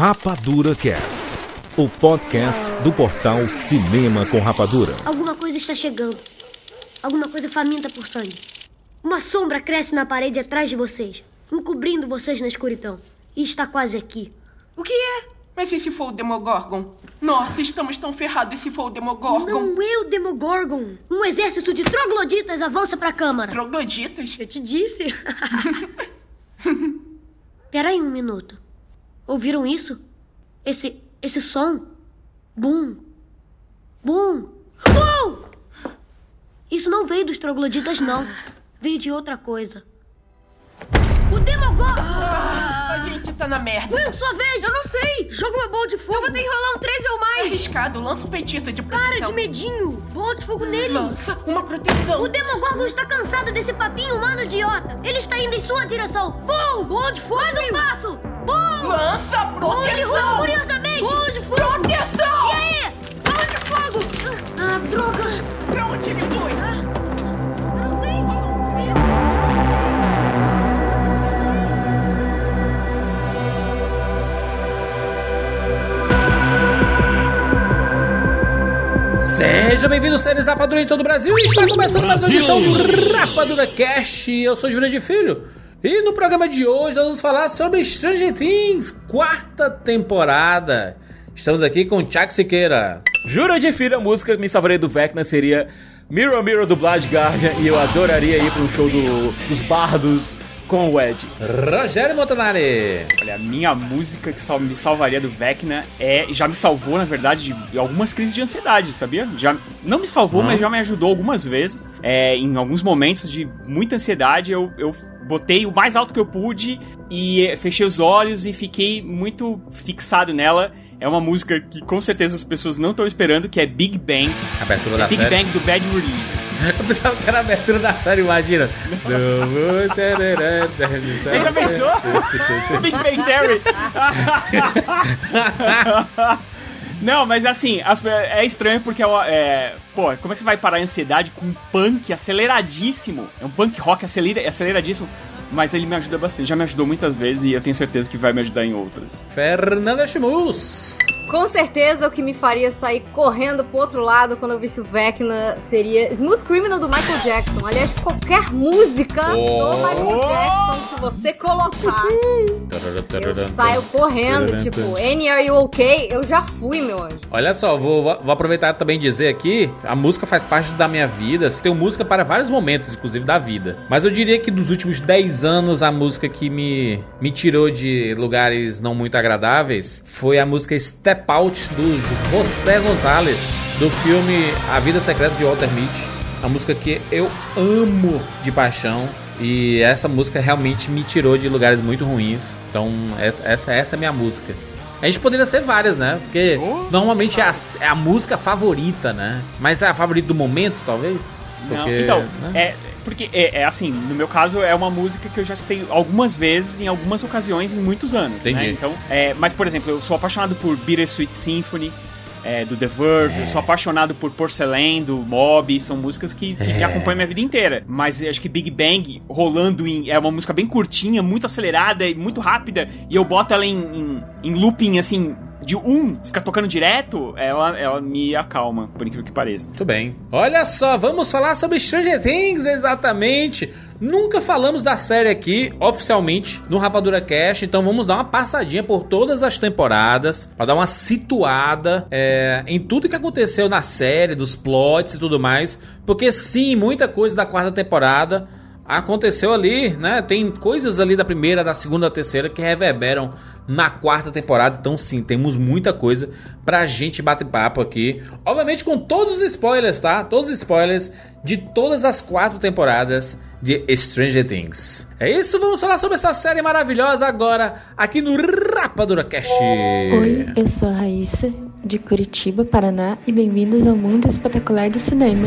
Rapadura Cast, o podcast do portal Cinema com Rapadura. Alguma coisa está chegando. Alguma coisa faminta por sangue. Uma sombra cresce na parede atrás de vocês, encobrindo vocês na escuridão. E está quase aqui. O que é? Mas e se for o Demogorgon? Nossa, estamos tão ferrados se for o Demogorgon. Não é o Demogorgon. Um exército de trogloditas avança para a câmara. Trogloditas? Eu te disse. Peraí um minuto. Ouviram isso? Esse. esse som? Bum. Bum. Bum! Isso não veio dos trogloditas, não. Veio de outra coisa. O Demogorgon! Ah, a gente tá na merda. Will, sua vez! Eu não sei! Joga uma bola de fogo! Eu vou ter que rolar um 13 ou É mais! arriscado, lança um feitiço de proteção. Para de medinho! Bola de fogo nele! Lança uma proteção. O Demogorgon está cansado desse papinho humano idiota! Ele está indo em sua direção! Bum! Bola de fogo! Mais um passo! Bum! Lança proteção. furiosamente! Bola de fogo. Proteção! E aí? Bola de fogo! Ah, droga! Pra onde ele foi? Eu não sei! Seja bem-vindo, séries Rapadura em todo o Brasil. E está começando mais uma edição do Rapadura Cast. Eu sou Júlio de Filho. E no programa de hoje nós vamos falar sobre Stranger Things, quarta temporada. Estamos aqui com o Chuck Siqueira. Jura de filho, a música Me Salvarei do Vecna seria Mirror Mirror do Blood Guardian e eu adoraria ir pro show do- dos bardos com o Ed. Rogério Montanari. Olha, a minha música que me salvaria do Vecna é. Já me salvou, na verdade, de algumas crises de ansiedade, sabia? Já não me salvou, mas já me ajudou algumas vezes. É, em alguns momentos de muita ansiedade, eu, eu botei o mais alto que eu pude e fechei os olhos e fiquei muito fixado nela. É uma música que com certeza as pessoas não estão esperando, que é Big Bang. Abertura É da Big série. Bang do Bad Relief. Eu pensava que era a abertura da série, imagina. Já pensou? Big Bang Theory. Não, mas assim, as- é estranho porque é, é, Pô, como é que você vai parar a ansiedade com um punk aceleradíssimo? É um punk rock acelera, aceleradíssimo. Mas ele me ajuda bastante, já me ajudou muitas vezes e eu tenho certeza que vai me ajudar em outras. Fernanda Chimus. Com certeza o que me faria sair correndo pro outro lado quando eu visse o Vecna seria Smooth Criminal do Michael Jackson. Aliás, qualquer música do Michael Jackson que você colocar, eu saio correndo, tipo, N are you okay? Eu já fui, meu anjo. Olha só, vou, vou aproveitar também e dizer aqui, a música faz parte da minha vida. Tenho música para vários momentos, inclusive da vida. Mas eu diria que dos últimos 10 anos, a música que me, me tirou de lugares não muito agradáveis foi a música Step Out do José Rosales, do filme A Vida Secreta de Walter Mitty. A música que eu amo de paixão. E essa música realmente me tirou de lugares muito ruins. Então, essa, essa, essa é a minha música. A gente poderia ser várias, né? Porque normalmente é a, é a música favorita, né? Mas é a favorita do momento, talvez? Não, Porque, então, né? é. Porque, é, é assim, no meu caso, é uma música que eu já escutei algumas vezes, em algumas ocasiões, em muitos anos. Entendi. Né? Então, é, mas, por exemplo, eu sou apaixonado por Bittersweet Symphony, é, do The Verve, eu sou apaixonado por Porcelain, do Mob, são músicas que, que me acompanham minha vida inteira. Mas acho que Big Bang, rolando em. É uma música bem curtinha, muito acelerada e muito rápida, e eu boto ela em, em, em looping, assim. De um, fica tocando direto, ela, ela me acalma, por incrível que pareça. Muito bem. Olha só, vamos falar sobre Stranger Things, exatamente. Nunca falamos da série aqui, oficialmente, no Rapadura Cast, então vamos dar uma passadinha por todas as temporadas, para dar uma situada é, em tudo que aconteceu na série, dos plots e tudo mais, porque sim, muita coisa da quarta temporada aconteceu ali, né? Tem coisas ali da primeira, da segunda, da terceira que reverberam na quarta temporada. Então, sim, temos muita coisa pra gente bater papo aqui. Obviamente, com todos os spoilers, tá? Todos os spoilers de todas as quatro temporadas de Stranger Things. É isso, vamos falar sobre essa série maravilhosa agora aqui no Rapadura Cast. Oi, eu sou a Raíssa, de Curitiba, Paraná, e bem-vindos ao mundo espetacular do cinema.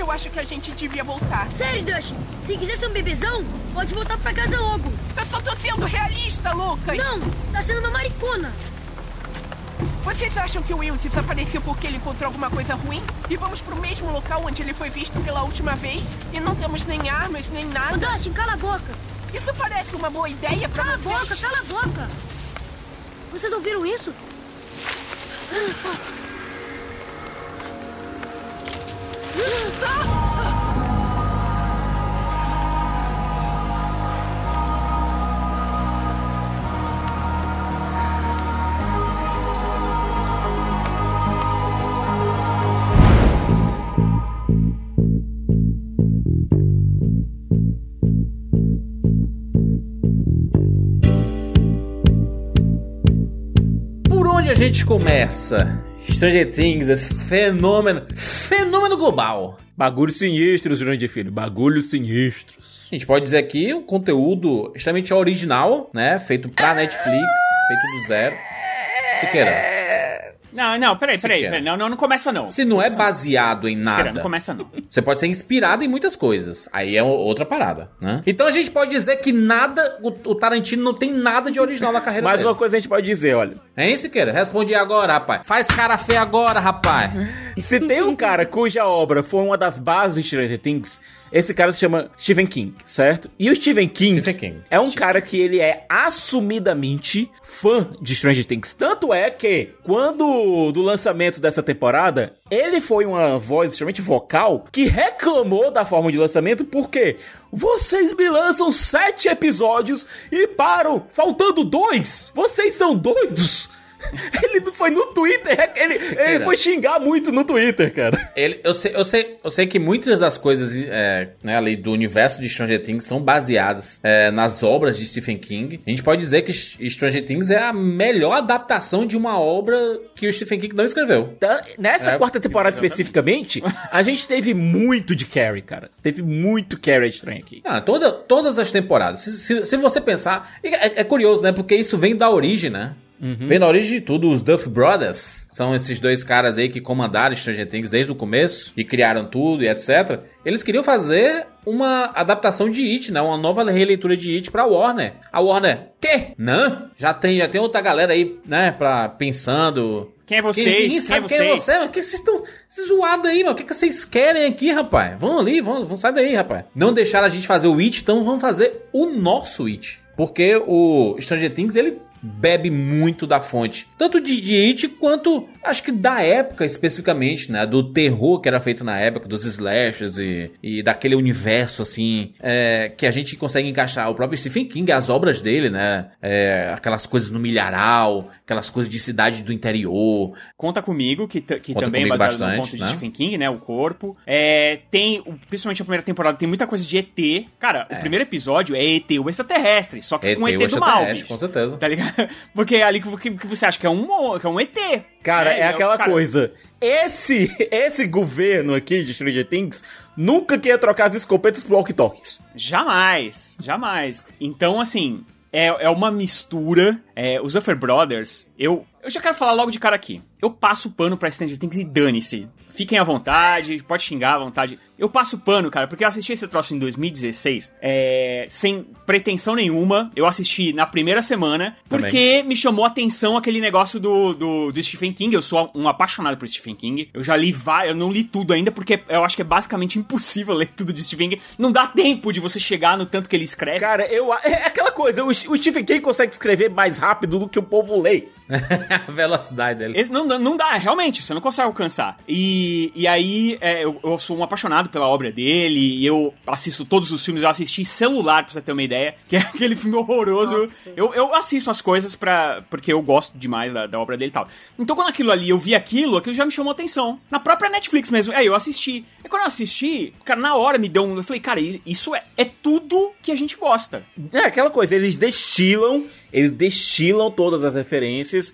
Eu acho que a gente devia voltar. Sério, Dustin, se quiser ser um bebezão, pode voltar pra casa logo. Eu só tô sendo realista, Lucas. Não, tá sendo uma maricona. Vocês acham que o Will desapareceu porque ele encontrou alguma coisa ruim? E vamos pro mesmo local onde ele foi visto pela última vez? E não temos nem armas, nem Ô, nada? Dustin, cala a boca. Isso parece uma boa ideia pra Cala a vocês? boca, cala a boca. Vocês ouviram isso? Por onde a gente começa? Stranger Things, esse fenômeno, fenômeno global. Bagulhos sinistros, Jurandir Filho. Bagulhos sinistros. A gente pode dizer aqui um conteúdo extremamente original, né? Feito pra Netflix, feito do zero. Siqueira, Não, não, peraí, peraí, peraí. Não, não, não começa não. se não é baseado em Siqueira, nada, não começa não. você pode ser inspirado em muitas coisas. Aí é outra parada, né? Então a gente pode dizer que nada, o, o Tarantino não tem nada de original na carreira Mas dele. uma coisa a gente pode dizer, olha. Hein, Siqueira? Responde agora, rapaz. Faz cara feia agora, rapaz. Se tem um cara cuja obra foi uma das bases de Stranger Things, esse cara se chama Stephen King, certo? E o Stephen King, Stephen King. é um cara que ele é assumidamente fã de Stranger Things. Tanto é que, quando do lançamento dessa temporada, ele foi uma voz extremamente vocal que reclamou da forma de lançamento porque vocês me lançam sete episódios e param, faltando dois. Vocês são doidos. Ele não foi no Twitter, ele, ele foi xingar muito no Twitter, cara. Ele, eu, sei, eu, sei, eu sei que muitas das coisas é, né, ali do universo de Stranger Things são baseadas é, nas obras de Stephen King. A gente pode dizer que Stranger Things é a melhor adaptação de uma obra que o Stephen King não escreveu. Tá- Nessa É, quarta temporada especificamente, a gente teve muito de Carrie, cara. Teve muito Carrie estranho aqui. Ah, toda, todas as temporadas. Se, se, se você pensar. É, é curioso, né? Porque isso vem da origem, né? Vem da origem de tudo. Os Duff Brothers são esses dois caras aí que comandaram Stranger Things desde o começo e criaram tudo e etc. Eles queriam fazer uma adaptação de It, né? Uma nova releitura de It pra Warner. A Warner, quê? Não? Já tem, já tem outra galera aí, né? Pra, pensando. Quem é vocês? Ninguém Quem é sabe quem é vocês? você, mas que vocês estão zoados aí, mano? O que, que vocês querem aqui, rapaz? Vão ali, vão, vão sair daí, rapaz. Não deixaram a gente fazer o It, então vamos fazer o nosso It. Porque o Stranger Things, ele bebe muito da fonte. Tanto de, de It, quanto, acho que da época especificamente, né? Do terror que era feito na época, dos slashers e, e daquele universo, assim, é, que a gente consegue encaixar. O próprio Stephen King, as obras dele, né? É, aquelas coisas no milharal, aquelas coisas de cidade do interior, Conta comigo, que, que Conta também é comigo baseado no bastante, conto de né? Stephen King, né? O corpo. É, tem, principalmente a primeira temporada, tem muita coisa de ET. Cara, o primeiro episódio é ET, o extraterrestre, só que com ET o do mal. com certeza. Tá ligado? Porque é ali que, que- você acha que é um, que é um ET. Cara, né? é aquela cara, coisa. Esse, esse governo aqui de Stranger Things nunca quer trocar as escopetas pro walkie-talkies. Jamais, jamais. Então, assim, é, é uma mistura. É, os Duffer Brothers, eu, eu já quero falar logo de cara aqui. Eu passo pano pra Stranger Things e dane-se. Fiquem à vontade, pode xingar à vontade. Eu passo pano, cara, porque eu assisti esse troço em 2016, é, sem pretensão nenhuma. Eu assisti na primeira semana, porque me chamou a atenção aquele negócio do, do, do Stephen King. Eu sou um apaixonado por Stephen King. Eu já li vários, eu não li tudo ainda, porque eu acho que é basicamente impossível ler tudo de Stephen King. Não dá tempo de você chegar no tanto que ele escreve. Cara, eu. É aquela coisa, o, o Stephen King consegue escrever mais rápido do que o povo lê. a velocidade dele. Esse- não- não dá, realmente, você não consegue alcançar. E, e aí, é, eu, eu sou um apaixonado pela obra dele, e eu assisto todos os filmes, eu assisti celular, pra você ter uma ideia, que é aquele filme horroroso. Eu, eu assisto as coisas pra, porque eu gosto demais da, da obra dele e tal. Então, quando aquilo ali, eu vi aquilo, aquilo já me chamou atenção. Na própria Netflix mesmo, aí eu assisti. E quando eu assisti, cara, na hora me deu um. Eu falei, cara, isso é, é tudo que a gente gosta. É aquela coisa, eles destilam, eles destilam todas as referências.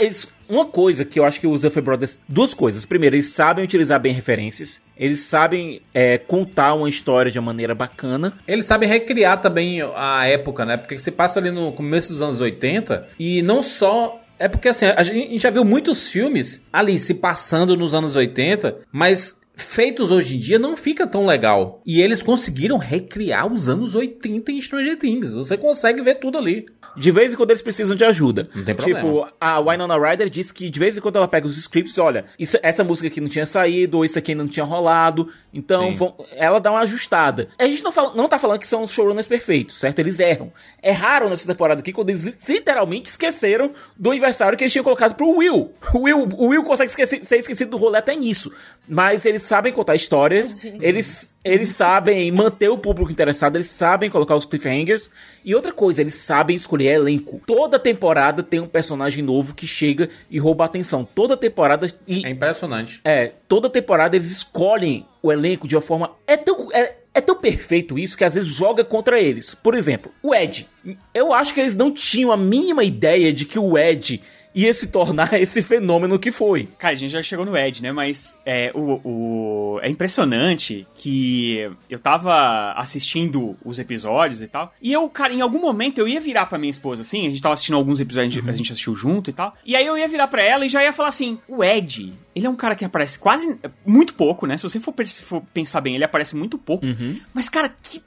Eles- uma coisa que eu acho que os Duffer Brothers. Duas coisas. Primeiro, eles sabem utilizar bem referências. Eles sabem é, contar uma história de uma maneira bacana. Ele sabe recriar também a época, né? Porque você passa ali no começo dos anos 80 e não só. É porque assim, a gente já viu muitos filmes ali se passando nos anos 80, mas feitos hoje em dia não fica tão legal. E eles conseguiram recriar os anos 80 em Stranger Things. Você consegue ver tudo ali. De vez em quando eles precisam de ajuda. Não tem Tipo, problema. a Winona Ryder disse que de vez em quando ela pega os scripts, olha, isso- essa música aqui não tinha saído, ou isso aqui não tinha rolado. Então, vão- ela dá uma ajustada. A gente não, fala, não tá falando que são os showrunners perfeitos, certo? Eles erram. Erraram nessa temporada aqui quando eles li- literalmente esqueceram do aniversário que eles tinham colocado pro Will. O Will, o Will consegue esquecer- ser esquecido do rolê até nisso. Mas eles sabem contar histórias, eles, eles sabem manter o público interessado, eles sabem colocar os cliffhangers. E outra coisa, eles sabem escolher elenco. Toda temporada tem um personagem novo que chega e rouba a atenção. Toda temporada. E É impressionante. é, toda temporada eles escolhem o elenco de uma forma. É tão, é, é tão perfeito isso que às vezes joga contra eles. Por exemplo, o Ed. Eu acho que eles não tinham a mínima ideia de que o Ed ia se tornar esse fenômeno que foi. Cara, a gente já chegou no Ed, né? Mas é, o, o- é impressionante que eu tava assistindo os episódios e tal. E eu, cara, em algum momento eu ia virar pra minha esposa assim. A gente tava assistindo alguns episódios, a gente assistiu junto e tal. E aí eu ia virar pra ela e já ia falar assim: o Ed, ele é um cara que aparece quase. muito pouco, né? Se você for, for pensar bem, ele aparece muito pouco. Mas, cara, que,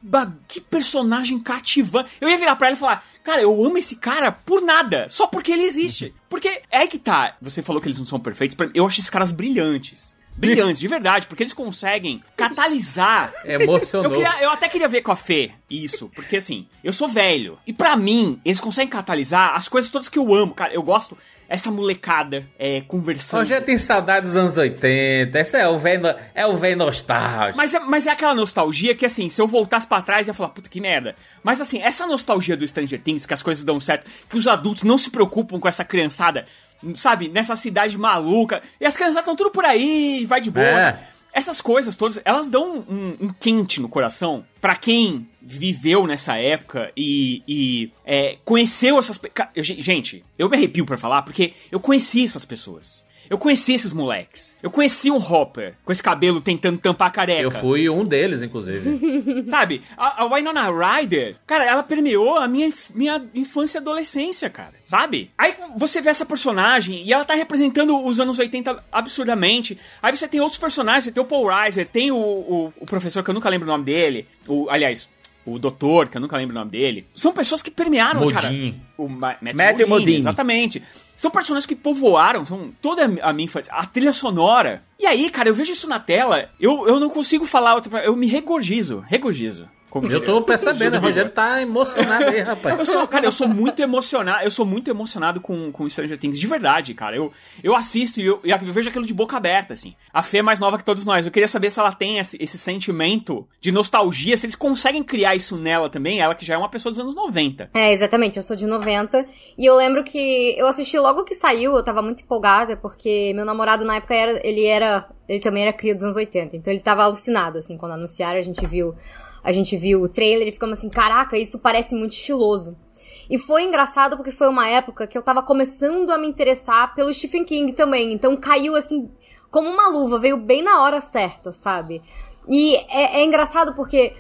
que personagem cativante. Eu ia virar pra ela e falar: Cara, eu amo esse cara por nada, só porque ele existe. Porque é que tá. Você falou que eles não são perfeitos. Eu acho esses caras brilhantes. Brilhantes, de verdade, porque eles conseguem catalisar. Emocionou. Eu, queria- eu até queria ver com a Fê isso, porque assim, eu sou velho. E pra mim, eles conseguem catalisar as coisas todas que eu amo, cara. Eu gosto essa molecada é, conversando. Só já tem saudade dos anos 80. Esse é o velho, é o velho nostálgico. Mas é, mas é aquela nostalgia que, assim, se eu voltasse pra trás, eu ia falar, puta que merda. Mas, assim, essa nostalgia do Stranger Things, que as coisas dão certo, que os adultos não se preocupam com essa criançada, sabe, nessa cidade maluca, e as criançadas estão tudo por aí, vai de boa. É. Essas coisas todas, elas dão um, um quente no coração pra quem viveu nessa época e, e, é, conheceu essas... Gente, eu me arrepio pra falar, porque eu conheci essas pessoas. Eu conheci esses moleques. Eu conheci um Hopper com esse cabelo tentando tampar a careca. Eu fui um deles, inclusive. Sabe? A, a Winona Ryder, cara, ela permeou a minha, minha infância e adolescência, cara. Sabe? Aí você vê essa personagem e ela tá representando os anos 80 absurdamente. Aí você tem outros personagens, você tem o Paul Reiser, tem o, o, o professor que eu nunca lembro o nome dele. O, aliás, o doutor, que eu nunca lembro o nome dele. São pessoas que permearam, cara. Modine. O Ma Matthew, Matthew Modine, Modine. Exatamente. São personagens que povoaram são toda a minha infância. A trilha sonora. E aí, cara, eu vejo isso na tela, eu, eu não consigo falar outra... Eu me regorgizo. Regorgizo. Como Eu tô percebendo, o Rogério tá emocionado aí, rapaz. eu sou, cara, eu sou muito emocionado, eu sou muito emocionado com, com Stranger Things, de verdade, cara. Eu, eu assisto e eu, e eu vejo aquilo de boca aberta, assim. A Fê é mais nova que todos nós. Eu queria saber se ela tem esse, esse sentimento de nostalgia, se eles conseguem criar isso nela também, ela que já é uma pessoa dos anos 90. É, exatamente, eu sou de 90. E eu lembro que eu assisti logo que saiu, eu tava muito empolgada, porque meu namorado na época era. Ele era. Ele também era cria dos anos 80. Então ele tava alucinado, assim, quando anunciaram, a gente viu. A gente viu o trailer e ficamos assim, caraca, isso parece muito estiloso. E foi engraçado porque foi uma época que eu tava começando a me interessar pelo Stephen King também. Então caiu assim, como uma luva, veio bem na hora certa, sabe? E é, é engraçado porque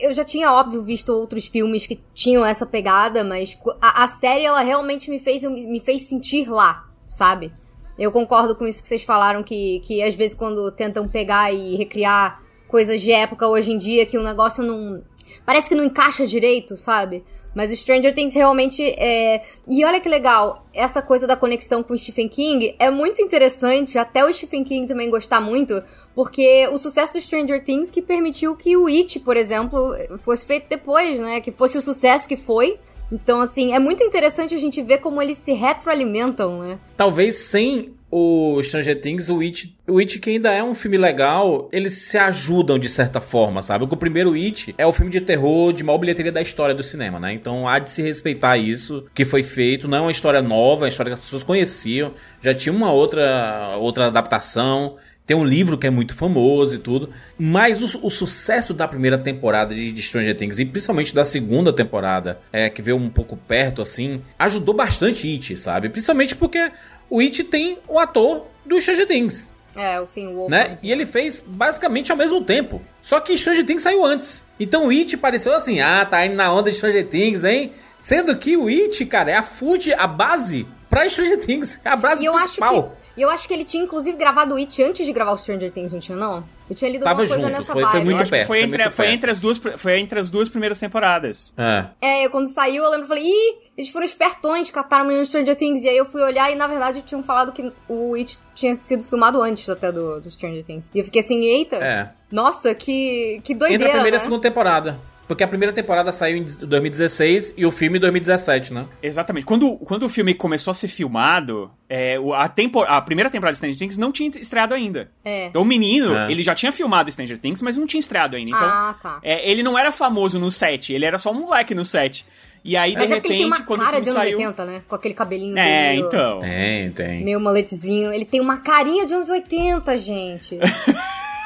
eu já tinha, óbvio, visto outros filmes que tinham essa pegada, mas a, a série, ela realmente me fez, me fez sentir lá, sabe? Eu concordo com isso que vocês falaram, que, que às vezes quando tentam pegar e recriar coisas de época hoje em dia, que o negócio não... Parece que não encaixa direito, sabe? Mas o Stranger Things realmente é. E olha que legal, essa coisa da conexão com o Stephen King é muito interessante, até o Stephen King também gostar muito, porque o sucesso do Stranger Things que permitiu que o It, por exemplo, fosse feito depois, né? Que fosse o sucesso que foi. Então, assim, é muito interessante a gente ver como eles se retroalimentam, né? Talvez sem o Stranger Things, o It, o It que ainda é um filme legal, eles se ajudam de certa forma, sabe? Porque o primeiro It é o filme de terror de maior bilheteria da história do cinema, né? Então há de se respeitar isso que foi feito, não é uma história nova, é uma história que as pessoas conheciam, já tinha uma outra outra adaptação, tem um livro que é muito famoso e tudo. Mas o, o sucesso da primeira temporada de, de, Stranger Things, e principalmente da segunda temporada, é, que veio um pouco perto, assim, ajudou bastante It, sabe? Principalmente porque o It tem o ator do Stranger Things. É, o Finn Wolfhard. Né? E ele fez basicamente ao mesmo tempo. Só que Stranger Things saiu antes. Então o It pareceu assim, ah, tá indo na onda de Stranger Things, hein? Sendo que o It, cara, é a food, a base pra Stranger Things. É a base E eu acho principal. que. E eu acho que ele tinha, inclusive, gravado o It antes de gravar o Stranger Things, não tinha, não? Eu tinha lido Tava alguma coisa junto, nessa foi- foi muito Eu acho que perto, foi foi entre, foi, entre as duas, foi entre as duas primeiras temporadas. É. É, eu, quando saiu, eu lembro, eu falei, ih, eles foram espertões, cataram o menino Stranger Things. E aí eu fui olhar e, na verdade, tinham falado que o It tinha sido filmado antes até do, do Stranger Things. E eu fiquei assim, eita, É. nossa, que, que doideira, Entre a primeira e né? a segunda temporada. Porque a primeira temporada saiu em 2016 e o filme em 2017, né? Exatamente. Quando, quando o filme começou a ser filmado, é, a, tempo, a primeira temporada de Stranger Things não tinha estreado ainda. É. Então o menino, É. ele já tinha filmado Stranger Things, mas não tinha estreado ainda. Então, Ah, tá. é, ele não era famoso no set, ele era só um moleque no set. E aí, Mas de é porque ele tem repente, uma quando cara de anos saiu. 80, né? Com aquele cabelinho É, dele meio, então. Tem, tem. meio maletezinho. Ele tem uma carinha de anos 80, gente.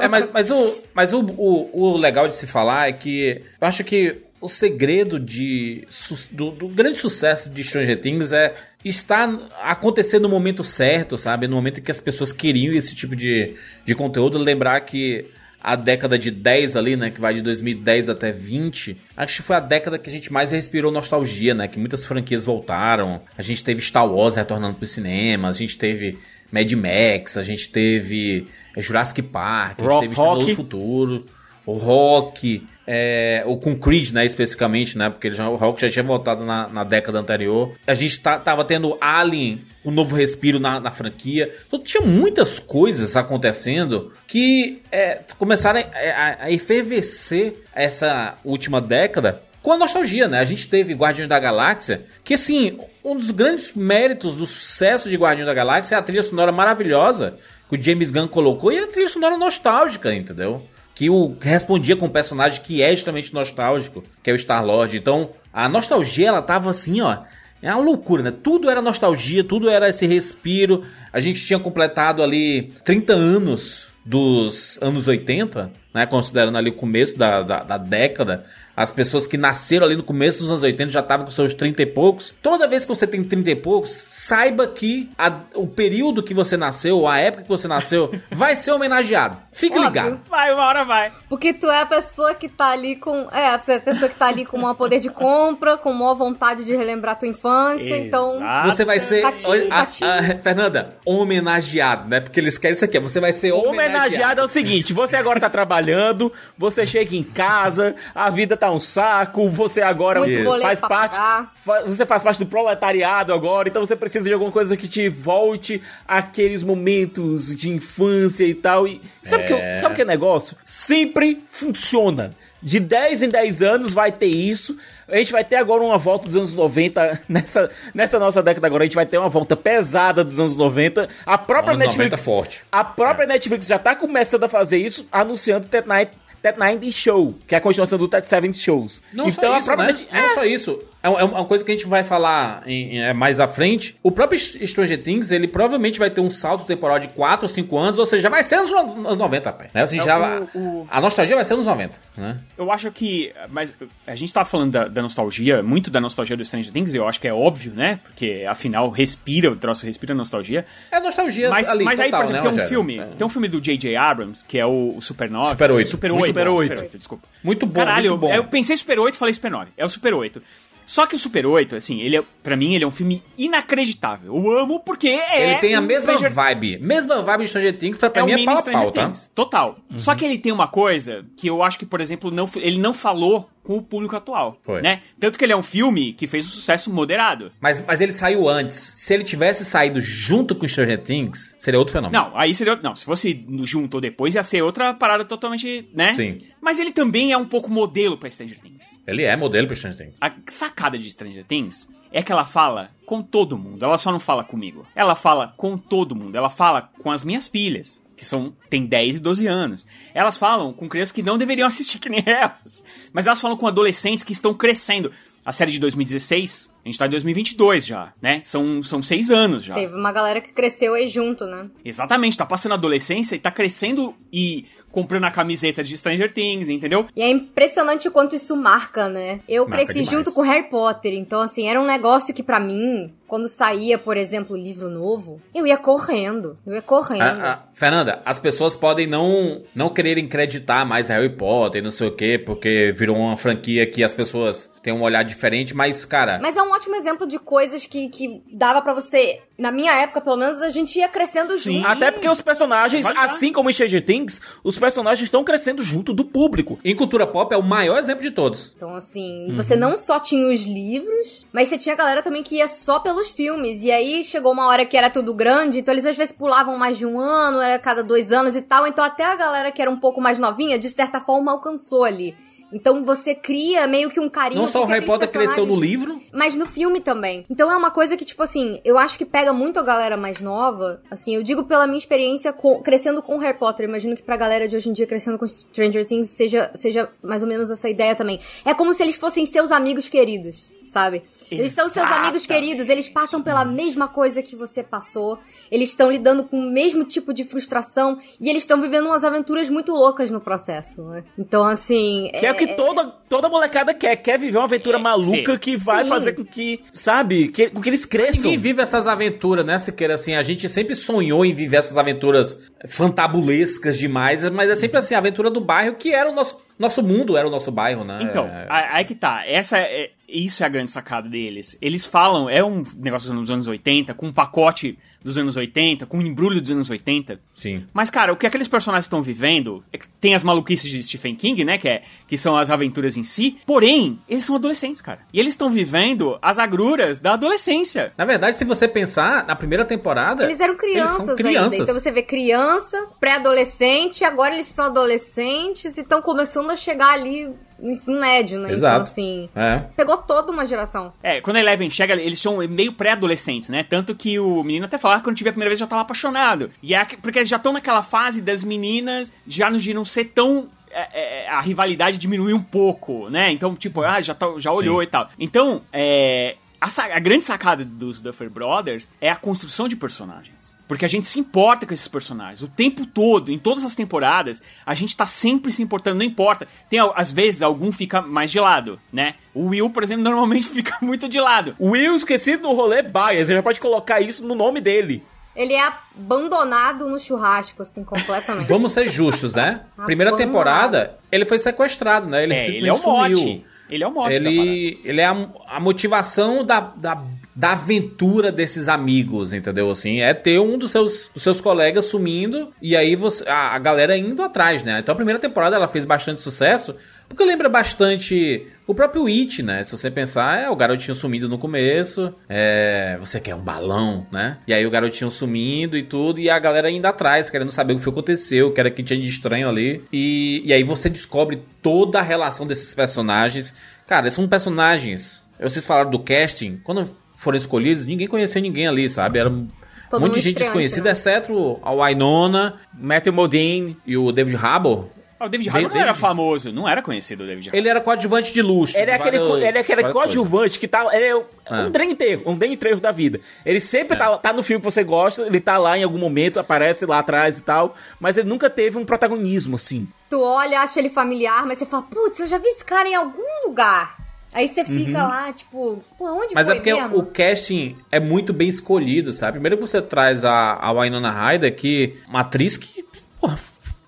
É, mas, mas, o, mas o, o, o legal de se falar é que eu acho que o segredo de, do, do grande sucesso de Stranger Things é estar acontecendo no momento certo, sabe? No momento em que as pessoas queriam esse tipo de, de conteúdo. Lembrar que a década de 10 ali, né? Que vai de 2010 até 20, acho que foi a década que a gente mais respirou nostalgia, né? Que muitas franquias voltaram. A gente teve Star Wars retornando para cinemas, a gente teve Mad Max, a gente teve é, Jurassic Park, a gente teve Rock. do Futuro, o Rock, é, o com Creed, né, especificamente, né, porque ele já, o Rock já tinha voltado na, na década anterior. A gente tá, tava tendo Alien, um novo respiro na, na franquia. Então tinha muitas coisas acontecendo que é, começaram a, a, a efervescer essa última década com a nostalgia, né? A gente teve Guardiões da Galáxia, que assim, um dos grandes méritos do sucesso de Guardiões da Galáxia é a trilha sonora maravilhosa que o James Gunn colocou e a trilha sonora nostálgica, entendeu? Que o respondia com um personagem que é extremamente nostálgico, que é o Star-Lord. Então, a nostalgia, ela tava assim, ó. É uma loucura, né? Tudo era nostalgia, tudo era esse respiro. A gente tinha completado ali 30 anos dos anos 80, né? Considerando ali o começo da, da, da década. As pessoas que nasceram ali no começo dos anos 80 já estavam com seus 30 e poucos. Toda vez que você tem 30 e poucos, saiba que a- o período que você nasceu, a época que você nasceu, vai ser homenageado. Fique Óbvio. ligado. Vai, uma hora vai. Porque tu é a pessoa que tá ali com. É, você é a pessoa que tá ali com maior poder de compra, com maior vontade de relembrar tua infância. Então. Exato. Você vai ser. Patinho, a- a-. Fernanda, homenageado, né? Porque eles querem isso aqui. Você vai ser homenageado. Homenageado é o seguinte: você agora tá trabalhando, você chega em casa, a vida tá um saco, você agora faz parte. fa- Você faz parte do proletariado agora, então você precisa de alguma coisa que te volte àqueles momentos de infância e tal. E sabe o que, sabe o que é negócio? Sempre funciona. De 10 em 10 anos vai ter isso. A gente vai ter agora uma volta dos anos 90. Nessa, nessa nossa década agora, a gente vai ter uma volta pesada dos anos 90. A própria Anos 90 Netflix. forte. A própria Netflix já tá começando a fazer isso, anunciando Tet Night, Tet 90 Show, que é a continuação do Tet 70 Shows. Não então só a isso, né? Net- Não é, só isso. É, um- é uma coisa que a gente vai falar em- em- é, mais à frente. O próprio Stranger Things, ele provavelmente vai ter um salto temporal de 4 ou 5 anos, ou seja, vai ser nos anos 90, pé. Né? Assim, É, já, o- o- A nostalgia vai ser nos 90, né? Eu acho que. Mas a gente tá falando da, da nostalgia, muito da nostalgia do Stranger Things, e eu acho que é óbvio, né? Porque afinal respira, o troço respira nostalgia. É nostalgia Mas, ali, mas aí, total, por exemplo, né, tem um Rogério? filme. É. Tem um filme do J.J. Abrams, que é o, o. Super 8. Super Muito 8. Super não, 8. Super 8, desculpa. Muito bom, Caralho, muito bom. eu pensei Super 8 e falei Super 9. É o Super 8. Só que o Super 8, assim, ele é, pra mim, ele é um filme inacreditável. Eu amo porque é. Ele tem a um mesma Stranger- vibe. Mesma vibe de Stranger Things, pra, pra é um mim é mini pau Stranger pau, tá? Things. Total. Só que ele tem uma coisa que eu acho que, por exemplo, não, ele não falou com o público atual. Foi. Né? Tanto que ele é um filme que fez um sucesso moderado. Mas, mas ele saiu antes. Se ele tivesse saído junto com Stranger Things, seria outro fenômeno. Não, aí seria. Não, se fosse junto ou depois, ia ser outra parada totalmente, né? Sim. Mas ele também é um pouco modelo pra Stranger Things. Ele é modelo pro Stranger Things. A sacada de Stranger Things é que ela fala com todo mundo. Ela só não fala comigo. Ela fala com todo mundo. Ela fala com as minhas filhas, que são têm 10 e 12 anos. Elas falam com crianças que não deveriam assistir que nem elas. Mas elas falam com adolescentes que estão crescendo. A série de 2016, a gente tá em 2022 já, né? São, são seis anos já. Teve uma galera que cresceu aí junto, né? Exatamente, tá passando a adolescência e tá crescendo e comprando a camiseta de Stranger Things, entendeu? E é impressionante o quanto isso marca, né? Eu Marca cresci demais. junto com Harry Potter, então assim, era um negócio que pra mim, quando saía, por exemplo, o livro novo, eu ia correndo. Eu ia correndo. Ah, ah, Fernanda, as pessoas podem não, não quererem acreditar mais Harry Potter e não sei o quê, porque virou uma franquia que as pessoas têm um olhar diferente, mas, cara. Mas é um ótimo exemplo de coisas que, que dava para você. Na minha época, pelo menos, a gente ia crescendo junto. Até porque os personagens, assim como em Stranger Things, os personagens estão crescendo junto do público. Em cultura pop é o maior exemplo de todos. Então, assim, uhum. você não só tinha os livros, mas você tinha a galera também que ia só pelos filmes. E aí chegou uma hora que era tudo grande, então eles às vezes pulavam mais de um ano, era cada dois anos e tal. Então até a galera que era um pouco mais novinha, de certa forma, alcançou ali. Então você cria meio que um carinho. Não só o Harry Potter cresceu no livro, mas no filme também. Então é uma coisa que, tipo assim, eu acho que pega muito a galera mais nova. Assim, eu digo pela minha experiência com, crescendo com Harry Potter. Imagino que pra galera de hoje em dia crescendo com Stranger Things seja, seja mais ou menos essa ideia também. É como se eles fossem seus amigos queridos, sabe? Eles são seus amigos queridos, eles passam pela mesma coisa que você passou, eles estão lidando com o mesmo tipo de frustração e eles estão vivendo umas aventuras muito loucas no processo, né? Então, assim. Que é, é o que toda, toda molecada quer, quer viver uma aventura é, maluca que sim. vai fazer com que, sabe, que, com que eles cresçam. Ninguém vive essas aventuras, né, Siqueira? Assim, a gente sempre sonhou em viver essas aventuras fantabulescas demais, mas é sempre assim, a aventura do bairro que era o nosso nosso mundo era o nosso bairro, né? Então, é... aí que tá. Essa é, isso é a grande sacada deles. Eles falam, é um negócio dos anos 80, com um pacote dos anos 80, com um embrulho dos anos 80. Sim. Mas, cara, o que aqueles personagens estão vivendo, é tem as maluquices de Stephen King, né, que, é, que são as aventuras em si, porém, eles são adolescentes, cara. E eles estão vivendo as agruras da adolescência. Na verdade, se você pensar, na primeira temporada... Eles eram crianças, eles crianças. ainda. Então você vê criança, pré-adolescente, agora eles são adolescentes e estão começando a chegar ali no ensino médio, né? Exato. Então, assim, é. pegou toda uma geração. É, quando a Eleven chega, eles são meio pré-adolescentes, né? Tanto que o menino até falar que quando tiver a primeira vez já tava apaixonado. E é porque eles já estão naquela fase das meninas já não, de não ser tão é, é, a rivalidade diminuiu um pouco, né? Então, tipo, ah, já, tá, já olhou Sim. e tal. Então, é, a, a, grande sacada dos Duffer Brothers é a construção de personagens. Porque a gente se importa com esses personagens. O tempo todo, em todas as temporadas, a gente tá sempre se importando, não importa. Tem, às vezes, algum fica mais de lado, né? O Will, por exemplo, normalmente fica muito de lado. O Will esquecido no rolê bias, você já pode colocar isso no nome dele. Ele é abandonado no churrasco, assim, completamente. Vamos ser justos, né? Primeira temporada, ele foi sequestrado, né? Ele, é, ele é o mote. Ele é o mote ele, ele é a, a motivação da, da da aventura desses amigos, entendeu? Assim, é ter um dos seus, dos seus colegas sumindo e aí você, a, a galera indo atrás, né? Então a primeira temporada ela fez bastante sucesso, porque lembra bastante o próprio It, né? Se você pensar, é o garotinho sumindo no começo, é, você quer um balão, né? E aí o garotinho sumindo e tudo, e a galera indo atrás, querendo saber o que aconteceu, o que era que tinha de estranho ali. E, e aí você descobre toda a relação desses personagens. Cara, são personagens. Vocês falaram do casting. Quando foram escolhidos, ninguém conhecia ninguém ali, sabe? Era Todo um monte de gente desconhecida, né? exceto a Wynonna, Matthew Modine e o David Harbour. Ah, o David Harbour não era famoso, não era conhecido o David Harbour. Ele era coadjuvante de luxo. Ele é aquele, vários, ele é aquele coadjuvante que tá. Ele é um trem inteiro, um trem inteiro da vida. Ele sempre é. tá, tá no filme que você gosta, ele tá lá em algum momento, aparece lá atrás e tal, mas ele nunca teve um protagonismo, assim. Tu olha, acha ele familiar, mas você fala, putz, eu já vi esse cara em algum lugar. Aí você fica uhum. lá, tipo, pô, onde Mas é foi é porque mesmo? o casting é muito bem escolhido, sabe? Primeiro você traz a, a Winona Ryder, que uma atriz que, porra,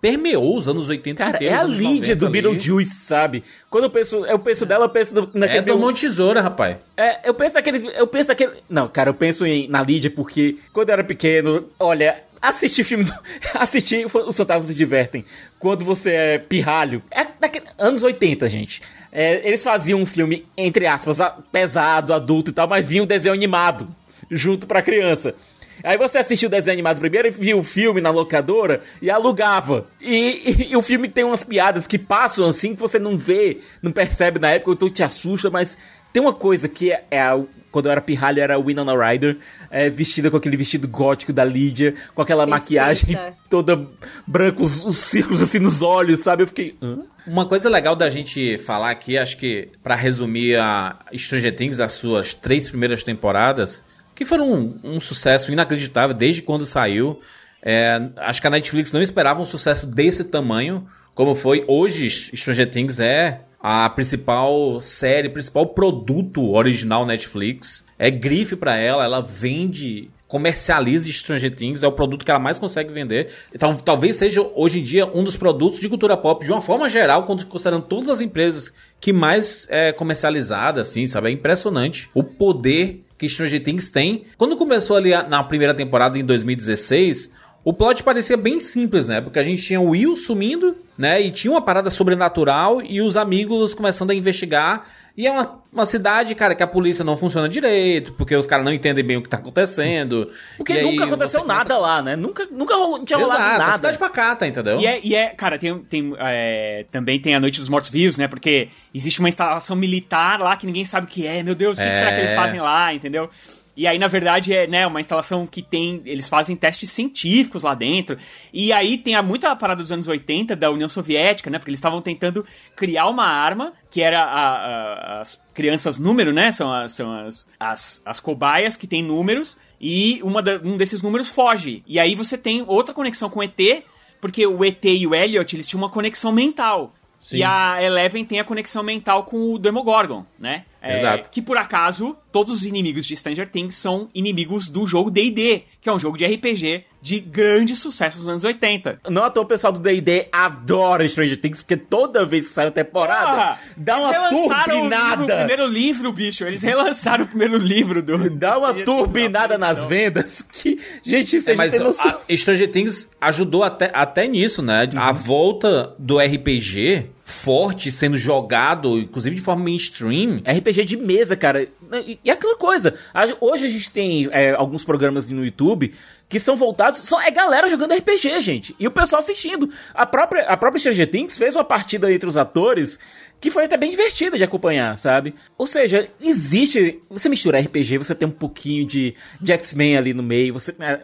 permeou os anos 80 Cara, inteiros. é a Lídia do Beetlejuice, sabe? Quando eu penso, eu penso dela, eu penso naquele... É do Monte Tesoura, rapaz. É, eu penso naquele... Eu penso naquele... Não, cara, eu penso em, na Lídia porque quando eu era pequeno, olha, assistir filme. Do... Assistir Os Fantasmas se Divertem. Quando você é pirralho. É daquele... anos 80, gente. É, eles faziam um filme, entre aspas, pesado, adulto e tal, mas vinha um desenho animado junto pra criança. Aí você assistiu o desenho animado primeiro e viu o filme na locadora e alugava. E, e, e, o filme tem umas piadas que passam assim que você não vê, não percebe na época, então te assusta, mas tem uma coisa que é, é a, quando eu era pirralho era a Winona Ryder, é, vestida com aquele vestido gótico da Lídia, com aquela Perfeita. maquiagem toda branca, os, os, círculos assim nos olhos, sabe? Eu fiquei. Hã? Uma coisa legal da gente falar aqui, acho que para resumir a Stranger Things, as suas três primeiras temporadas, que foram um, um sucesso inacreditável desde quando saiu. É, acho que a Netflix não esperava um sucesso desse tamanho, como foi. Hoje, Stranger Things é a principal série, principal produto original Netflix. É grife pra ela, ela vende comercializa Stranger Things, é o produto que ela mais consegue vender. Então, talvez seja hoje em dia um dos produtos de cultura pop, de uma forma geral, considerando todas as empresas que mais é comercializada, assim, sabe? É impressionante o poder que Stranger Things tem. Quando começou ali na primeira temporada, em 2016, o plot parecia bem simples, né? Porque a gente tinha o Will sumindo, né? E tinha uma parada sobrenatural e os amigos começando a investigar. E é uma, uma cidade, cara, que a polícia não funciona direito, porque os caras não entendem bem o que tá acontecendo. Porque E aí nunca aconteceu começa- nada lá, né? Nunca, nunca rolou, não tinha rolado Exato, nada. cidade pacata, entendeu? E é, e é, cara, tem, tem, é, também tem a Noite dos Mortos Vivos, né? Porque existe uma instalação militar lá que ninguém sabe o que é. Meu Deus, o que, que É. será que eles fazem lá, entendeu? E aí, na verdade, é né, uma instalação que tem. Eles fazem testes científicos lá dentro. E aí tem a, muita parada dos anos 80 da União Soviética, né? Porque eles estavam tentando criar uma arma que era a- a- as crianças número, né? São, as, são as, as, as cobaias que têm números. E uma da- um desses números foge. E aí você tem outra conexão com o ET, porque o ET e o Elliot, eles tinham uma conexão mental. Sim. E a Eleven tem a conexão mental com o Demogorgon, né? É, Exato. Que por acaso, todos os inimigos de Stranger Things são inimigos do jogo D&D, que é um jogo de RPG de grande sucesso nos anos 80. Não à toa o pessoal do D&D adora Stranger Things, porque toda vez que sai uma temporada, Porra, dá eles uma relançaram o, livro, o turbinada. primeiro livro, bicho. Eles relançaram o primeiro livro do... Dá uma Stranger turbinada nas vendas que, gente, isso É, mas tem noção. a Stranger Things ajudou até, até nisso, né? A volta do RPG forte sendo jogado, inclusive de forma mainstream. RPG de mesa, cara. E, e aquela coisa. hoje a gente tem é, alguns programas no YouTube que são voltados. São, é galera jogando RPG, gente. E o pessoal assistindo. A própria, a própria Stranger Things fez uma partida entre os atores que foi até bem divertida de acompanhar, sabe? Ou seja, existe. Você mistura RPG, você tem um pouquinho de, de X-Men ali no meio, você. é,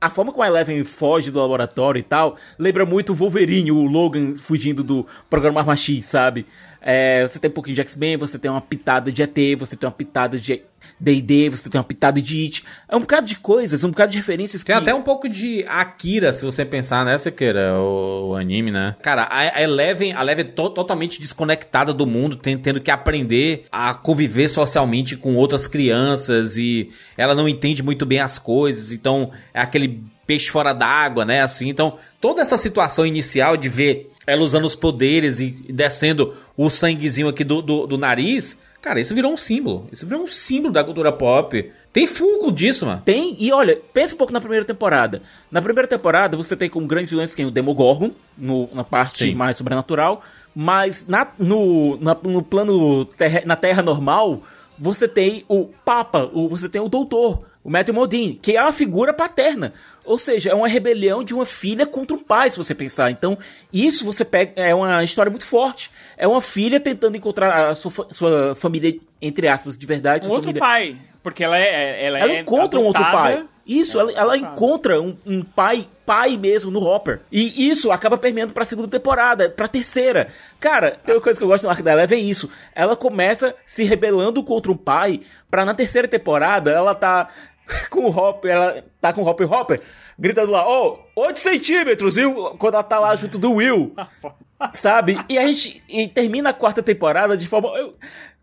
a forma como a Eleven foge do laboratório e tal lembra muito o Wolverine, o Logan fugindo do programa Arma X, sabe? É, você tem um pouquinho de X-Men, você tem uma pitada de ET, você tem uma pitada de D&D, você tem uma pitada de It. É um bocado de coisas, um bocado de referências que... Tem até um pouco de Akira, se você pensar nessa, que era o, o anime, né? Cara, a, Eleven, a Eleven é to- totalmente desconectada do mundo, tendo que aprender a conviver socialmente com outras crianças e ela não entende muito bem as coisas, então é aquele peixe fora d'água, né? Assim, então toda essa situação inicial de ver ela usando os poderes e descendo o sanguezinho aqui do, do, do nariz, cara, isso virou um símbolo. Isso virou um símbolo da cultura pop. Tem funko disso, mano. Tem, e olha, pensa um pouco na primeira temporada. Na primeira temporada, você tem como grandes vilões quem? O Demogorgon, no, na parte Sim. mais sobrenatural. Mas na, no, na- no plano terra, na Terra normal, você tem o Papa, o, você tem o Doutor, o Matthew Modine, que é uma figura paterna. Ou seja, é uma rebelião de uma filha contra um pai, se você pensar. Então, isso você pega. É uma história muito forte. É uma filha tentando encontrar a sua, sua família, entre aspas, de verdade. Um outro família- pai, porque ela é... Ela, ela é encontra um outro adotada. pai. Isso, ela, ela encontra um, um pai, pai mesmo no Hopper. E isso acaba permeando pra segunda temporada, pra terceira. Cara, tem uma coisa que eu gosto no arco da Eleven é isso. Ela começa se rebelando contra um pai, pra na terceira temporada ela tá com o Hopper, ela tá com o Hopper Hopper, gritando lá, ó, 8 centímetros, viu? Quando ela tá lá junto do Will. Sabe? E a gente e termina a quarta temporada de forma. eu-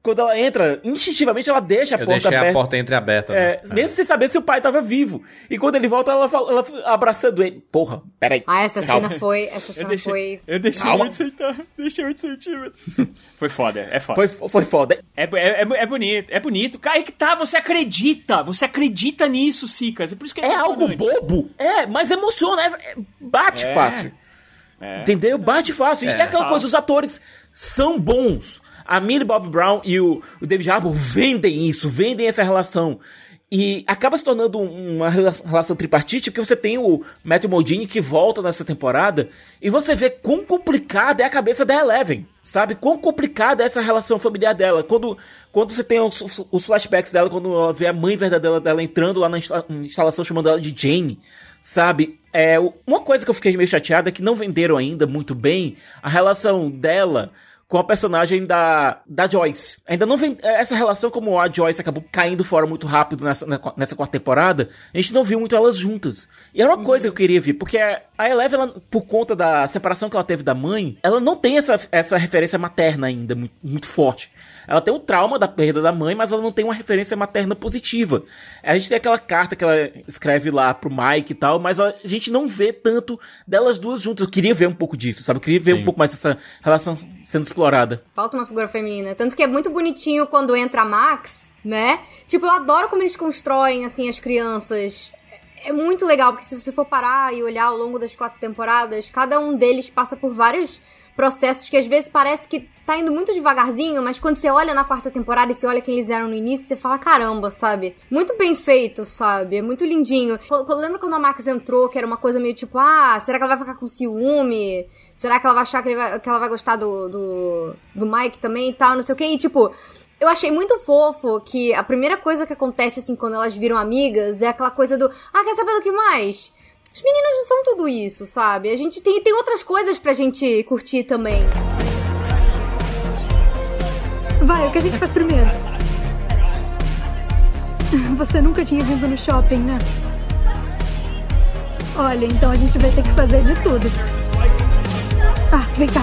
quando ela entra, instintivamente ela deixa a Eu porta deixei aberta. a porta entreaberta. né? É, mesmo sem saber se o pai tava vivo. E quando ele volta, ela, fala, ela abraçando ele. Porra, peraí. Ah, essa Calma. cena foi. Essa Eu cena deixei, foi. eu deixei Calma. 8 centímetros. Deixei 8 centímetros. Foi foda, é foda. Foi, foi foda. É, é, é, é bonito, é bonito. Cara, aí que tá, você acredita. Você acredita nisso, Sicas. É por isso que é É algo bobo. É, mas emociona. é- é- bate É. fácil. É. Entendeu? Bate fácil. e é aquela coisa, os atores são bons. A Millie Bob Brown e o, o David Harbour vendem isso, vendem essa relação. E acaba se tornando um- uma rela- relação tripartite, porque você tem o Matthew Modine que volta nessa temporada, e você vê quão complicada é a cabeça da Eleven, sabe? Quão complicada é essa relação familiar dela. Quando, quando você tem os, os- flashbacks dela, quando ela vê a mãe verdadeira dela entrando lá na insta- instalação chamando ela de Jane, sabe? É, uma coisa que eu fiquei meio chateada é que não venderam ainda muito bem a relação dela com a personagem da, da Joyce. Ainda não vem. é, Essa relação, como a Joyce acabou caindo fora muito rápido nessa, nessa quarta temporada, a gente não viu muito elas juntas. E era uma coisa que eu queria ver, porque a Eleven, ela, por conta da separação que ela teve da mãe, ela não tem essa, essa referência materna ainda muito, muito forte. Ela tem o trauma da perda da mãe, mas ela não tem uma referência materna positiva. A gente tem aquela carta que ela escreve lá pro Mike e tal, mas a gente não vê tanto delas duas juntas. Eu queria ver um pouco disso, sabe? Eu queria ver Sim. um pouco mais essa relação sendo explorada. Falta uma figura feminina. Tanto que é muito bonitinho quando entra a Max, né? Tipo, eu adoro como eles constroem, assim, as crianças. É muito legal, porque se você for parar e olhar ao longo das quatro temporadas, cada um deles passa por vários processos que às vezes parece que tá indo muito devagarzinho, mas quando você olha na quarta temporada e você olha quem eles eram no início, você fala, caramba, sabe? Muito bem feito, sabe? É muito lindinho. Quando- quando- Lembra quando a Max entrou, que era uma coisa meio tipo, ah, será que ela vai ficar com ciúme? Será que ela vai achar que, vai- que ela vai gostar do, do, do Mike também e tal, não sei o que? E tipo, eu achei muito fofo que a primeira coisa que acontece, assim, quando elas viram amigas é aquela coisa do, ah, quer saber do que mais? Os meninos não são tudo isso, sabe? A gente tem, tem outras coisas pra gente curtir também. Vai, o que a gente faz primeiro? Você nunca tinha vindo no shopping, né? Olha, então a gente vai ter que fazer de tudo. Ah, vem cá.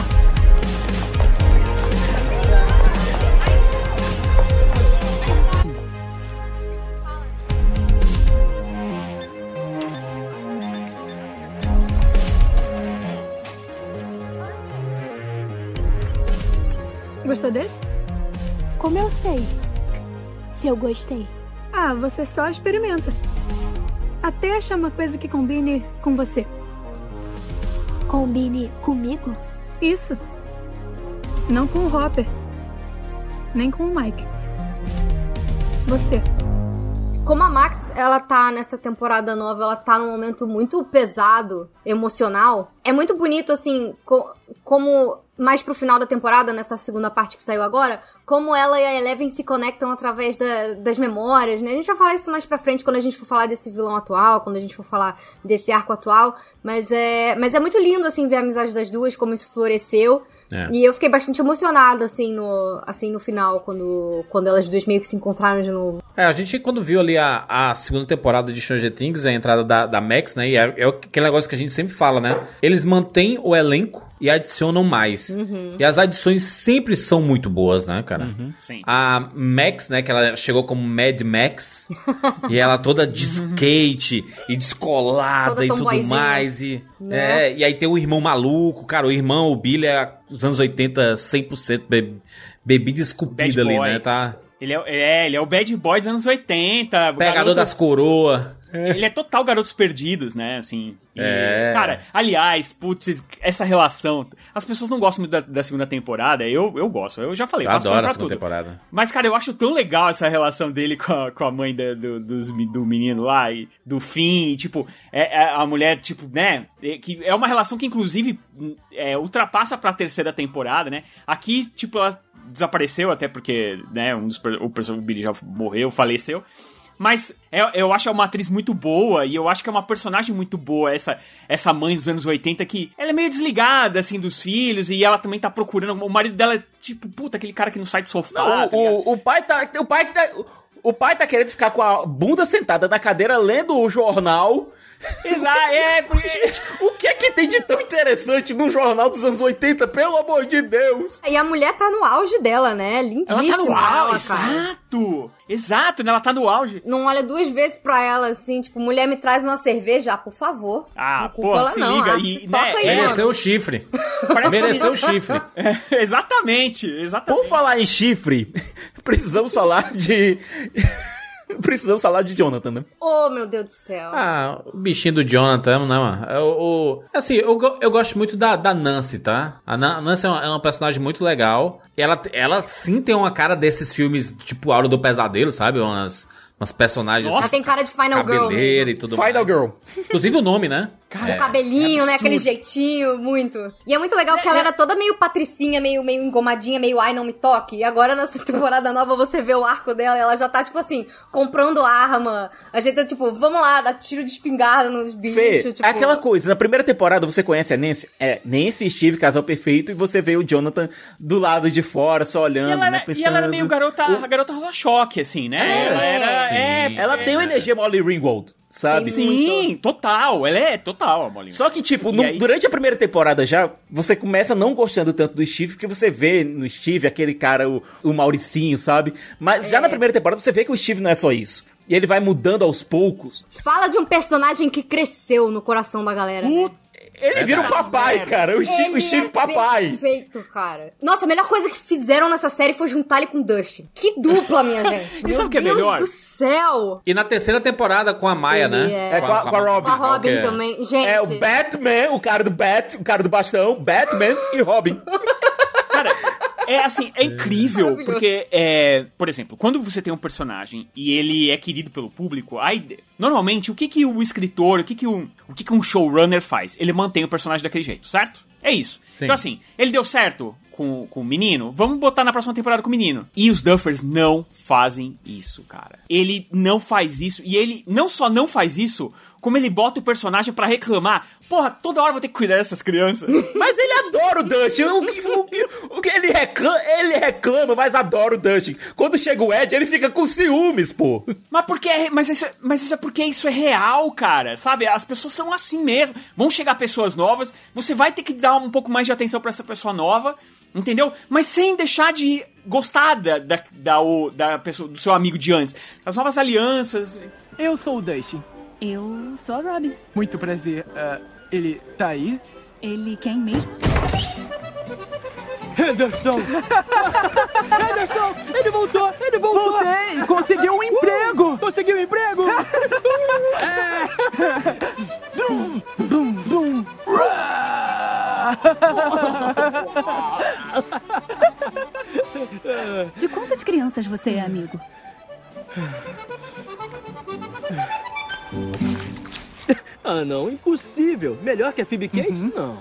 Gostou desse? Como eu sei se eu gostei? Ah, você só experimenta. Até achar uma coisa que combine com você. Combine comigo? Isso. Não com o Hopper. Nem com o Mike. Você. Como a Max, ela tá nessa temporada nova, ela tá num momento muito pesado, emocional. É muito bonito, assim, co- como mais pro final da temporada, nessa segunda parte que saiu agora, como ela e a Eleven se conectam através da- das memórias, né? A gente vai falar isso mais pra frente quando a gente for falar desse vilão atual, quando a gente for falar desse arco atual. Mas é, mas é muito lindo, assim, ver a amizade das duas, como isso floresceu. É. E eu fiquei bastante emocionada, assim, no, assim, no final, quando, quando elas duas meio que se encontraram de novo. É, a gente quando viu ali a, a segunda temporada de Stranger Things, a entrada da, da Max, né? E é, é aquele negócio que a gente sempre fala, né? Eles mantêm o elenco e adicionam mais. Uhum. E as adições sempre são muito boas, né, cara? Sim. A Max, né, que ela chegou como Mad Max, e ela toda de skate e descolada Toda e tudo tomboyzinha, mais. E, né? é, e aí tem o irmão maluco, cara, o irmão, o Billy é dos anos 80, 100% be, bebida esculpida ali, né, tá? Ele é, é, ele é o bad boy dos anos 80. Pegador garotos- das coroas. Ele é total garotos perdidos, né? Assim. E, É. Cara, aliás, putz, essa relação. As pessoas não gostam muito da, da segunda temporada. Eu, eu gosto. Eu já falei, Eu passo adoro a segunda tudo. temporada. Mas, cara, eu acho tão legal essa relação dele com a, com a mãe da- do, dos- do menino lá, e do fim, e, tipo, é, é a mulher, tipo, né? é, que é uma relação que, inclusive, é, ultrapassa pra terceira temporada, né? Aqui, tipo, ela desapareceu, até porque, né, um dos, o personagem o Billy já morreu, faleceu. Mas é- eu acho uma atriz muito boa e eu acho que é uma personagem muito boa, essa, essa mãe dos anos 80, que ela é meio desligada, assim, dos filhos, e ela também tá procurando. O marido dela é tipo, puta, aquele cara que não sai do sofá. Não, tá o, o pai tá. O pai tá. O pai tá querendo ficar com a bunda sentada na cadeira lendo o jornal. Exato, é, porque. Gente, o que é que tem de tão interessante no jornal dos anos 80? Pelo amor de Deus! E a mulher tá no auge dela, né? Lindíssima. Ela tá no auge, exato! Exato, né? Ela tá no auge. Não olha duas vezes pra ela assim, tipo, mulher me traz uma cerveja, ah, por favor. Ah, pô, ela se não. liga. Ah, E, se né, toca aí, é, mano. Mereceu o chifre. Parece Mereceu o chifre. É, exatamente, exatamente. Por falar em chifre, precisamos falar de. precisamos falar de Jonathan, né? Oh, meu Deus do céu. Ah, o bichinho do Jonathan, não, mano. É o, assim, eu, eu gosto muito da, da Nancy, tá? A Na- Nancy é uma, é uma personagem muito legal. Ela, ela sim tem uma cara desses filmes, tipo Aura do Pesadelo, sabe? Umas, umas personagens Ela tem cara de Final Girl mesmo. e tudo Final mais. Girl. Inclusive o nome, né? O cabelinho, é né? Aquele jeitinho, muito. E é muito legal que ela era toda meio patricinha, meio, meio engomadinha, meio ai, não me toque. E agora nessa temporada nova você vê o arco dela e ela já tá, tipo assim, comprando arma. A gente tá, tipo, vamos lá, dá tiro de espingarda nos bichos. Fê, tipo... é aquela coisa, na primeira temporada você conhece a Nancy, é, Nancy e Steve, casal perfeito, e você vê o Jonathan do lado de fora, só olhando, E ela, né, era, pensando... e ela era meio garota, a garota rosa choque, assim, né? ela era. É, Ela tem uma energia Molly Ringwald, sabe? Sim, total. Ela é total a Molly. Só que, tipo, no- aí- durante a primeira temporada já, você começa não gostando tanto do Steve, porque você vê no Steve aquele cara, o, o Mauricinho, sabe? Mas já na primeira temporada você vê que o Steve não é só isso. E ele vai mudando aos poucos. Fala de um personagem que cresceu no coração da galera. né? Ele vira o papai, cara. O Steve, o Ele Steve é papai. Perfeito, cara. Nossa, a melhor coisa que fizeram nessa série foi juntar ele com o Dustin. Que dupla, minha gente. E Meu sabe o que é Deus melhor? do céu. E na terceira temporada com a Maia, Ele né? é- É com a, com a Robin. Com a Robin Ok. também. Gente. É o Batman, o cara do Bat, o cara do bastão, Batman e Robin. É assim, é incrível, Maravilhoso. porque, é, por exemplo, quando você tem um personagem e ele é querido pelo público, a ide- normalmente o que, que o escritor, o que, que, um, o que, que um showrunner faz? Ele mantém o personagem daquele jeito, certo? É isso. Sim. Então assim, ele deu certo com, com o menino, vamos botar na próxima temporada com o menino. E os Duffers não fazem isso, cara. Ele não faz isso, e ele não só não faz isso, como ele bota o personagem pra reclamar. Porra, toda hora eu vou ter que cuidar dessas crianças. Mas ele adora o Dustin. O que, o que- o que ele, reclama, ele reclama, mas adora o Dustin. Quando chega o Ed, ele fica com ciúmes, pô. Mas porque é, mas isso, é- mas isso é porque isso é real, cara. Sabe? As pessoas são assim mesmo. Vão chegar pessoas novas, você vai ter que dar um pouco mais de atenção pra essa pessoa nova, entendeu? Mas sem deixar de gostar da, da, da, o- da pessoa, do seu amigo de antes. As novas alianças. Eu sou o Dustin. Eu sou a Robin. Muito prazer. Ah, ele tá aí? Ele quem mesmo? Henderson! Henderson! Ele voltou! Ele voltou! Voltei! Conseguiu um emprego! Conseguiu um emprego! é. Dum, dum, dum. De quantas crianças você é amigo? Ah, não, impossível. Melhor que a Phoebe Cates? Não.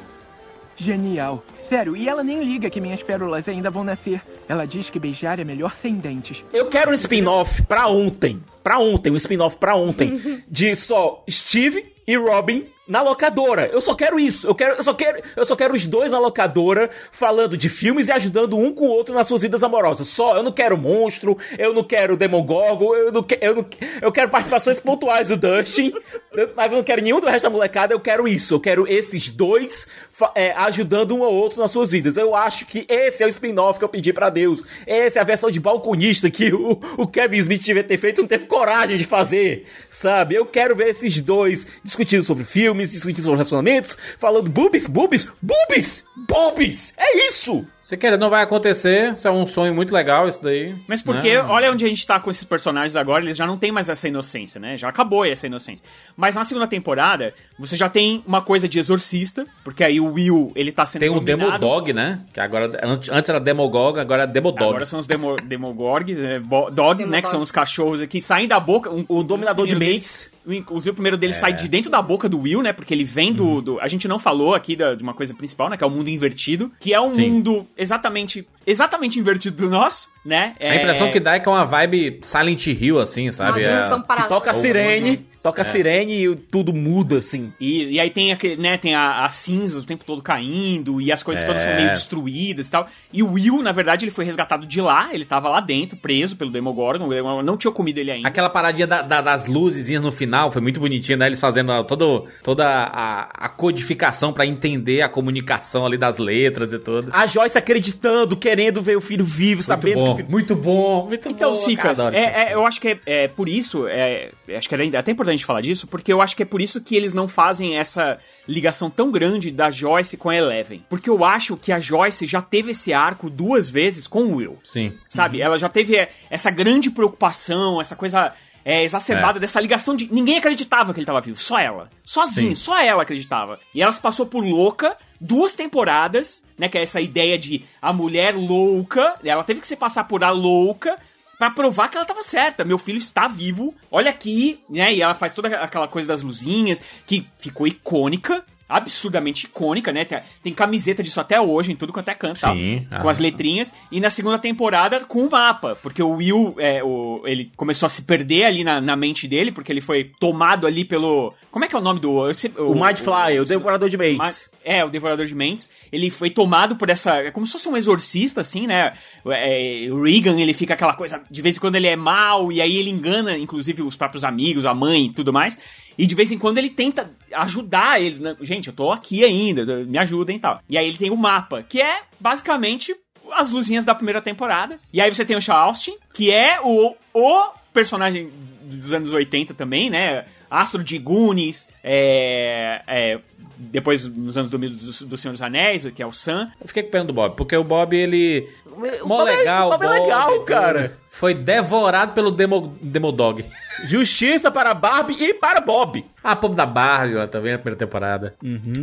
Genial. Sério, e ela nem liga que minhas pérolas ainda vão nascer. Ela diz que beijar é melhor sem dentes. Eu quero um spin-off pra ontem. Pra ontem, um spin-off pra ontem. de só Steve e Robin na locadora. Eu só quero isso. Eu quero, eu só quero, eu só quero os dois na locadora falando de filmes e ajudando um com o outro nas suas vidas amorosas. Só, eu não quero monstro, eu não quero Demogorgon, eu não, que- eu eu quero participações pontuais do Dustin, mas eu não quero nenhum do resto da molecada, eu quero isso. Eu quero esses dois é, ajudando um ao outro nas suas vidas. Eu acho que esse é o spin-off que eu pedi pra Deus. Essa é a versão de balconista que o, o Kevin Smith devia ter feito, não teve coragem de fazer, sabe? Eu quero ver esses dois discutindo sobre filmes, discutindo sobre relacionamentos, falando boobies, boobies, boobies, boobies. É isso! Se querer, não vai acontecer. Isso é um sonho muito legal, isso daí. Mas porque, né? olha onde a gente tá com esses personagens agora, eles já não tem mais essa inocência, né? Já acabou essa inocência. Mas na segunda temporada, você já tem uma coisa de exorcista, porque aí o Will, ele tá sendo Tem o. Demodog, né? Que agora, antes era Demogog, agora é Demodog. Agora são os demo, Demogorgs, é, bo- dogs, né? Que são Demodogs. os cachorros que saem da boca. um- O dominador de mentes. Inclusive, o primeiro É. deles sai de dentro da boca do Will, né? Porque ele vem Uhum. do, do- A gente não falou aqui da- de uma coisa principal, né? Que é o mundo invertido. Que é um Sim. mundo exatamente. Exatamente invertido do nosso, né? A impressão que dá é que é uma vibe Silent Hill, assim, sabe? Uma dimensão É- paralela. Toca a sirene, toca a É. sirene e tudo muda, assim. E, e aí tem aquele, né, tem a, as cinzas o tempo todo caindo e as coisas É. todas são meio destruídas e tal. E o Will, na verdade, ele foi resgatado de lá, ele tava lá dentro, preso pelo Demogorgon, não tinha comido ele ainda. Aquela paradinha da- da- das luzezinhas no final foi muito bonitinha, né? Eles fazendo a- todo, toda a, a codificação pra entender a comunicação ali das letras e tudo. A Joyce acreditando, querendo ver o filho vivo, sabendo que o bom, filho... muito bom, muito Então, bom. Adoro isso. é, é, eu acho que é, é por isso, é, acho que é até importante falar disso, porque eu acho que é por isso que eles não fazem essa ligação tão grande da Joyce com a Eleven. Porque eu acho que a Joyce já teve esse arco duas vezes com o Will. Sim. Sabe? Ela já teve é, essa grande preocupação, essa coisa é, exacerbada dessa ligação de. Ninguém acreditava que ele tava vivo, só ela. Sozinha, Sim. só ela acreditava. E ela se passou por louca duas temporadas, né? Que é essa ideia de a mulher louca. Ela teve que se passar por a louca pra provar que ela tava certa. Meu filho está vivo, olha aqui, né? E ela faz toda aquela coisa das luzinhas, que ficou icônica. Absurdamente icônica, né? Tem, tem camiseta disso até hoje, em tudo quanto é canto, tal, Sim, com ah. as letrinhas. E na segunda temporada, com o mapa. Porque o Will, é, o, ele começou a se perder ali na, na mente dele, porque ele foi tomado ali pelo. Como é que é o nome do. eu sei- O Mind Fly, o Devorador de Mentes. É, o Devorador de Mentes. Ele foi tomado por essa. É como se fosse um exorcista, assim, né? É, o Regan, ele fica aquela coisa. De vez em quando ele é mal, e aí ele engana, inclusive, os próprios amigos, a mãe e tudo mais. E de vez em quando ele tenta ajudar eles. Né? Gente, eu tô aqui ainda, me ajudem e tal. E aí ele tem o mapa, que é basicamente as luzinhas da primeira temporada. E aí você tem o Shaw Austin, que é o, o personagem dos anos 80 também, né? Astro de Goonies, é, é, depois nos anos 2000 do, do Senhor dos Anéis, que é o Sam. Eu fiquei com pena do Bob, porque o Bob, ele. Mó Bob é- legal, Bob é legal, tudo. cara. Foi devorado pelo Demo, Demodog. Justiça para Barbie e para Bob. Ah, povo da Barbie, ó, também na primeira temporada.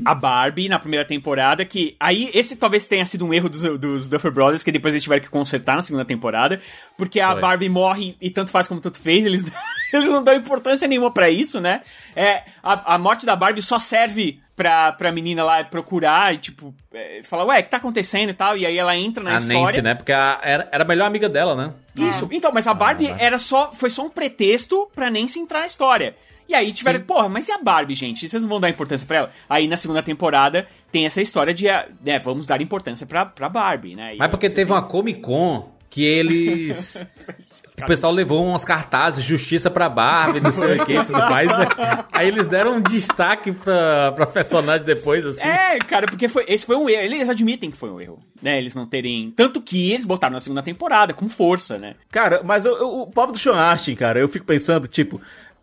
A Barbie na primeira temporada, que aí esse talvez tenha sido um erro dos, dos Duffer Brothers, que depois eles tiveram que consertar na segunda temporada, porque a Foi. Barbie morre e tanto faz como tanto fez, eles, eles não dão importância nenhuma pra isso, né? É, a, a morte da Barbie só serve pra, pra menina lá procurar e, tipo, é, falar, ué, o que tá acontecendo e tal, e aí ela entra na a história. Nancy, né? Porque a- era, era a melhor amiga dela, né? Isso. Então, mas a Barbie Ah, era só, foi só um pretexto pra Nancy entrar na história. E aí tiveram, porra, mas e a Barbie, gente? Vocês não vão dar importância pra ela? Aí na segunda temporada tem essa história de, ah, né, vamos dar importância pra, pra Barbie, né? E Mas porque teve tem- uma Comic Con que eles. o pessoal levou umas cartazes, justiça pra Barbie, não sei o que e tudo mais. Aí eles deram um destaque pra, pra personagem depois, assim. É, cara, porque foi, esse foi um erro. Eles admitem que foi um erro, né? Eles não terem. Tanto que eles botaram na segunda temporada, com força, né? Cara, mas eu- eu- o pobre do Sean Astin, cara, eu fico pensando, tipo,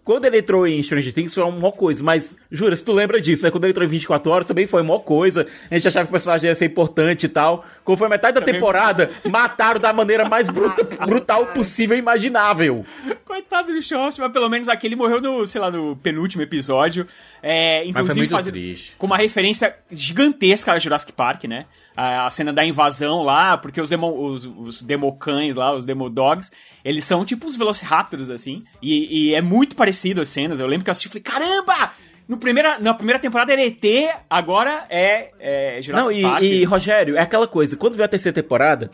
quando ele entrou em Stranger Things foi uma coisa, mas, jura, se tu lembra disso, né? Quando ele entrou em 24 horas também foi uma coisa, a gente achava que o personagem ia ser importante e tal. Quando foi metade da temporada, mataram da maneira mais bruta- brutal possível e imaginável. Coitado do Short, mas pelo menos aqui ele morreu no, sei lá, no penúltimo episódio. É, inclusive muito fazendo- triste. com uma referência gigantesca a Jurassic Park, né? A, cena da invasão lá, porque os, demo, os, os democães lá, os demodogs, eles são tipo os velociraptors, assim. E, e é muito parecido as cenas. Eu lembro que eu assisti e falei, caramba! No primeira, na primeira temporada era ET, agora é, é Jurassic Não, e, Park. e, Rogério, é aquela coisa, quando veio a terceira temporada,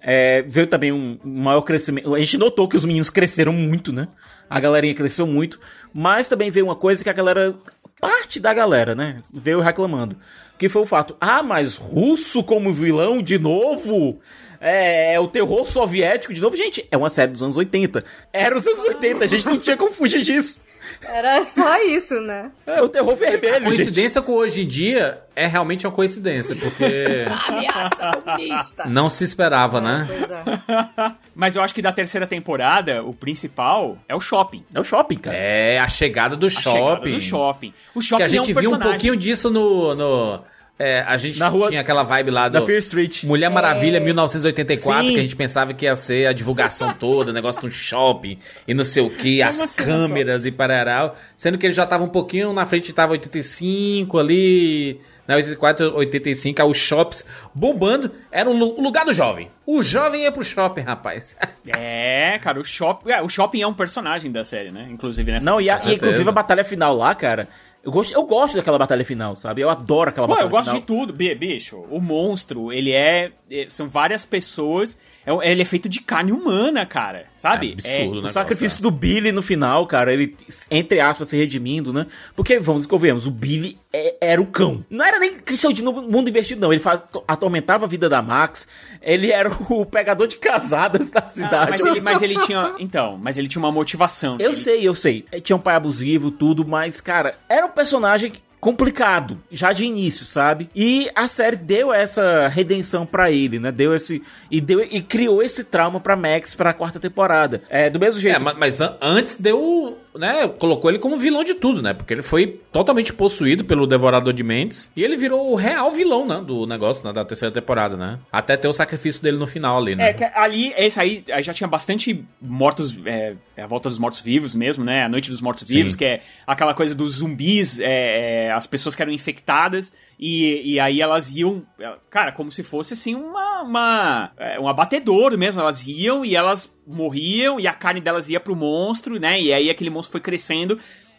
é, veio também um maior crescimento. A gente notou que os meninos cresceram muito, né? A galerinha cresceu muito, mas também veio uma coisa que a galera, parte da galera, né, veio reclamando. Que foi o fato, ah, mas russo como vilão de novo? É, é o terror soviético de novo. Gente, é uma série dos anos 80. Era os anos 80, a gente não tinha como fugir disso. Era só isso, né? É o terror vermelho, A gente. coincidência com hoje em dia é realmente uma coincidência, porque Ameaça comunista. não se esperava, né? Pois é. Mas eu acho que da terceira temporada, o principal é o shopping. É o shopping, cara. É a chegada do A chegada shopping. do shopping. O shopping Que a gente é um viu um personagem. pouquinho disso no. no- é, a gente Na rua- tinha aquela vibe lá Da do Fear Street. Mulher Maravilha É. 1984, Sim. que a gente pensava que ia ser a divulgação toda, negócio de um shopping e não sei o que, as cena só. câmeras e parará. Sendo que ele já tava um pouquinho na frente, tava 85 ali, né, 84, 85, aí os shops bombando. Era o lu- o lugar do jovem. O jovem ia pro shopping, rapaz. É, cara, o shopping. é, o shopping é um personagem da série, né? Inclusive nessa. Não, e, a- e inclusive a batalha final lá, cara. Eu gosto, eu gosto daquela batalha final, sabe? Eu adoro aquela Pô, batalha eu gosto final. de tudo, Bi- bicho. O monstro, ele é. é- São várias pessoas. É ele é feito de carne humana, cara. Sabe? É absurdo, É- né? O negócio, sacrifício do Billy no final, cara, ele, entre aspas, se redimindo, né? Porque, vamos convenhamos, o Billy é- era o cão. Não era nem questão de no- mundo invertido, não. Ele faz, atormentava a vida da Max. Ele era o pegador de casadas da Ah, cidade. mas, ele, mas ele tinha. Então, mas ele tinha uma motivação. Eu Ele- sei, eu sei. Tinha um pai abusivo, tudo, mas, cara, era um personagem complicado, já de início, sabe? E a série deu essa redenção pra ele, né? Deu esse e deu e criou esse trauma pra Max pra quarta temporada. É, do mesmo jeito. É, ma- mas, an- antes deu, né, colocou ele como vilão de tudo, né? Porque ele foi totalmente possuído pelo Devorador de Mentes e ele virou o real vilão, né, do negócio, né, da terceira temporada, né? Até ter o sacrifício dele no final ali, né? É, que ali, esse aí aí já tinha bastante mortos, é, é a volta dos mortos-vivos mesmo, né? A noite dos mortos-vivos, que é aquela coisa dos zumbis, é, é, as pessoas que eram infectadas, e, e aí elas iam, é, cara, como se fosse assim uma, uma, é, um abatedouro mesmo, elas iam e elas morriam e a carne delas ia pro monstro, né? E aí aquele monstro foi crescendo.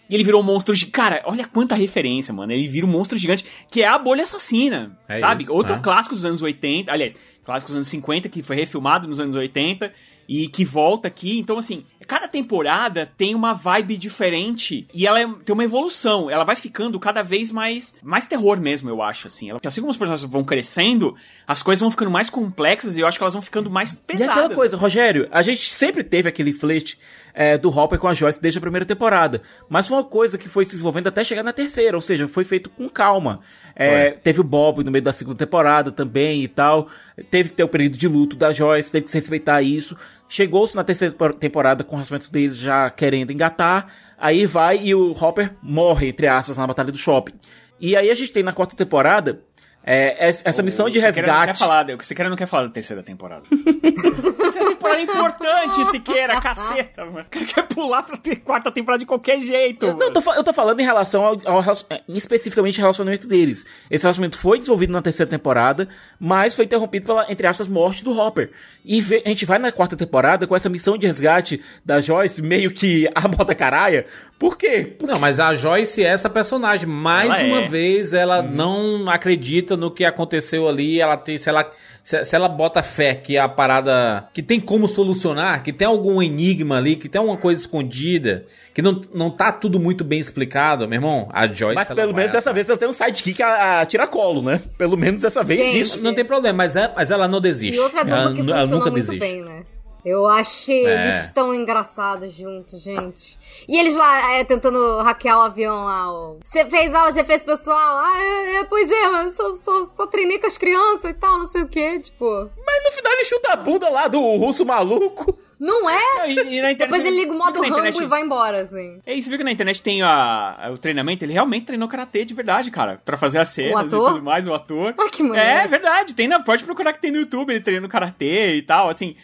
E ele virou um monstro gigante. Cara, olha quanta referência, mano. Ele vira um monstro gigante, que é a bolha assassina. É sabe? isso, Outro né? clássico dos anos 80. Aliás, clássico dos anos 50, que foi refilmado nos anos 80 e que volta aqui. Então, assim, cada temporada tem uma vibe diferente e ela é- tem uma evolução. Ela vai ficando cada vez mais, mais terror mesmo, eu acho, assim. Ela, assim como os personagens vão crescendo, as coisas vão ficando mais complexas e eu acho que elas vão ficando mais E pesadas. aquela coisa, Rogério, a gente sempre teve aquele flerte é, do Hopper com a Joyce desde a primeira temporada. Mas foi uma coisa que foi se desenvolvendo até chegar na terceira, ou seja, foi feito com calma. É, teve o Bob no meio da segunda temporada também e tal. Teve que ter o período de luto da Joyce, teve que se respeitar isso. Chegou-se na terceira temporada com o relacionamento deles já querendo engatar. Aí vai e o Hopper morre, entre aspas, na Batalha do Shopping. E aí a gente tem na quarta temporada é, es- essa missão de O Siqueira Não quer resgate. falar, o Siqueira não quer falar da terceira temporada. terceira temporada é importante, Siqueira, caceta, mano. O cara quer pular pra ter quarta temporada de qualquer jeito. Eu, não, eu tô, eu tô falando em relação ao, ao eh, especificamente ao relacionamento deles. Esse relacionamento foi desenvolvido na terceira temporada, mas foi interrompido pela, entre aspas, morte do Hopper. E vê- a gente vai na quarta temporada com essa missão de resgate da Joyce, meio que a bota caralha. Por quê? Não, mas a Joyce é essa personagem. Mais Ela uma é. vez, ela não acredita no que aconteceu ali. Ela tem, se ela, se, se ela bota fé que a parada. que tem como solucionar, que tem algum enigma ali, que tem alguma coisa escondida, que não, não tá tudo muito bem explicado, meu irmão, a Joyce. Mas pelo menos dessa vez ela tem um sidekick a, a tiracolo, né? Pelo menos dessa vez Gente, isso. Não tem problema, mas, é, mas ela não desiste. E outra dupla ela, que ela nunca muito desiste. bem, né? Eu achei É. eles tão engraçados juntos, gente. E eles lá é, tentando hackear o avião lá. Você fez aula de defesa pessoal? Ah, é, é, pois é, mas só, só, só treinei com as crianças e tal, não sei o que, tipo. Mas no final ele chuta a bunda lá do russo maluco. Não é? E, e na internet, Depois ele liga o modo Rambo internet- e vai embora, assim. É, você viu que na internet tem a, o treinamento, ele realmente treinou karatê de verdade, cara. Pra fazer as cenas e ator? tudo mais, o ator. Ah, que maneiro. É verdade, tem na, pode procurar que tem no YouTube ele treinando karatê e tal, assim.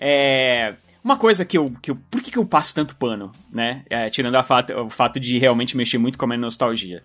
É. Uma coisa que eu. Que eu por que, que eu passo tanto pano, né? É, tirando fato, o fato de realmente mexer muito com a minha nostalgia.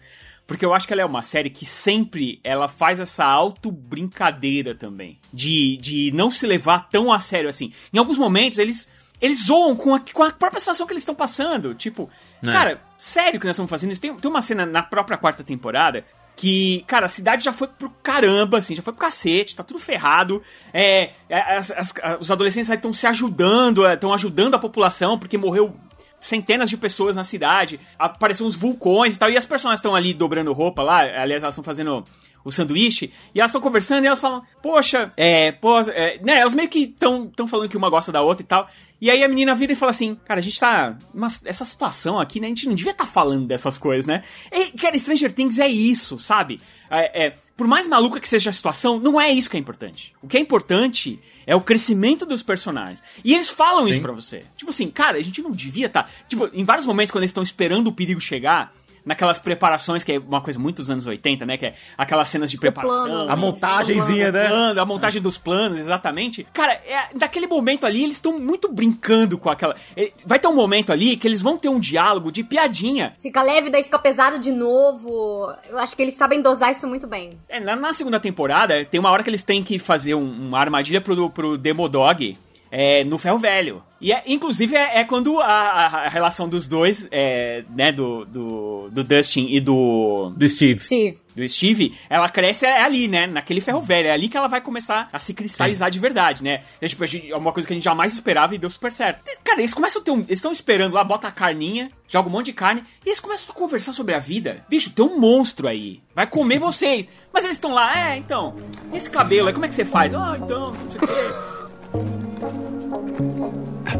Porque eu acho que ela é uma série que sempre ela faz essa auto-brincadeira também. De, de não se levar tão a sério assim. Em alguns momentos, eles. Eles zoam com a, com a própria situação que eles estão passando. Tipo, É. cara, sério que nós estamos fazendo isso? Tem, tem uma cena na própria quarta temporada que, cara, a cidade já foi pro caramba, assim, já foi pro cacete, tá tudo ferrado. É, as- as- os adolescentes estão se ajudando, estão ajudando a população, porque morreu centenas de pessoas na cidade, apareceram uns vulcões e tal, e as personagens estão ali dobrando roupa lá, aliás, elas estão fazendo o sanduíche, e elas estão conversando e elas falam, poxa, é, pô, é, né, elas meio que estão tão falando que uma gosta da outra e tal, e aí a menina vira e fala assim, cara, a gente tá, mas essa situação aqui, né, a gente não devia estar falando dessas coisas, né, e, cara, Stranger Things é isso, sabe, é, é, por mais maluca que seja a situação, não é isso que é importante, o que é importante é o crescimento dos personagens. E eles falam isso pra você. Tipo assim, cara, a gente não devia estar. Tipo, em vários momentos, quando eles estão esperando o perigo chegar, naquelas preparações, que é uma coisa muito dos anos 80, né? Que é aquelas cenas de preparação. plano. A montagenzinha, né? plano, a montagem dos planos, exatamente. Cara, é, daquele momento ali, eles estão muito brincando com aquela. é, Vai ter um momento ali que eles vão ter um diálogo de piadinha. Fica leve, daí fica pesado de novo. Eu acho que eles sabem dosar isso muito bem. É, na, na segunda temporada, tem uma hora que eles têm que fazer um- uma armadilha pro, pro Demodog é, no ferro velho. E é, inclusive é, é quando a, a- relação dos dois, é, né, do, do, do Dustin e do. Do Steve. Steve. Do Steve, ela cresce é ali, né? Naquele ferro velho. É ali que ela vai começar a se cristalizar de verdade, né? É, tipo, é uma coisa que a gente jamais esperava e deu super certo. Cara, eles começam a ter um. Eles estão esperando lá, bota a carninha, joga um monte de carne, e eles começam a conversar sobre a vida. Bicho, tem um monstro aí. Vai comer vocês. Mas eles estão lá, é, então. Esse cabelo aí, como é que você faz? Ah, então, não sei o quê.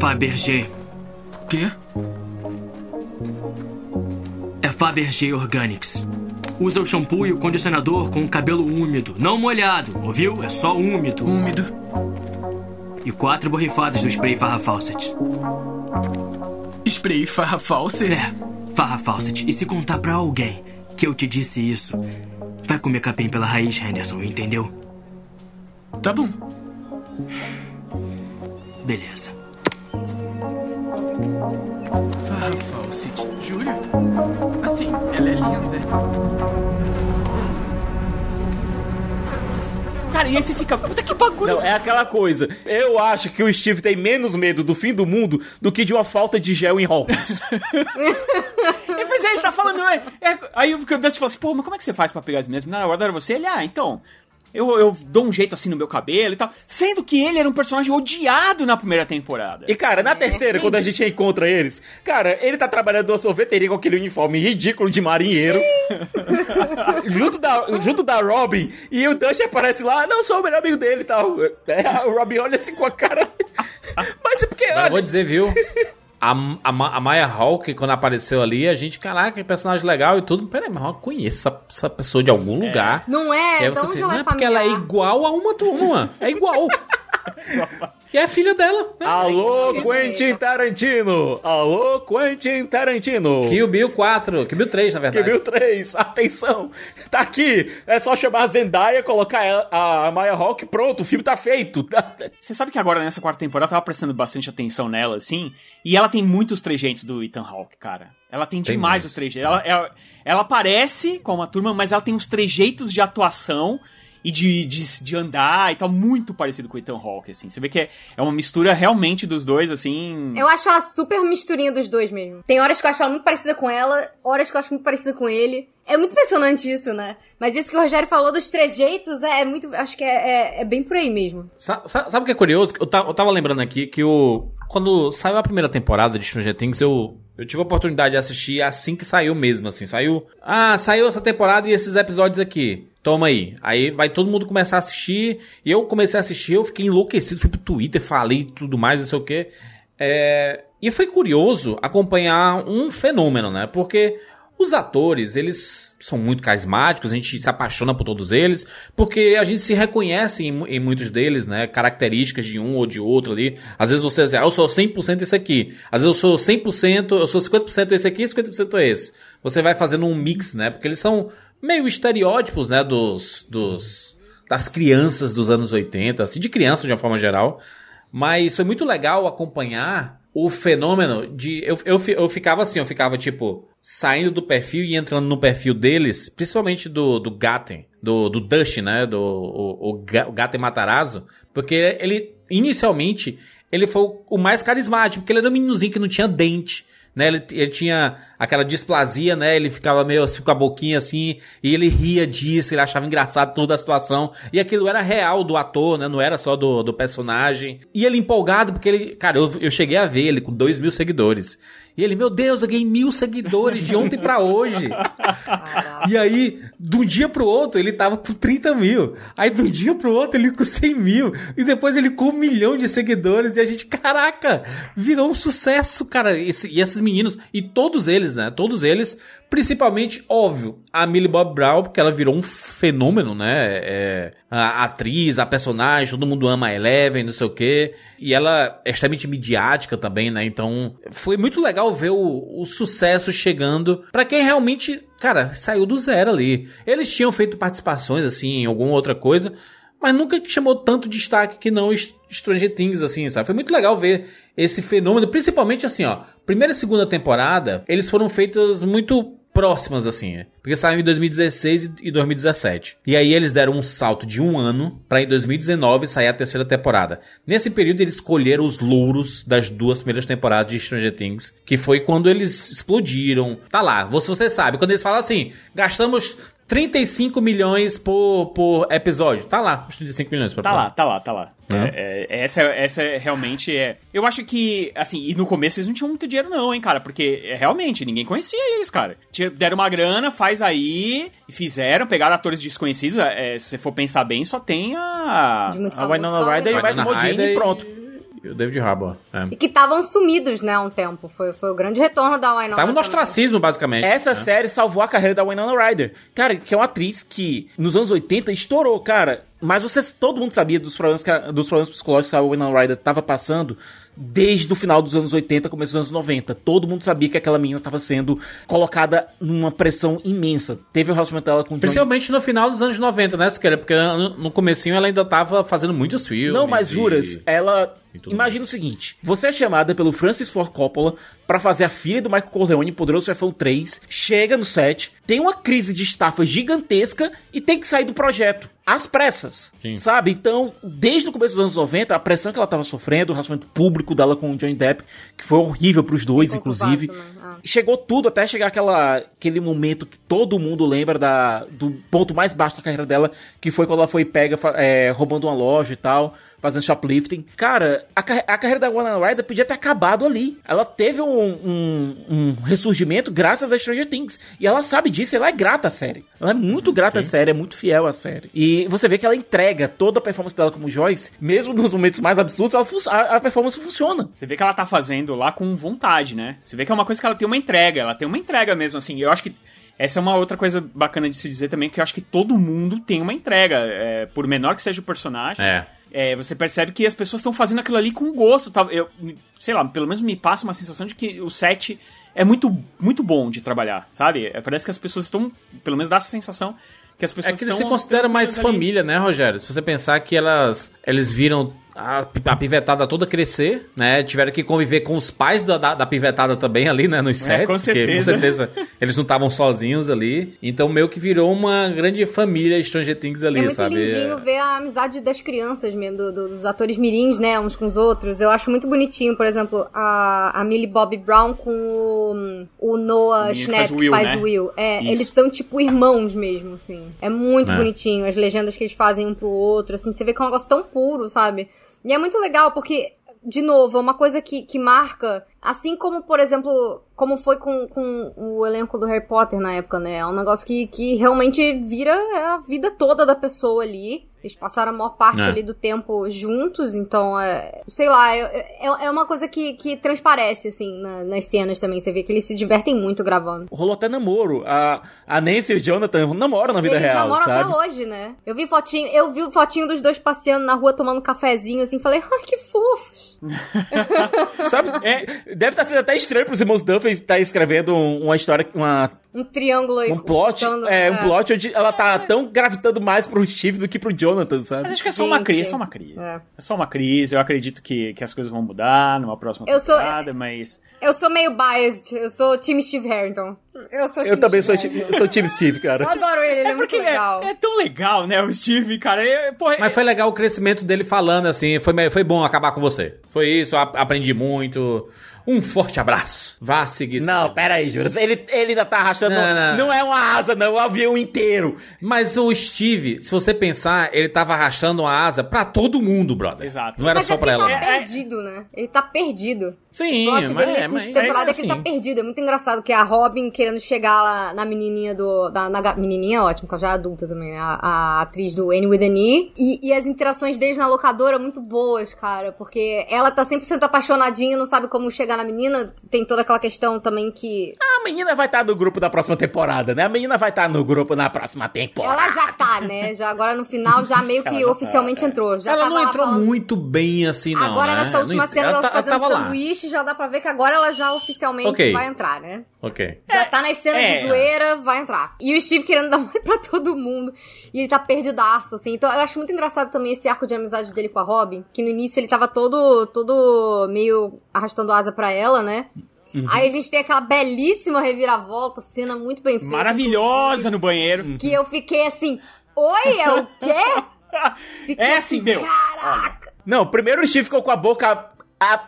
Fabergé. Quê? É Fabergé Organics. Usa o shampoo e o condicionador com o cabelo úmido, não molhado, ouviu? É só úmido. Úmido. E quatro borrifadas do spray Farra Fawcett. Spray farra faucet? É, Farra Fawcett. E se contar pra alguém que eu te disse isso, vai comer capim pela raiz, Henderson, entendeu? Tá bom. Beleza. Farra faucet. Júlio? Assim, ela é linda. Cara, e você fica, puta que bagulho. Não, é aquela coisa. Eu acho que o Steve tem menos medo do fim do mundo do que de uma falta de gel em Hawkins. E pois é, ele tá falando. É, é, aí o Dusty fala assim, pô, mas como é que você faz pra pegar as meninas? Na hora era você? Ele, ah, então. Eu, eu dou um jeito assim no meu cabelo e tal. Sendo que ele era um personagem odiado na primeira temporada. E, cara, na terceira, quando a gente encontra eles, cara, ele tá trabalhando numa sorveteria com aquele uniforme ridículo de marinheiro. junto, da, junto da Robin. E o Dusty aparece lá, não, sou o melhor amigo dele e tal. É, o Robin olha assim com a cara. Mas é porque. Mas eu olha, vou dizer, viu? A, a, a Maya Hawke, quando apareceu ali, a gente, caraca, que personagem legal e tudo. Peraí, mas eu conheço essa, essa pessoa de algum lugar. Não é? E aí você onde fica, ela não é é porque ela é igual a uma turma. É igual. e é filha dela. né? Alô, Quentin Tarantino! Alô, Quentin Tarantino! Kill Bill 4, Kill Bill 3, na verdade. Kill Bill 3, atenção! Tá aqui! É só chamar a Zendaya, colocar ela- a Maya Hawke, pronto, o filme tá feito! Você sabe que agora nessa quarta temporada eu tava prestando bastante atenção nela, assim, e ela tem muitos trejeitos do Ethan Hawke, cara. Ela tem, Tem demais muitos. os trejeitos. Ela, ela, ela aparece com uma turma, mas ela tem uns trejeitos de atuação e de, de, de andar e tal, muito parecido com o Ethan Hawke, assim. Você vê que é, é uma mistura realmente dos dois, assim. Eu acho ela super misturinha dos dois mesmo. Tem horas que eu acho ela muito parecida com ela, horas que eu acho muito parecida com ele. É muito impressionante isso, né? Mas isso que o Rogério falou dos trejeitos é, é muito. Acho que é, é, é bem por aí mesmo. Sa- sa- Sabe o que é curioso? Eu, eu tava lembrando aqui que o. Quando saiu a primeira temporada de Stranger Things, eu, eu tive a oportunidade de assistir assim que saiu mesmo, assim. Saiu. Ah, saiu essa temporada e esses episódios aqui. Toma aí. Aí vai todo mundo começar a assistir. E eu comecei a assistir, eu fiquei enlouquecido, fui pro Twitter, falei tudo mais, não sei o quê. É, E foi curioso acompanhar um fenômeno, né? Porque os atores, eles são muito carismáticos, a gente se apaixona por todos eles, porque a gente se reconhece em, em muitos deles, né? Características de um ou de outro ali. Às vezes você diz, ah, eu sou 100% esse aqui. Às vezes eu sou 100%, eu sou 50% esse aqui e 50% esse. Você vai fazendo um mix, né? Porque eles são meio estereótipos, né? Dos, dos, das crianças dos anos 80, assim, de criança de uma forma geral. Mas foi muito legal acompanhar o fenômeno de. Eu, eu, eu ficava assim, eu ficava tipo, saindo do perfil e entrando no perfil deles, principalmente do, do Gaten, do, do Dush, né? Do o, o, o Gaten Matarazzo, porque ele, inicialmente, ele foi o, o mais carismático, porque ele era um meninozinho que não tinha dente. Né, ele, ele tinha aquela displasia, né? Ele ficava meio assim com a boquinha assim, e ele ria disso, ele achava engraçado toda a situação. E aquilo era real do ator, né? Não era só do, do personagem. E ele empolgado, porque ele. Cara, eu, eu cheguei a ver ele com dois mil seguidores. E ele, meu Deus, eu ganhei mil seguidores de ontem pra hoje. E aí, de um dia pro outro, ele tava com 30 mil. Aí, de um dia pro outro, ele com 100 mil. E depois ele com um milhão de seguidores. E a gente, caraca, virou um sucesso, cara. Esse- e esses meninos, e todos eles, né? Todos eles, principalmente, óbvio, a Millie Bob Brown, porque ela virou um fenômeno, né? É, a atriz, a personagem, todo mundo ama a Eleven, não sei o quê. E ela é extremamente midiática também, né? Então, foi muito legal ver o, o sucesso chegando pra quem realmente, cara, saiu do zero ali. Eles tinham feito participações, assim, em alguma outra coisa, mas nunca chamou tanto destaque que não Str- Stranger Things, assim, sabe? Foi muito legal ver esse fenômeno, principalmente assim, ó. Primeira e segunda temporada, eles foram feitas muito próximas, assim, é. porque saiu em 2016 e- e 2017. E aí eles deram um salto de um ano pra em 2019 sair a terceira temporada. Nesse período eles escolheram os louros das duas primeiras temporadas de Stranger Things, que foi quando eles explodiram. Tá lá, você sabe, quando eles falam assim, gastamos 35 milhões por, por episódio. Tá lá, os 35 milhões. pra Tá lá, tá lá, tá lá. Né? É, é, essa, essa é realmente é. Eu acho que, assim, e no começo eles não tinham muito dinheiro, não, hein, cara? Porque é, realmente ninguém conhecia eles, cara. Deram uma grana, faz aí, e fizeram, pegaram atores desconhecidos. é, se você for pensar bem, só tem a. A Winona Ryder e o Matt Modine e e- pronto. E o David Harbour. É. E que estavam sumidos, né, há um tempo. Foi, foi o grande retorno da Winona. Tava no ostracismo, basicamente. Essa né? série salvou a carreira da Winona Ryder. Cara, que é uma atriz que nos anos 80 estourou, cara. Mas você, todo mundo sabia dos problemas, que a- dos problemas psicológicos que a Winona Ryder tava passando. Desde o final dos anos 80, começo dos anos 90. Todo mundo sabia que aquela menina tava sendo colocada numa pressão imensa. Teve o relacionamento dela com o Johnny Principalmente no final dos anos 90, né, Siqueira? Porque no comecinho ela ainda tava fazendo muitos filmes. Não, mas e- juras, ela. Imagina o seguinte: você é chamada pelo Francis Ford Coppola pra fazer a filha do Michael Corleone em Poderoso Chefão 3, chega no set, tem uma crise de estafa gigantesca e tem que sair do projeto. Às pressas. Sabe? Então, desde o começo dos anos 90, a pressão que ela tava sofrendo, o relacionamento público dela com o Johnny Depp, que foi horrível pros dois, inclusive. Chegou tudo até chegar aquela, aquele momento que todo mundo lembra da, do ponto mais baixo da carreira dela, que foi quando ela foi pega é, roubando uma loja e tal, fazendo shoplifting. Cara, a, a carreira da Winona Ryder podia ter acabado ali. Ela teve um, um- um ressurgimento graças a Stranger Things. E ela sabe disso, ela é grata à série. Ela é muito grata à série, é muito fiel à série. E você vê que ela entrega toda a performance dela como Joyce, mesmo nos momentos mais absurdos, a, a performance funciona. Você vê que ela tá fazendo lá com vontade, né? Você vê que é uma coisa que ela tem uma entrega, ela tem uma entrega mesmo, assim. Eu acho que essa é uma outra coisa bacana de se dizer também, que eu acho que todo mundo tem uma entrega, é, por menor que seja o personagem. É. É, você percebe que as pessoas estão fazendo aquilo ali com gosto. Tá? Eu, sei lá, pelo menos me passa uma sensação de que o set é muito, muito bom de trabalhar, sabe? É, parece que as pessoas estão, pelo menos dá essa sensação que as É pessoas que eles se estão consideram mais tranquilas ali. família, né, Rogério? Se você pensar que elas eles viram a, a pivetada toda crescer, né? Tiveram que conviver com os pais da, da, da pivetada também ali, né? Nos É, sets. com porque, certeza. com certeza eles não estavam sozinhos ali. Então meio que virou uma grande família Stranger Things ali, É muito sabe? lindinho ver a amizade das crianças mesmo, do- do- dos atores mirins, né, uns com os outros. Eu acho muito bonitinho, por exemplo, a, a Millie Bobby Brown com o, o Noah Schnapp, faz Will, faz né? o Will. É, Isso. eles são tipo irmãos mesmo, assim. É muito É. bonitinho, as legendas que eles fazem um pro outro, assim, você vê que é um negócio tão puro, sabe? E é muito legal, porque, de novo, é uma coisa que, que marca, assim como, por exemplo, como foi com, com o elenco do Harry Potter na época, né? É um negócio que, que realmente vira a vida toda da pessoa ali. Eles passaram a maior parte É. ali do tempo juntos, então, é, sei lá, é, é, uma coisa que, que transparece, assim, na- nas cenas também. Você vê que eles se divertem muito gravando. Rolou até namoro. A, a Nancy e o Jonathan namoram na vida Eles real, namoram sabe? até hoje, né? Eu vi fotinho, eu vi o fotinho dos dois passeando na rua tomando um cafezinho, assim, falei, ai, que fofos. Sabe? Deve estar sendo até estranho pros irmãos Duffy estar escrevendo um- uma história, uma, Um triângulo aí. um plot, contando- é, um plot onde ela tá tão gravitando mais pro Steve do que pro Jonathan, sabe? Mas acho que é só uma Gente. crise, é só uma crise. É. É. só uma crise, eu acredito que, que as coisas vão mudar numa próxima Eu sou- temporada, mas... Eu sou meio biased, eu sou time Steve Harrington. Eu sou Eu também sou, Steve sou Steve, cara. Eu adoro ele, ele é, muito porque ele é, legal. é tão legal, né, o Steve, cara. É, porra, Mas foi legal o crescimento dele falando assim, foi, foi bom acabar com você. Foi isso, a- aprendi muito. Um forte abraço. Vá seguir. Não, pera aí, Juras. Ele, ele ainda tá arrastando. Não, Não, não. é uma asa, não, é um avião inteiro. Mas o Steve, se você pensar, ele tava arrastando uma asa pra todo mundo, brother. Exato. Não era Mas só é pra ela. tá perdido, né? Ele tá perdido. Sim, plot mas, dele é, nesse mas temporada é, é que ele tá assim. perdido. É muito engraçado que a Robin querendo chegar lá na menininha do... Da, na, menininha é ótimo, que ela já é adulta também. né? A, a atriz do Annie with an E. E, e as interações deles na locadora muito boas, cara. Porque ela tá 100% apaixonadinha, não sabe como chegar na menina. Tem toda aquela questão também que... A menina vai estar no grupo da próxima temporada, né? A menina vai estar no grupo na próxima temporada. Ela já tá, né? Já agora no final já meio que Ela já tá, oficialmente é. entrou. Já ela tava não entrou falando- muito bem assim, não. Agora né? nessa última Não- cena ela ela tá- fazendo lá. Já dá pra ver que agora ela já oficialmente Ok. vai entrar, né? Ok. Já tá nas cenas é. de zoeira, vai entrar. E o Steve querendo dar mole pra todo mundo. E ele tá perdidaço, assim. Então eu acho muito engraçado também esse arco de amizade dele com a Robin. Que no início ele tava todo, todo meio arrastando asa pra ela, né? Uhum. Aí a gente tem aquela belíssima reviravolta, cena muito bem feita. Maravilhosa no banheiro. Que eu fiquei assim, oi, é o quê? Fiquei É assim, meu. Caraca! Não, primeiro o Steve ficou com a boca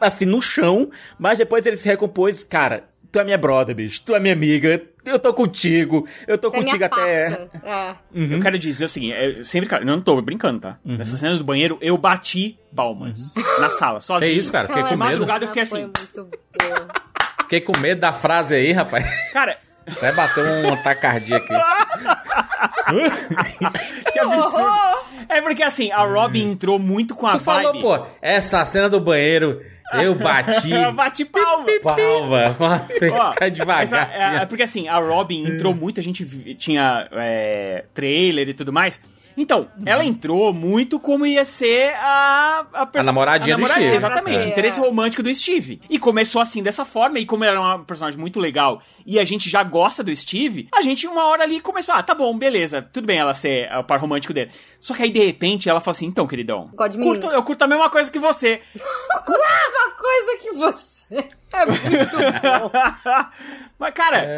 assim no chão, mas depois ele se recompôs. Cara, tu é minha brother, bicho. Tu é minha amiga. Eu tô contigo. Eu tô É contigo até. É. Eu quero dizer o seguinte, é, sempre, cara, eu não tô brincando, tá? Nessa cena do banheiro, eu bati palmas na sala, sozinho. É isso, cara. Fiquei com De medo. madrugada eu fiquei Foi assim. Fiquei com medo da frase aí, rapaz. cara, Vai bater um ataque cardíaco aqui. que absurdo. É porque assim, a Robin entrou muito com a Tu falou, vibe. pô, essa cena do banheiro, eu bati. eu bati palma. Palma, Ó, fica devagar. essa- assim, é, ó. é porque assim, a Robin entrou muito, a gente tinha é, trailer e tudo mais. Então, ela entrou muito como ia ser a... A, perso- namoradinha do Steve. Exatamente, É. interesse romântico do Steve. E começou assim, dessa forma, e como ela é uma personagem muito legal, e a gente já gosta do Steve, a gente uma hora ali começou, ah, tá bom, beleza, tudo bem ela ser o par romântico dele. Só que aí, de repente, ela fala assim, então, queridão, curto, eu curto a mesma coisa que você. Uma coisa que você. É muito bom. Mas, cara,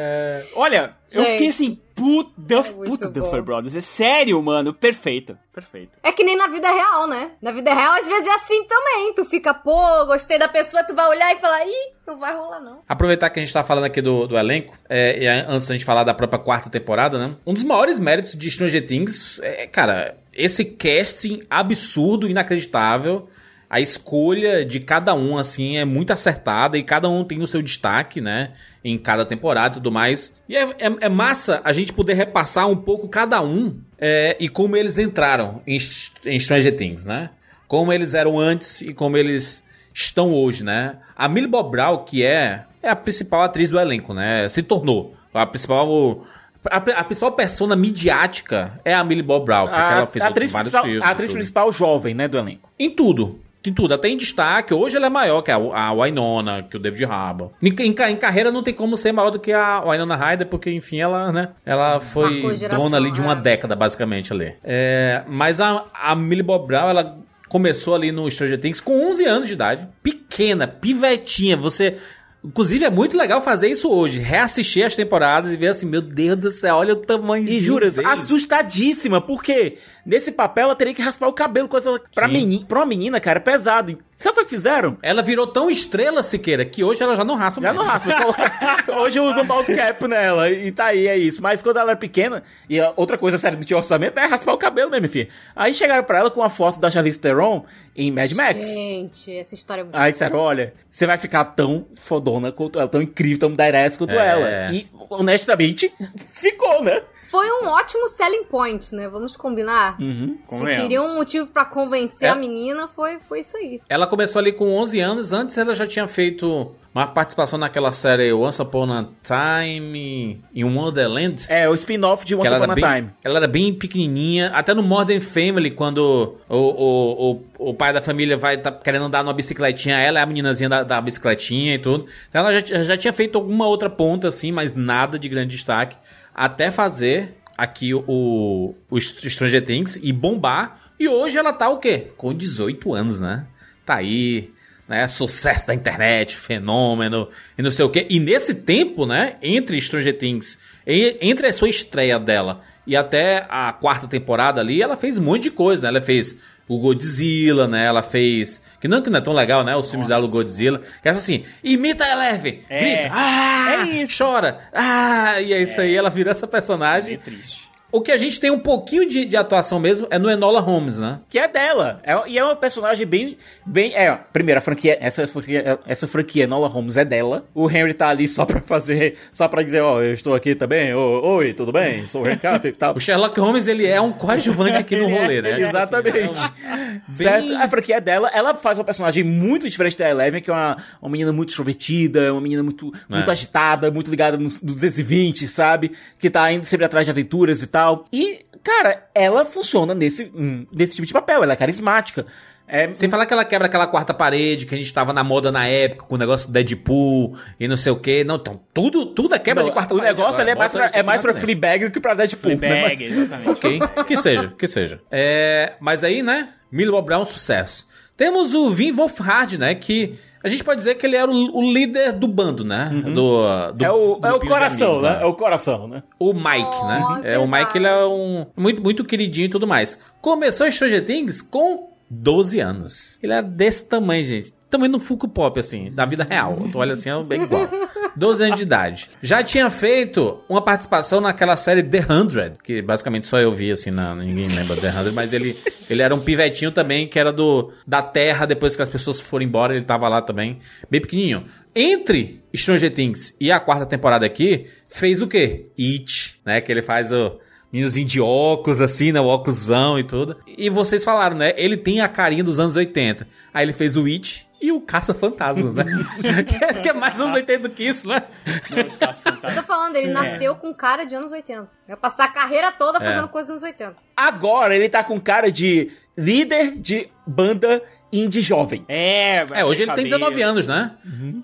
olha, eu Gente. fiquei assim, puta, muito puta bom. Duffer Brothers, é sério, mano, perfeito, perfeito. É que nem na vida real, né? Na vida real, às vezes é assim também. Tu fica, pô, gostei da pessoa, tu vai olhar e falar, ih, não vai rolar, não. Aproveitar que a gente tá falando aqui do, do elenco, é, e antes da gente falar da própria quarta temporada, né? Um dos maiores méritos de Stranger Things é, cara, esse casting absurdo, inacreditável. A escolha de cada um, assim, é muito acertada e cada um tem o seu destaque, né? Em cada temporada e tudo mais. E é, é- é massa a gente poder repassar um pouco cada um é, e como eles entraram em, em Stranger Things, né? Como eles eram antes e como eles estão hoje, né? A Millie Bob Brown, que é, é a principal atriz do elenco, né? Se tornou a principal... A, a principal persona midiática é a Millie Bob Brown, porque A, ela fez a atriz, vários filmes. a atriz principal jovem, né, do elenco. Em tudo. Em tudo, até em destaque. Hoje ela é maior que a, a Wynonna, que o David Harbour. Em, em em carreira não tem como ser maior do que a Wynonna Ryder, porque, enfim, ela, né? Ela foi geração, dona ali de uma é. década, basicamente, ali. É, mas a, a Millie Bob Brown, ela começou ali no Stranger Things com 11 anos de idade. Pequena, pivetinha. Você... Inclusive, é muito legal fazer isso hoje. Reassistir as temporadas e ver assim, meu Deus do céu, olha o tamanho E juras, assustadíssima, porque nesse papel ela teria que raspar o cabelo, coisa pra, pra uma menina, cara, é pesado. Sabe o que fizeram? Ela virou tão estrela, Siqueira, que hoje ela já não raspa Já mais. não raspa. coloca- Hoje eu uso um bald cap nela e tá aí, é isso. Mas quando ela era pequena, e a outra coisa séria do tinha orçamento é raspar o cabelo mesmo, filho. Aí chegaram pra ela com uma foto da Charlize Theron em Mad Max. Gente, essa história é muito Aí disseram, olha, você vai ficar tão fodona quanto ela, tão incrível, tão badass quanto É. ela. E, honestamente, ficou, né? Foi um ótimo selling point, né? Vamos combinar? Uhum, Se queria um motivo pra convencer É. a menina, foi, foi isso aí. Ela começou ali com 11 anos. Antes ela já tinha feito uma participação naquela série Once Upon a Time in Wonderland. É, o spin-off de Once Upon a bem, Time. Ela era bem pequenininha. Até no Modern Family, quando o, o, o, o pai da família vai tá querendo andar numa bicicletinha, ela é a meninazinha da, da bicicletinha e tudo. Então ela já, já tinha feito alguma outra ponta, assim, mas nada de grande destaque. Até fazer aqui o, o Stranger Things e bombar. E hoje ela tá o quê? Com 18 anos, né? Tá aí, né? Sucesso da internet, fenômeno e não sei o quê. E nesse tempo, né? Entre Stranger Things, entre a sua estreia dela e até a quarta temporada ali, ela fez um monte de coisa, né? Ela fez o Godzilla, né? Ela fez. Que não, que não é tão legal, né? Os filmes dela, o Godzilla. Que é assim, imita a Eleven, É. grita, ah, É isso. chora, ah, e é isso aí, ela virou essa personagem. É triste. O que a gente tem um pouquinho de, de atuação mesmo é no Enola Holmes, né? Que é dela. É- e é uma personagem bem. bem é, primeiro, a franquia. Essa franquia, essa franquia Nola Holmes é dela. O Henry tá ali só pra fazer. Só pra dizer, ó, eu estou aqui também. Oi, tudo bem? Sou o Henry Cavill e tal. O Sherlock Holmes, ele é um coadjuvante aqui no rolê, né? Exatamente. Bem- Certo? A franquia é dela. Ela faz uma personagem muito diferente da Eleven, que é uma, uma menina muito extrovertida, uma menina muito, muito É. agitada, muito ligada nos, nos 220, sabe? Que tá indo sempre atrás de aventuras e tal. E, cara, ela funciona nesse, hum, nesse tipo de papel. Ela é carismática. É, Sem falar que ela quebra aquela quarta parede que a gente tava na moda na época, com o negócio do Deadpool e não sei o quê. Não, então, tudo, tudo é quebra de quarta o parede. negócio ali é agora. mais, pra, é mais pra. Fleabag do que pra Deadpool. né? Fleabag, Mas- exatamente. Ok, que seja, que seja. É, mas aí, né, Millie Bob Brown, sucesso. Temos o Vin Wolfhard, né, que a gente pode dizer que ele era o, o líder do bando, né, do, do É o, é o coração, amigos, né? É o coração, né? O Mike, né? Oh, É, o Mike, ele é um muito, muito queridinho e tudo mais. Começou em Stranger Things com 12 anos. Ele é desse tamanho, gente. Também no Funko Pop, assim, da vida real. Tu olha assim, é bem igual. 12 anos de idade. Já tinha feito uma participação naquela série The Hundred, que basicamente só eu vi, assim, na, ninguém lembra The Hundred, mas ele, ele era um pivetinho também, que era do da Terra, depois que as pessoas foram embora, ele tava lá também, bem pequenininho. Entre Stranger Things e a quarta temporada aqui, fez o quê? It, né? Que ele faz o meninozinho de óculos, assim, né? O óculosão e tudo. E vocês falaram, né? Ele tem a carinha dos anos 80. Aí ele fez o It e o Caça-Fantasmas, né? que, é, que é mais anos 80 do que isso, né? Não, os caras Eu tô falando, ele nasceu com cara de anos 80. Vai passar a carreira toda fazendo É. coisas nos 80. Agora ele tá com cara de líder de banda indie jovem. É, É, hoje ele tem 19 anos, né?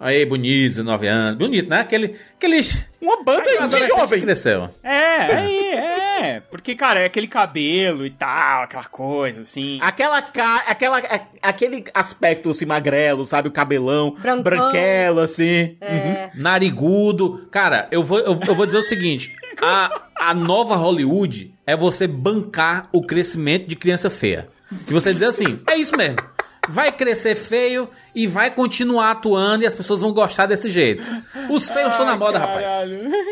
Aí, bonito, 19 anos. Bonito, né? Aquele, aqueles... Uma banda aquele indie jovem. que cresceu. É, aí, é. Porque, cara, é aquele cabelo e tal, aquela coisa, assim. Aquela ca... aquela a- aquele aspecto assim magrelo, sabe, o cabelão, Brancão. branquelo assim. É. Narigudo. Cara, eu vou, eu, eu vou dizer o seguinte: a, a nova Hollywood é você bancar o crescimento de criança feia. E você dizer assim: é isso mesmo. Vai crescer feio e vai continuar atuando e as pessoas vão gostar desse jeito. Os feios estão na moda, rapaz.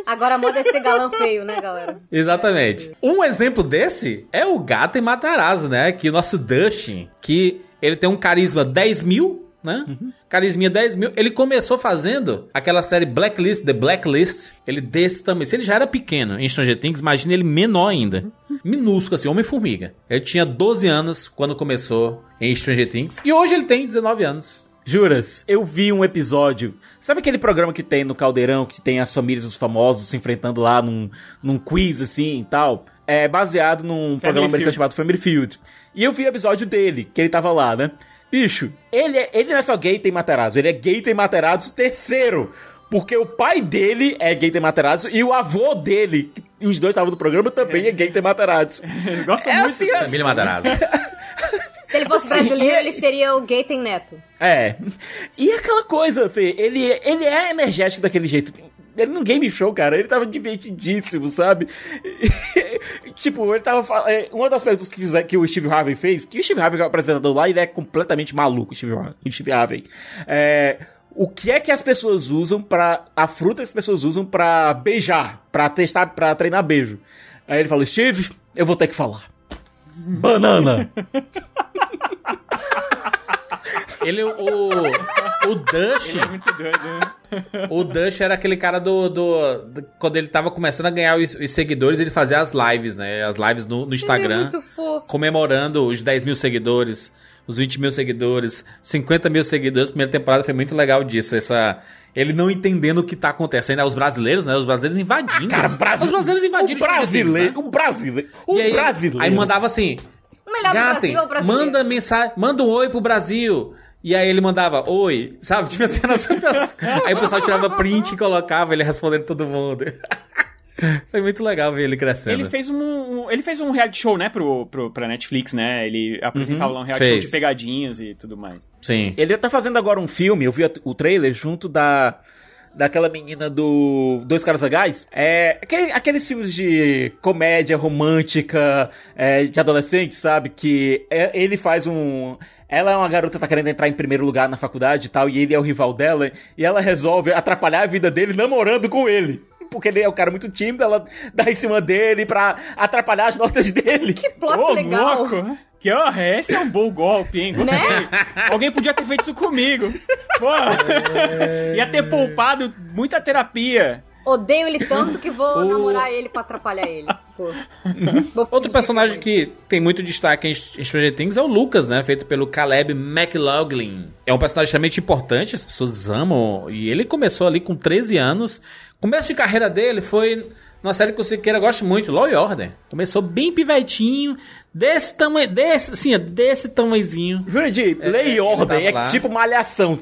Agora a moda é ser galã feio, né, galera? Exatamente. Um exemplo desse é o Gato em Matarazzo, né? Que o nosso Dustin, que ele tem um carisma 10 mil, né? Carisminha 10 mil. Ele começou fazendo aquela série Blacklist, The Blacklist. Ele desse também. Se ele já era pequeno em Stranger Things, imagina ele menor ainda. Minúsculo, assim, Homem-Formiga. Ele tinha 12 anos quando começou em Stranger Things. E hoje ele tem 19 anos. Juras, eu vi um episódio. Sabe aquele programa que tem no Caldeirão, que tem as famílias dos famosos se enfrentando lá num, num quiz assim e tal? É baseado num programa americano Field. chamado Family Field. E eu vi o episódio dele, que ele tava lá, né? Bicho, ele, é, ele não é só gay tem Materazzo, ele é gay tem Materazzo terceiro. Porque o pai dele é gay tem Materazzo e o avô dele, e os dois estavam no programa, também é, gay tem Materazzo. Eles gostam É muito. assim, assim. Família Matarazzo. Se ele fosse Sim, brasileiro, e- ele seria o Gaten Neto. É. E aquela coisa, Fê, ele, ele é energético daquele jeito. Ele no game show, cara, ele tava divertidíssimo, sabe? tipo, ele tava falando. Uma das perguntas que, fizer, que o Steve Harvey fez, que o Steve Harvey, que é o apresentador lá, ele é completamente maluco, o Steve, o Steve Harvey. É. O que é que as pessoas usam pra. A fruta que as pessoas usam pra beijar, pra testar, pra treinar beijo. Aí ele falou, Steve, eu vou ter que falar. Banana! Ele, o, o Dustin, Ele é muito doido, né? O Dush era aquele cara do, do, do- Quando ele tava começando a ganhar os, os seguidores, ele fazia as lives, né? As lives no, no Instagram. Muito fofo. comemorando os 10 mil seguidores, os 20 mil seguidores, 50 mil seguidores. Primeira temporada foi muito legal disso. Essa. Ele não entendendo o que tá acontecendo. Os brasileiros, né? Os brasileiros invadindo. Cara, Brasil, Os brasileiros invadiram o brasileiro, os o brasileiro, o e aí, brasileiro. Aí mandava assim: O melhor do Gaten, Brasil é o brasileiro. manda mensagem, manda um oi pro Brasil. E aí ele mandava, oi, sabe? Tipo assim, era sempre assim. Aí o pessoal tirava print e colocava ele respondendo todo mundo. Foi muito legal ver ele crescendo. Ele fez um, um- ele fez um reality show, né, pro, pro, pra Netflix, né? Ele apresentava lá um reality Fez. show de pegadinhas e tudo mais. Sim. Ele tá fazendo agora um filme, eu vi o trailer junto da daquela menina do Dois Caras Legais. É aquele, aqueles filmes de comédia romântica é, de adolescente, sabe? Que é- ele faz um ela é uma garota que tá querendo entrar em primeiro lugar na faculdade e tal, e ele é o rival dela, e ela resolve atrapalhar a vida dele namorando com ele. Porque ele é um cara muito tímido, ela dá em cima dele pra atrapalhar as notas dele. Que Plot Ô, legal. louco! Que honra, esse é um bom golpe, hein? Gostei. Né? Alguém podia ter feito isso comigo. Pô, ia ter poupado muita terapia. Odeio ele tanto que vou namorar ele pra atrapalhar ele. Outro personagem que é que tem muito destaque em Stranger Things é o Lucas, né? Feito pelo Caleb McLaughlin. É um personagem extremamente importante, as pessoas amam. E ele começou ali com 13 anos. O começo de carreira dele foi numa série que o Siqueira gosta muito, Law and Order. Começou bem pivetinho, desse tamanho, desse, assim, ó, desse tamanhozinho. Jurandir, É, lei e ele ordem é lá. tipo malhação.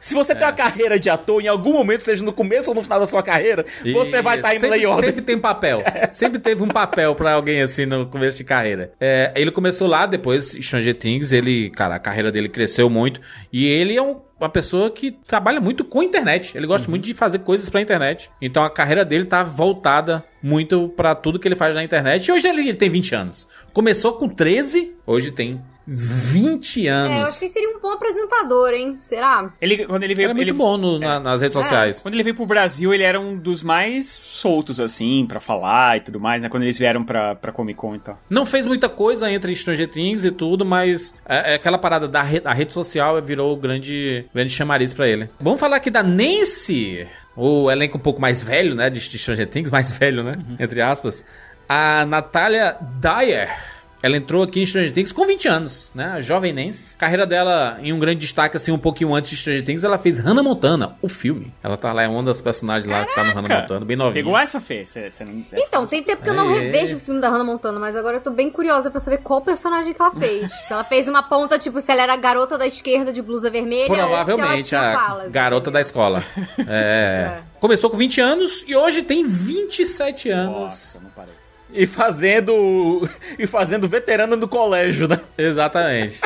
Se você tem uma carreira de ator, em algum momento, seja no começo ou no final da sua carreira, você vai estar em sempre, lei e ordem. Sempre tem papel. Sempre teve um papel pra alguém assim no começo de carreira. É, ele começou lá, depois Stranger Things, ele, cara, a carreira dele cresceu muito. E ele é um- uma pessoa que trabalha muito com internet. Ele gosta muito de fazer coisas pra internet. Então a carreira dele tá voltada muito pra tudo que ele faz na internet. E hoje ele tem 20 anos. Começou com 13, hoje tem 20 anos. É, eu acho que ele seria um bom apresentador, hein? Será? Ele, quando ele veio, Ele é muito ele- bom no- na- nas redes É. sociais. Quando ele veio pro Brasil, ele era um dos mais soltos, assim, pra falar e tudo mais, né? Quando eles vieram pra, pra Comic Con e tal. Não fez muita coisa entre Stranger Things e tudo, mas é, é aquela parada da re- a rede social virou o grande, grande chamariz pra ele. Vamos falar aqui da Nancy, o elenco um pouco mais velho, né, de Stranger Things, mais velho, né, entre aspas. A Natália Dyer, Ela entrou aqui em Stranger Things com 20 anos, né? Jovem Nancy. Carreira dela em um grande destaque, assim, um pouquinho antes de Stranger Things, ela fez Hannah Montana, o filme. Ela tá lá, é uma das personagens lá que tá no Hannah Montana, bem novinha. Pegou essa, Fê? Cê, cê não, Então, tem tempo que eu não É. revejo o filme da Hannah Montana, mas agora eu tô bem curiosa pra saber qual personagem que ela fez. se ela fez uma ponta, tipo, se ela era a garota da esquerda de blusa vermelha Provavelmente, ou se ela a falas. garota da escola. É. Começou com 20 anos e hoje tem 27 anos. Nossa, não parece. E fazendo. E fazendo veterana do colégio, né? Exatamente.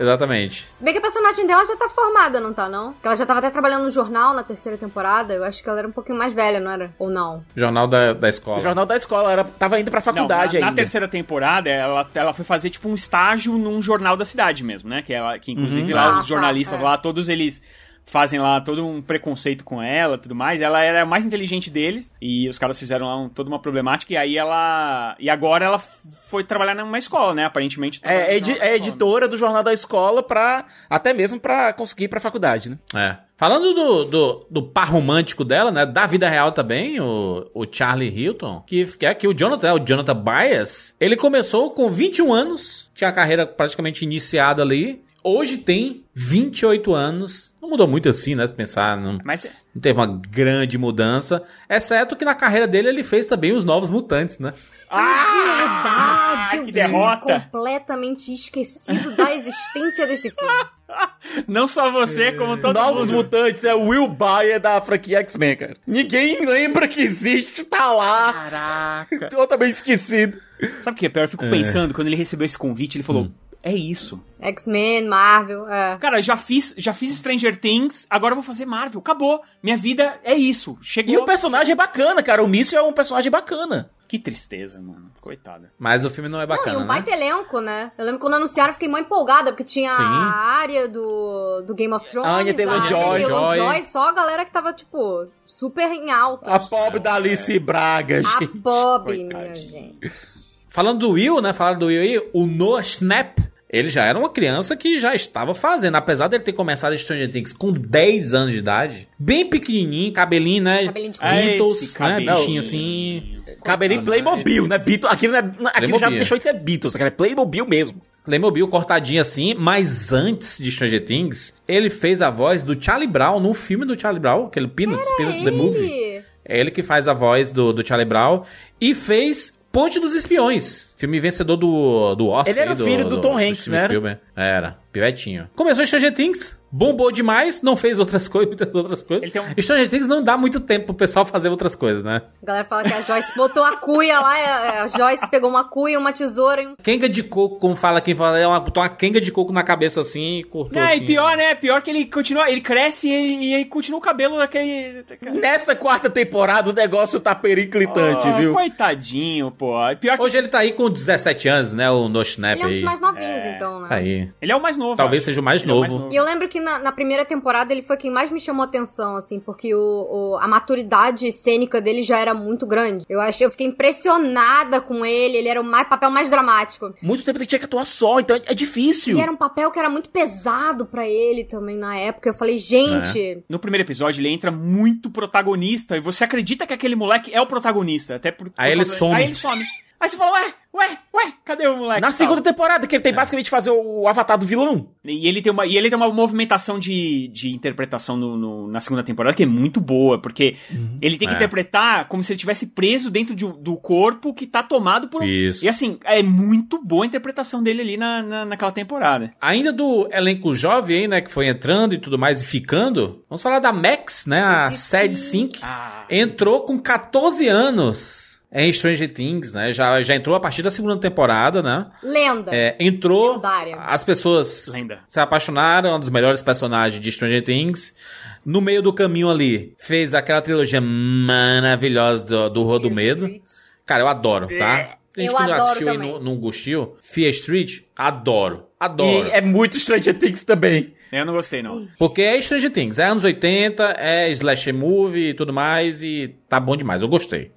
Exatamente. Se bem que a personagem dela já tá formada, não tá, não? Porque ela já tava até trabalhando no jornal na terceira temporada. Eu acho que ela era um pouquinho mais velha, não era? Ou não? Jornal da, da escola. O jornal da escola era, tava indo pra faculdade Não, na, na ainda. terceira temporada, ela, ela foi fazer tipo um estágio num jornal da cidade mesmo, né? Que, ela, que inclusive Uhum. lá Ah, os jornalistas tá, é. lá, todos eles fazem lá todo um preconceito com ela tudo mais. Ela era a mais inteligente deles e os caras fizeram lá um- toda uma problemática e aí ela... E agora ela foi trabalhar numa escola, né? Aparentemente. É, é, edi- é escola. editora do jornal da escola pra. Até mesmo pra conseguir ir pra faculdade, né? É. Falando do, do, do par romântico dela, né? Da vida real também, o, o Charlie Hilton, que, que é aqui o Jonathan, o Jonathan Byers. Ele começou com 21 anos, tinha a carreira praticamente iniciada ali. Hoje tem 28 anos. Não mudou muito assim, né? Se pensar, não, Mas não teve uma grande mudança. Exceto que na carreira dele ele fez também os Novos Mutantes, né? Ah, Verdade, que eu derrota! tinha completamente esquecido da existência desse filme. Não só você, como todo Novos mundo. Mutantes é o Will Byer da franquia X-Men, cara. Ninguém lembra que existe, tá lá. Caraca. Totalmente esquecido. Sabe o que é pior? Eu fico pensando, quando ele recebeu esse convite, ele falou... É isso. X-Men, Marvel, é. Cara, já fiz, já fiz Stranger Things, agora eu vou fazer Marvel. Acabou. Minha vida é isso. Chegou. E o personagem é bacana, cara. O Míssil é um personagem bacana. Que tristeza, mano. Coitada. Mas o filme não é Não, bacana, e um né? baita elenco, né? Eu lembro quando anunciaram, eu fiquei mó empolgada, porque tinha Sim. a área do, do Game of Thrones, Anya Taylor-Joy, Taylor-Joy, Joy. só a galera que tava, tipo, super em alta. A pobre da Alice Braga, A gente. pobre, minha gente. Falando do Will, né? Falaram do Will aí, o Noah Snap. Ele já era uma criança que já estava fazendo, apesar dele ter começado Stranger Things com 10 anos de idade, bem pequenininho, cabelinho, né? Cabelinho de Beatles, Esse né? cabelinho. Bichinho assim. Cabelinho Playmobil, né? Beatles, aquilo, não é, aquilo já deixou de ser Beatles, aquilo é Playmobil mesmo. Playmobil cortadinho assim, mas antes de Stranger Things, ele fez a voz do Charlie Brown no filme do Charlie Brown, aquele Peanuts, Peanuts the Movie. Ele... É ele que faz a voz do, do Charlie Brown e fez Ponte dos Espiões, filme vencedor do, do Oscar. Ele era aí, do, filho do Tom Hanks, né, era? Spielberg. Era, pivetinho. Começou em Stranger Things, bombou demais, não fez outras coisas, muitas outras coisas. Ele um- Stranger Things não dá muito tempo pro pessoal fazer outras coisas, né? A galera fala que a Joyce botou a cuia lá, a a Joyce pegou uma cuia, uma tesoura e um... Kenga de coco, como fala quem fala, é uma, botou uma kenga de coco na cabeça assim e cortou Não, assim. e pior, né? Pior que ele continua, ele cresce e, e aí continua o cabelo daquele. Nessa quarta temporada o negócio tá periclitante, Ah, viu? Coitadinho, pô. Pior que Hoje ele tá aí com 17 anos, né? O No Snap Ele é um dos aí. mais novinhos, então, né? Tá aí. ele é o mais novo. Talvez acho. seja o mais Ele é o novo. E eu lembro que na, na primeira temporada ele foi quem mais me chamou atenção, assim, porque o, o- a maturidade cênica dele já era muito grande. Eu acho, eu fiquei impressionada com ele, ele era o mais, papel mais dramático. Muito tempo ele tinha que atuar só, então é difícil. E era um papel que era muito pesado pra ele também na época. Eu falei, gente, No primeiro episódio, ele entra muito protagonista e você acredita que aquele moleque é o protagonista. Até por, por Aí ele some. Aí ele some. Aí você fala, ué, ué, ué, cadê o moleque? Na tal? segunda temporada, que ele tem É. basicamente fazer o avatar do vilão. E ele tem uma, e ele tem uma movimentação de, de interpretação no, no- na segunda temporada que é muito boa, porque ele tem que É. interpretar como se ele estivesse preso dentro de- do corpo que tá tomado por um. Isso. E assim, é muito boa a interpretação dele ali na, na, naquela temporada. Ainda do elenco jovem aí, né, que foi entrando e tudo mais e ficando, vamos falar da Max, né, a Sad Sync. Ah, Entrou com 14 anos em Stranger Things, né, já, já entrou a partir da segunda temporada, né. lenda. É, entrou, Lendária. as pessoas Lenda. se apaixonaram, é um dos melhores personagens de Stranger Things. No meio do caminho ali, fez aquela trilogia maravilhosa do, do Rua do Medo. Cara, eu adoro, tá? Tem gente Eu que não adoro assistiu aí também. no, no Gostil. Fear Street, adoro. Adoro. E é muito Stranger Things também. eu não gostei, não. Porque é Stranger Things, é anos 80, é slasher movie e tudo mais, e tá bom demais, eu gostei.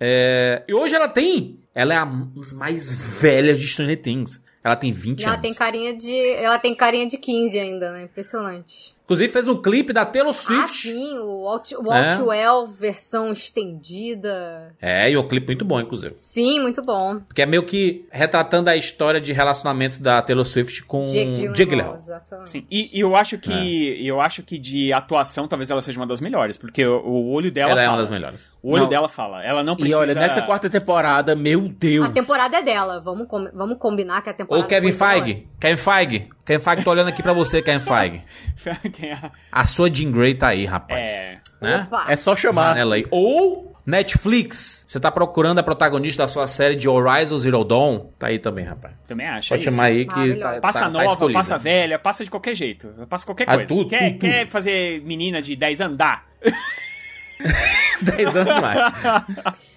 É, e hoje ela tem, ela é a das mais velhas de Stranger Things. Ela tem 20 Ela anos. tem carinha de. Ela tem carinha de 15 ainda, né? Impressionante. Inclusive fez um clipe da Taylor Ah, Swift. sim, o Out, o É. Outwell versão estendida. É, e o clipe muito bom, inclusive. Sim, muito bom. Que é meio que retratando a história de relacionamento da Taylor Swift com exatamente. Sim, e, e eu acho que É. eu acho que de atuação talvez ela seja uma das melhores, porque o, o olho dela Ela é fala. uma das melhores. O olho Não. dela fala. Ela não E precisa. olha, nessa quarta temporada, meu Deus. A temporada é dela, vamos, com- vamos combinar que a temporada Kevin foi dela. Feige. Kevin Feige. Kevin Feige, tô olhando aqui pra você, Kevin Feige. Quem é? A sua Jean Grey tá aí, rapaz. É. Né? É só chamar. Ela aí. Ou Netflix. Você tá procurando a protagonista da sua série de Horizon Zero Dawn? Tá aí também, rapaz. Também acho. Pode é isso. chamar aí que tá, Passa tá, tá nova, escolhida. passa velha, passa de qualquer jeito. Passa qualquer Ah, coisa. tudo, quer, tudo, quer fazer menina de 10 anos? Dá. 10 anos demais.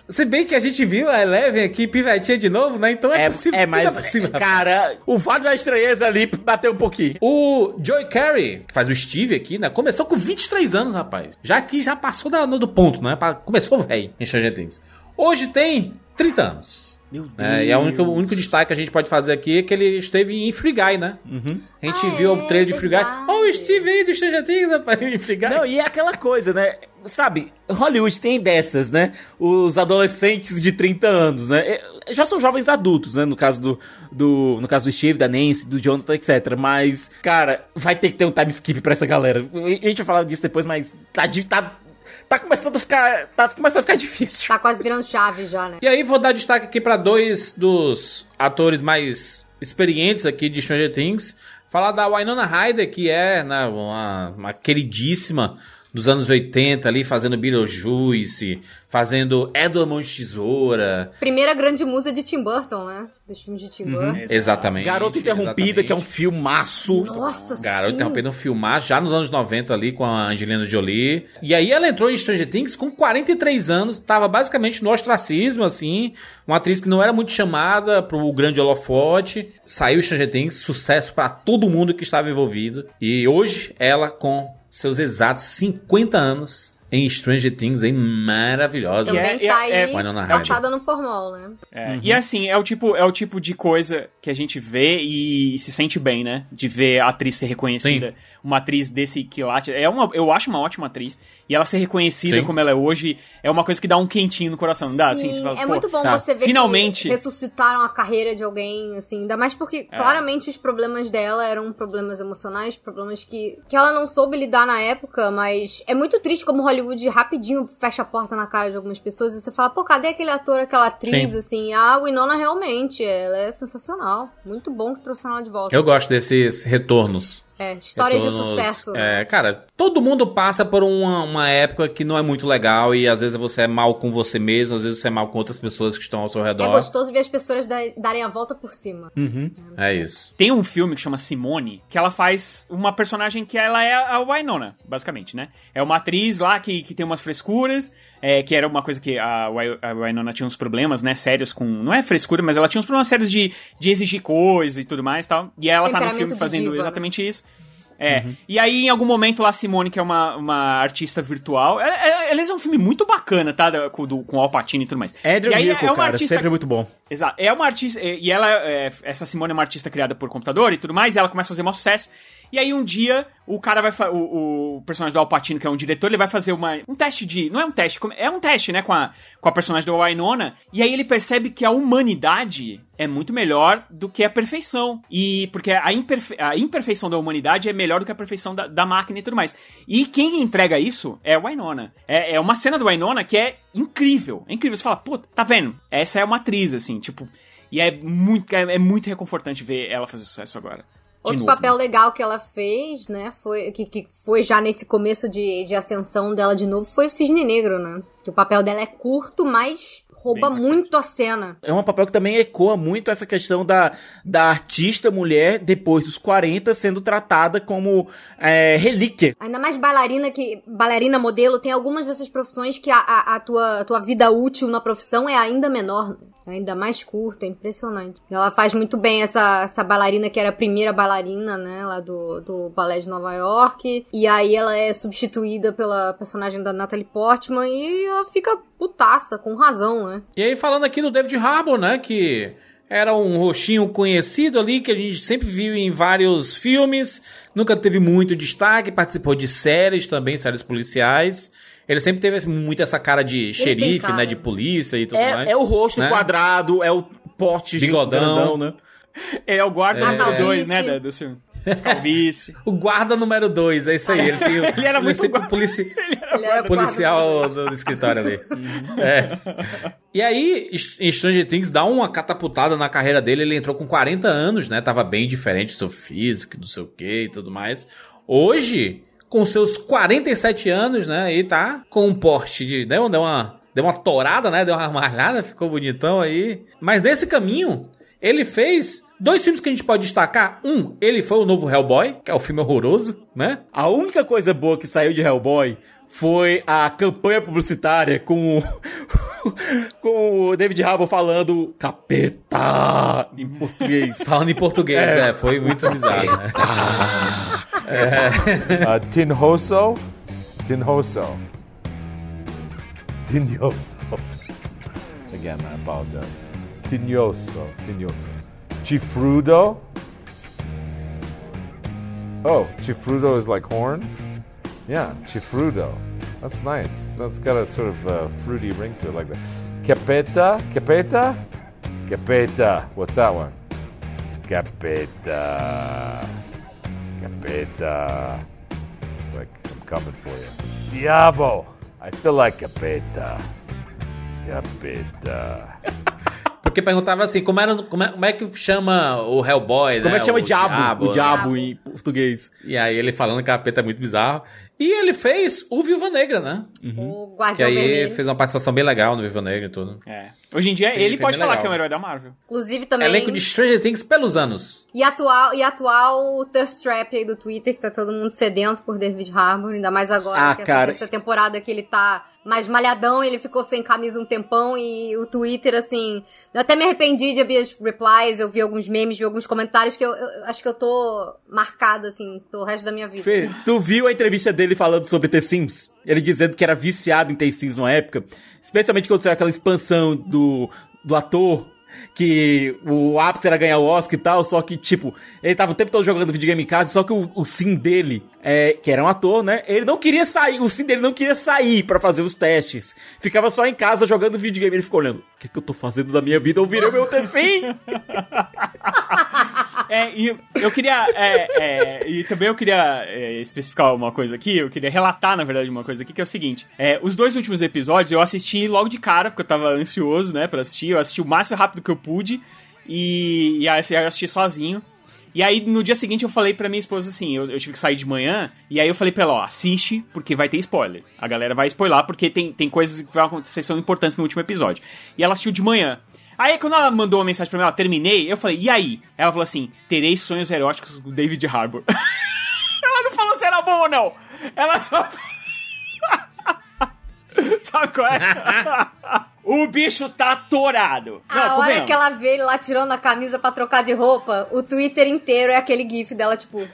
Se bem que a gente viu a Eleven aqui, pivetinha de novo, né? Então é, É, possível. é, mas, é possível, cara, o fato da estranheza ali bateu um pouquinho. O Joey Carey, que faz o Steve aqui, né? Começou com 23 anos, rapaz. Já que já passou da- do ponto, né? Começou velho em Stranger Things. Hoje tem 30 anos. Meu Deus. É, e única, o único destaque que a gente pode fazer aqui é que ele esteve em Free Guy, né? A gente Ah, viu é, o trailer de Free Guy. Ó, o Steve aí do Stranger Things, em Free Guy. Não, e é aquela coisa, né? Sabe, Hollywood tem dessas, né? Os adolescentes de 30 anos, né? É, Já são jovens adultos, né? No caso do, do, no caso do Steve, da Nancy, do Jonathan, etc. Mas, cara, vai ter que ter um time skip pra essa galera. A gente vai falar disso depois, mas tá, tá, tá começando a ficar. Tá começando a ficar difícil. Tá quase virando chave já, né? E aí vou dar destaque aqui pra dois dos atores mais experientes aqui de Stranger Things. Falar da Winona Ryder, que é né, uma, uma queridíssima dos anos 80 ali, fazendo Beetlejuice, fazendo Edward Mão de Tesoura. Primeira grande musa de Tim Burton, né? Dos filmes de Tim Uhum. Burton. Exatamente. Garota Interrompida, que é um filmaço. Nossa, Garota sim. Interrompida um filmar já nos anos 90 ali com a Angelina Jolie. E aí ela entrou em Stranger Things com 43 anos, tava basicamente no ostracismo, assim. Uma atriz que não era muito chamada pro grande holofote. Saiu Stranger Things, sucesso pra todo mundo que estava envolvido. E hoje ela com seus exatos 50 anos em Stranger Things, hein? Maravilhosa. Também É, tá é, aí é, no formol, né? É, E assim, é o, tipo, é o tipo de coisa que a gente vê e se sente bem, né? De ver a atriz ser reconhecida. Uma atriz desse quilate. É uma, eu acho uma ótima atriz. E ela ser reconhecida Sim. como ela é hoje é uma coisa que dá um quentinho no coração. Não dá? Assim, Sim, você fala, é muito bom tá, você ver finalmente. que ressuscitaram a carreira de alguém, assim, ainda mais porque É. claramente os problemas dela eram problemas emocionais, problemas que, que ela não soube lidar na época, mas é muito triste como Hollywood rapidinho fecha a porta na cara de algumas pessoas e você fala, pô, cadê aquele ator, aquela atriz, Sim. assim, a Winona realmente, ela é sensacional, muito bom que trouxeram ela de volta. Eu gosto desses retornos. É, histórias de sucesso. É, cara, todo mundo passa por uma, uma época que não é muito legal e às vezes você é mal com você mesmo, às vezes você é mal com outras pessoas que estão ao seu É redor. gostoso ver as pessoas da- darem a volta por cima. Uhum. É isso. Tem um filme que chama Simone, que ela faz uma personagem que ela é a Winona, basicamente, né? É uma atriz lá que, que tem umas frescuras, é, que era uma coisa que a, a Winona tinha uns problemas, né, sérios com... Não é frescura, mas ela tinha uns problemas sérios de, de exigir coisas e tudo mais e tal. E ela tá no filme fazendo diva, né? exatamente isso. É, e aí em algum momento lá a Simone, que é uma, uma artista virtual, ela, ela- aliás é um filme muito bacana, tá, com, do, com o Al Pacino e tudo mais. Andrew e aí Niccol, cara, sempre muito bom. Exato. É uma artista. é, E ela, é, essa Simone é uma artista criada por computador e tudo mais, e ela começa a fazer maior sucesso. E aí um dia o cara vai. O, o personagem do Alpatino, que é um diretor, ele vai fazer uma, um teste de. Não é um teste, é um teste, né, com a, com a personagem do Winona. E aí ele percebe que a humanidade é muito melhor do que a perfeição. E porque a, imperfe- a imperfeição da humanidade é melhor do que a perfeição da, da máquina e tudo mais. E quem entrega isso é a Winona. É, é uma cena do Winona que é incrível. É incrível. Você fala, pô, tá vendo? Essa é uma atriz, assim, tipo. E é muito, é, é muito reconfortante ver ela fazer sucesso agora. Outro novo, papel né? legal que ela fez, né, foi que, que foi já nesse começo de, de ascensão dela de novo, foi o Cisne Negro, né? Que o papel dela é curto, mas rouba muito a cena. É um papel que também ecoa muito essa questão da, da artista mulher, depois dos 40, sendo tratada como é, relíquia. Ainda mais bailarina que bailarina modelo tem algumas dessas profissões que a, a, a tua, a tua vida útil na profissão é ainda menor, ainda mais curta, é impressionante. Ela faz muito bem essa, essa bailarina que era a primeira bailarina, né, lá do, do balé de Nova York. E aí ela é substituída pela personagem da Natalie Portman e ela fica putaça, com razão, né? E aí falando aqui do David Harbour, né, que Era um roxinho conhecido ali que a gente sempre viu em vários filmes. Nunca teve muito destaque, participou de séries também, séries policiais. Ele sempre teve assim, muito essa cara de xerife, cara. né? De polícia e tudo mais. É, é o rosto né? quadrado, é o porte Bigodão. grandão, né? É o guarda É. número 2, Calvície. né, da- do filme. Calvície. O guarda número 2, é isso aí. Ele, tem, Ele era muito sempre guarda- polici- Ele era policial do, do escritório ali. É. E aí, em Stranger Things dá uma catapultada na carreira dele. Ele entrou com 40 anos, né? Tava bem diferente do seu físico, não sei o que e tudo mais. Hoje, com seus 47 anos, né? E tá com um porte de. Deu, deu uma. Deu uma torada, né? Deu uma malhada, ficou bonitão aí. Mas nesse caminho, ele fez dois filmes que a gente pode destacar. Um, ele foi o novo Hellboy, que é o filme horroroso, né? A única coisa boa que saiu de Hellboy foi a campanha publicitária com o, com o David Harbour falando capeta em português. Falando em português, é, foi muito bizarro, né? Uh, Tinhoso. Tinhoso. Tinhoso. Again, I apologize. Tinhoso. Tinhoso. Chifrudo. Oh, chifrudo is like horns? Yeah, chifrudo. That's nice. That's got a sort of uh, fruity ring to it, like that. Capeta? Capeta? Capeta. What's that one? Capeta. Capeta. It's like I'm coming for you. Diabo. I still like Capeta. Capeta. Porque perguntava assim, como, era, como, é, como é que chama o Hellboy, Como né? é que chama o diabo? O né? diabo em português. E aí ele falando que capeta é muito bizarro. E ele fez o Viúva Negra, né? O Que Guardião aí Vermelho. fez uma participação bem legal no Viúva Negra e tudo. É. Hoje em dia, ele foi pode falar legal. que é um herói da Marvel. Inclusive também. Elenco de Stranger Things pelos anos. E atual, e atual thirst trap aí do Twitter, que tá todo mundo sedento por David Harbour, ainda mais agora Ah, que cara. essa, essa temporada que ele tá mais malhadão, ele ficou sem camisa um tempão e o Twitter, assim. Eu até me arrependi de abrir as replies, eu vi alguns memes, vi alguns comentários que eu, eu acho que eu tô marcada, assim, pelo resto da minha vida. Fê, tu viu a entrevista dele falando sobre The Sims? Ele dizendo que era viciado em The Sims numa época. Especialmente quando saiu aquela expansão do, do ator. Que o ápice era ganhar o Oscar e tal, só que, tipo, ele tava o tempo todo jogando videogame em casa, só que o, o sim dele, é, que era um ator, né? Ele não queria sair, o sim dele não queria sair pra fazer os testes. Ficava só em casa jogando videogame. Ele ficou olhando, o que, que eu tô fazendo da minha vida? Eu virei meu Sim! É, e eu queria. é, é, e também eu queria é, especificar uma coisa aqui, eu queria relatar, na verdade, uma coisa aqui, que é o seguinte: é, os dois últimos episódios eu assisti logo de cara, porque eu tava ansioso, né, pra assistir. Eu assisti o mais rápido que eu pude e, e assisti sozinho. E aí, no dia seguinte, eu falei pra minha esposa assim: eu, eu tive que sair de manhã, e aí eu falei pra ela: ó, assiste, porque vai ter spoiler. A galera vai spoiler, porque tem, tem coisas que vão acontecer, são importantes no último episódio. E ela assistiu de manhã. Aí, quando ela mandou uma mensagem pra mim, ela terminei, eu falei, e aí? Ela falou assim: terei sonhos eróticos com David Harbour. ela não falou se era bom ou não. Ela só. Sabe qual é? o bicho tá atorado. A hora que ela vê ele lá tirando a camisa pra trocar de roupa, o Twitter inteiro é aquele gif dela, tipo.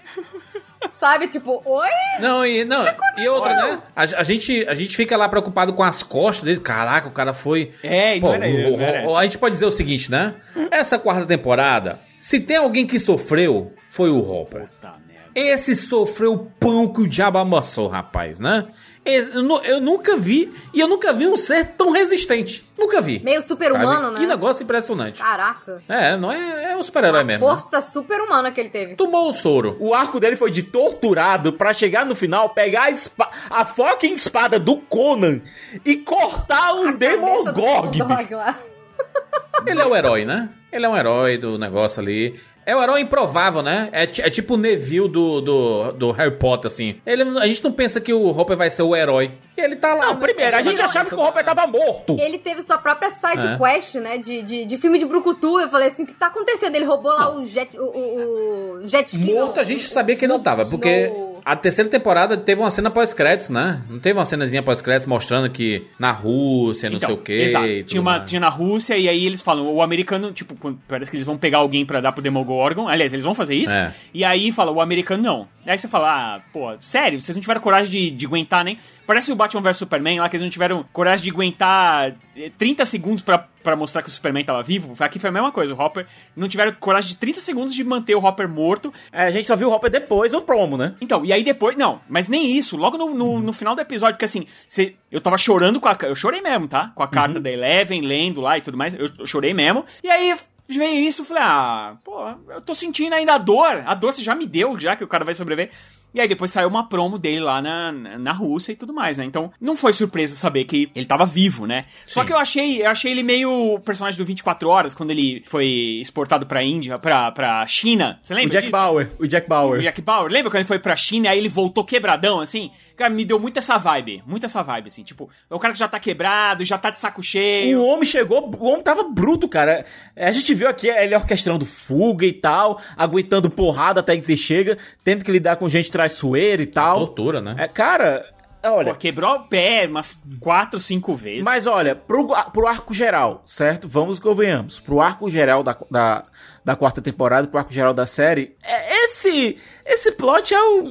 Sabe, tipo, oi? Não, e, não, e outra, né? A, a gente, a gente fica lá preocupado com as costas dele. Caraca, o cara foi. É, e Pô, não era o- não era o- a gente pode dizer o seguinte, né? Essa quarta temporada, se tem alguém que sofreu, foi o Hopper. Puta. Esse sofreu o pão que o diabo amassou, rapaz, né? Esse- eu, nu- eu nunca vi, e eu nunca vi um ser tão resistente. Nunca vi. Meio super-humano, né? Que negócio impressionante. Caraca. É, não é, é um super-herói A mesmo. né? força super-humana que ele teve. Tomou o soro. O arco dele foi de torturado pra chegar no final, pegar a, espa a fucking espada do Conan e cortar um Demogorg. Ele é o herói, né? Ele é um herói do negócio ali. É o herói improvável, né? É, é tipo o Neville do, do, do Harry Potter, assim. Ele, a gente não pensa que o Hopper vai ser o herói. E ele tá lá. Não, né? primeiro, a gente Não, achava que o Hopper tava morto. Ele teve sua própria side É. quest, né? De, de, de filme de Brucutu. Eu falei assim: o que tá acontecendo? Ele roubou lá o jet, o, o, o jet ski. Morto não, a gente sabia que ele não tava, porque Snow- a terceira temporada teve uma cena pós-créditos, né? Não teve uma cenazinha pós-créditos mostrando que na Rússia, não Então, sei o quê. Exato. Tinha, uma, mais. tinha na Rússia e aí eles falam, o americano, tipo, parece que eles vão pegar alguém pra dar pro Demogorgon. Aliás, eles vão fazer isso. É. E aí fala, o americano não. Aí você fala, ah, pô, sério, vocês não tiveram coragem de, de aguentar nem. Parece o Batman vs Superman lá, que eles não tiveram coragem de aguentar eh, 30 segundos pra pra mostrar que o Superman tava vivo, aqui foi a mesma coisa. O Hopper não tiveram coragem de 30 segundos de manter o Hopper morto. É, a gente só viu o Hopper depois do promo, né? Então, e aí depois. Não, mas nem isso. Logo no, no, no final do episódio, que assim, cê, eu tava chorando com a. Eu chorei mesmo, tá? Com a carta da Eleven, lendo lá e tudo mais. Eu, eu chorei mesmo. E aí. Veio isso, falei, ah, pô, eu tô sentindo ainda a dor. A dor você já me deu, já que o cara vai sobreviver. E aí depois saiu uma promo dele lá na, na Rússia e tudo mais, né? Então, não foi surpresa saber que ele tava vivo, né? Só Sim. que eu achei, eu achei ele meio o personagem do 24 Horas, quando ele foi exportado pra Índia, pra, pra China. Você O lembra Jack disso? Bauer. O Jack O Bauer. Jack Bauer, lembra quando ele foi pra China e aí ele voltou quebradão, assim? Cara, me deu muito essa vibe, muito essa vibe, assim. Tipo, é o cara que já tá quebrado, já tá de saco cheio. O homem chegou, o homem tava bruto, cara. A gente viu aqui ele orquestrando fuga e tal, aguentando porrada até que você chega, tendo que lidar com gente traiçoeira e tal. Tortura, né? É, cara, olha. Pô, quebrou o pé umas quatro, cinco vezes. Mas olha, pro, pro arco geral, certo? Vamos que convenhamos. Pro arco geral da, da, da quarta temporada, pro arco geral da série, é- esse, esse plot é o.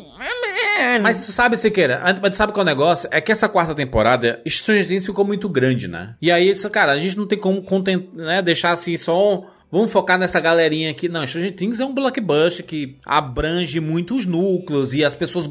é, Mas sabe, Siqueira, antes- mas sabe qual é o negócio? É que essa quarta temporada, Stranger Things ficou muito grande, né? E aí, isso, cara, a gente não tem como content, né, deixar assim só. um- Vamos focar nessa galerinha aqui. Não, Stranger Things é um blockbuster que abrange muitos núcleos e as pessoas.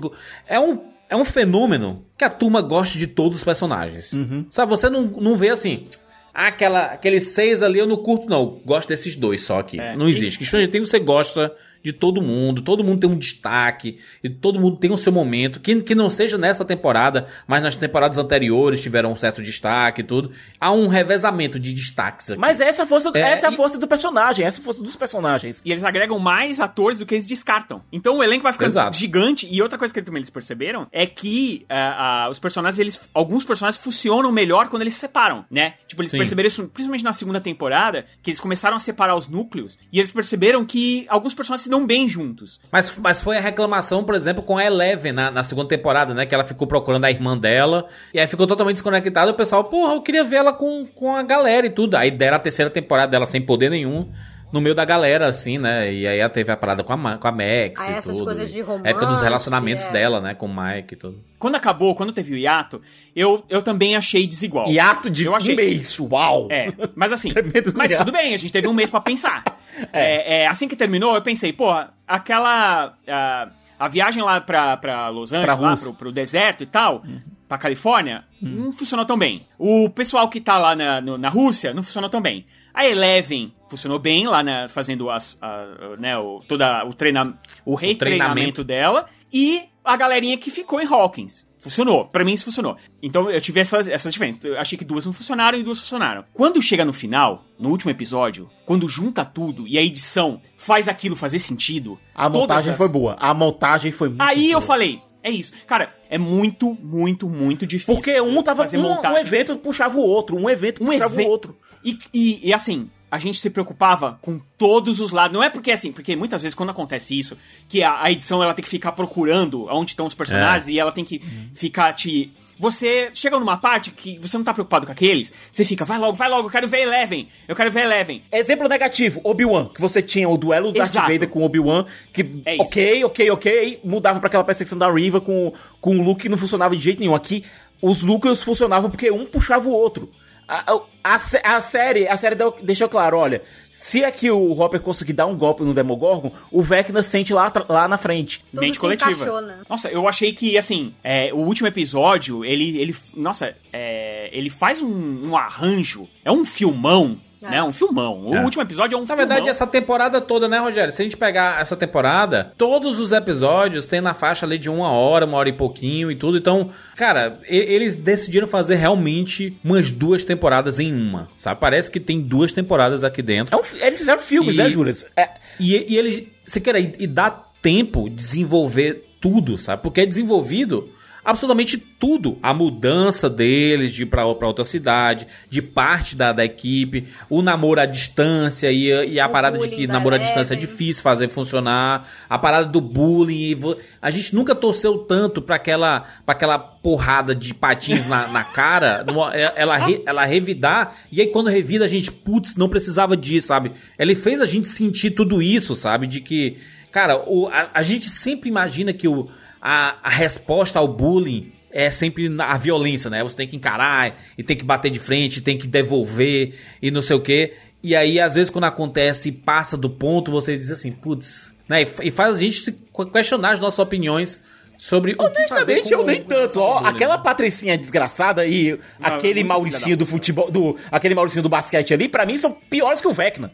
É um, é um fenômeno que a turma gosta de todos os personagens. Sabe, você não, não vê assim. "Ah, Aquela, aqueles seis ali eu não curto, não. Gosto desses dois só aqui. É. Não existe. Que Stranger Things você gosta de todo mundo, todo mundo tem um destaque, e todo mundo tem o seu momento, que, que não seja nessa temporada, mas nas temporadas anteriores tiveram um certo destaque e tudo. Há um revezamento de destaques aqui. Mas essa é a força, É, essa é a e- força do personagem, essa é a força dos personagens. E eles agregam mais atores do que eles descartam. Então o elenco vai ficando Exato. gigante. E outra coisa que também eles perceberam é que ah, ah, os personagens, eles. Alguns personagens funcionam melhor quando eles se separam, né? Tipo, eles Sim. perceberam isso, principalmente na segunda temporada, que eles começaram a separar os núcleos. E eles perceberam que alguns personagens se dão bem juntos. Mas, mas foi a reclamação, por exemplo, com a Eleven na, na segunda temporada, né? Que ela ficou procurando a irmã dela. E aí ficou totalmente desconectada. O pessoal, porra, eu queria ver ela com, com a galera e tudo. Aí deram a terceira temporada dela sem poder nenhum. No meio da galera, assim, né? E aí ela teve a parada com a, com a Max Ah, e essas tudo. coisas de Época dos romance, relacionamentos é. dela, né? Com o Mike e tudo. Quando acabou, quando teve o hiato, eu, eu também achei desigual. Hiato de eu achei... um mês, uau! É, mas assim, mas hiato. tudo bem, a gente teve um mês pra pensar. É, é, assim que terminou, eu pensei, porra, aquela. A, a viagem lá pra, pra Los Angeles, Pra lá pro, pro deserto e tal, pra Califórnia, não funcionou tão bem. O pessoal que tá lá na, no- na Rússia não funcionou tão bem. A Eleven funcionou bem lá na, fazendo as, a- né, o, toda, o, treina, o retreinamento dela. E a galerinha que ficou em Hawkins. Funcionou. Pra mim isso funcionou. Então eu tive essas, essas diferenças. Eu achei que duas não funcionaram e duas funcionaram. Quando chega no final, no último episódio, quando junta tudo e a edição faz aquilo fazer sentido. A montagem as- foi boa. A montagem foi muito Aí eu boa. falei, é isso. Cara, é muito, muito, muito difícil. Porque um tava fazer um, um evento puxava o outro, um evento Um puxava o outro. E, e, e, assim, a gente se preocupava com todos os lados. Não é porque assim, porque muitas vezes quando acontece isso, que a, a edição ela tem que ficar procurando onde estão os personagens É. e ela tem que ficar te. Você chega numa parte que você não tá preocupado com aqueles, você fica, vai logo, vai logo, eu quero ver Eleven, eu quero ver Eleven. Exemplo negativo, Obi-Wan, que você tinha o duelo do Darth. Vader com Obi-Wan, que É isso. ok, ok, ok, mudava pra aquela perseguição da Riva com, com o Luke que não funcionava de jeito nenhum. Aqui, os núcleos funcionavam porque um puxava o outro. A, a, a sé- a série, a série deu- deixou claro, olha, se aqui o Hopper conseguir dar um golpe no Demogorgon, o Vecna sente lá, lá na frente. Tudo mente se coletiva. encaixou, né? Nossa, eu achei que, assim, é, o último episódio, ele, ele nossa, é, ele faz um, um arranjo, é um filmão, É. né, um filmão. O É. último episódio é um Na verdade, filmão. essa temporada toda, né, Rogério? Se a gente pegar essa temporada, todos os episódios tem na faixa ali de uma hora, uma hora e pouquinho e tudo. Então, cara, eles decidiram fazer realmente umas duas temporadas em uma, sabe? Parece que tem duas temporadas aqui dentro. É um eles fizeram filmes, E- né, Juras? É, E, e eles, você quer e, e dá tempo de desenvolver tudo, sabe? Porque é desenvolvido absolutamente tudo. A mudança deles de ir pra, pra outra cidade, de parte da, da equipe, o namoro à distância e, a- e a O parada de que namoro à distância é difícil fazer funcionar, a parada do bullying. e A gente nunca torceu tanto pra aquela, pra aquela porrada de patins na, na cara, é- ela, re- ela revidar, e aí quando revida a gente, putz, não precisava disso, sabe? Ele fez a gente sentir tudo isso, sabe? De que, cara, o, a, a gente sempre imagina que o, a, a resposta ao bullying é sempre a violência, né? Você tem que encarar e tem que bater de frente, tem que devolver e não sei o quê. E aí, às vezes, quando acontece e passa do ponto, você diz assim, putz, né? E E faz a gente questionar as nossas opiniões sobre o que fazer Honestamente, com eu nem tanto. Ó, aquela patricinha desgraçada e aquele muito Mauricinho do futebol, do, aquele Mauricinho do basquete ali, pra mim são piores que o Vecna.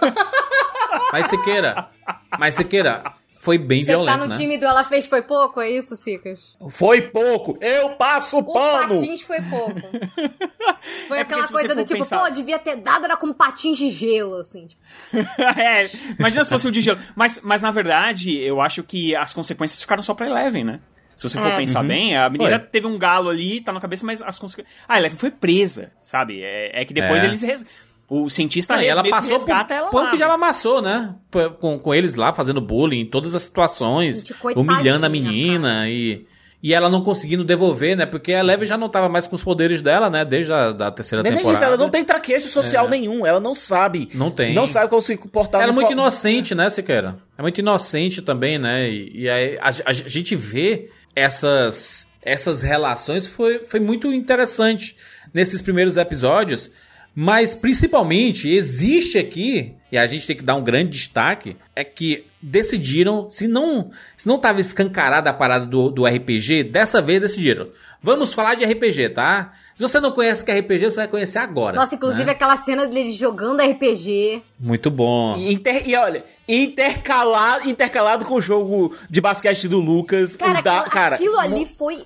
Mas Siqueira, mas Siqueira, foi bem Você violento, tá no né? time do Ela Fez Foi Pouco, é isso, Sicas? Foi pouco. Eu passo O pano. patins foi pouco. Foi É aquela você coisa do for tipo, pensar- pô, devia ter dado, era com patins de gelo, assim. Tipo, é, imagina se fosse um de gelo. Mas, mas na verdade, eu acho que as consequências ficaram só pra Eleven, né? Se você for É. pensar Uhum. bem, a menina Foi. teve um galo ali, tá na cabeça, mas as consequências. Ah, a Eleven foi presa, sabe? É, é que depois É. eles. res- O cientista Não, ela passou por ela pano lá, que já mas- amassou, né? Com, com eles lá fazendo bullying em todas as situações, Gente, humilhando a menina e e ela não conseguindo devolver, né? Porque a Eleven já não tava mais com os poderes dela, né? Desde a da terceira Nem temporada. isso, ela não tem traquejo social É. nenhum. Ela não sabe. Não tem. Não sabe como se comportar. Ela é muito co- inocente, né, Siqueira? É muito inocente também, né? E, e aí a, a gente vê essas, essas relações foi, foi muito interessante nesses primeiros episódios. Mas principalmente existe aqui, e a gente tem que dar um grande destaque, é que decidiram, se não se não tava escancarada a parada do, do RPG, dessa vez decidiram. Vamos falar de RPG, tá? Se você não conhece o que é RPG, você vai conhecer agora. Nossa, inclusive né? aquela cena dele jogando RPG. Muito bom. E, inter- e olha, intercalado, intercalado com o jogo de basquete do Lucas. Cara, o da- aquilo, cara, aquilo ali foi.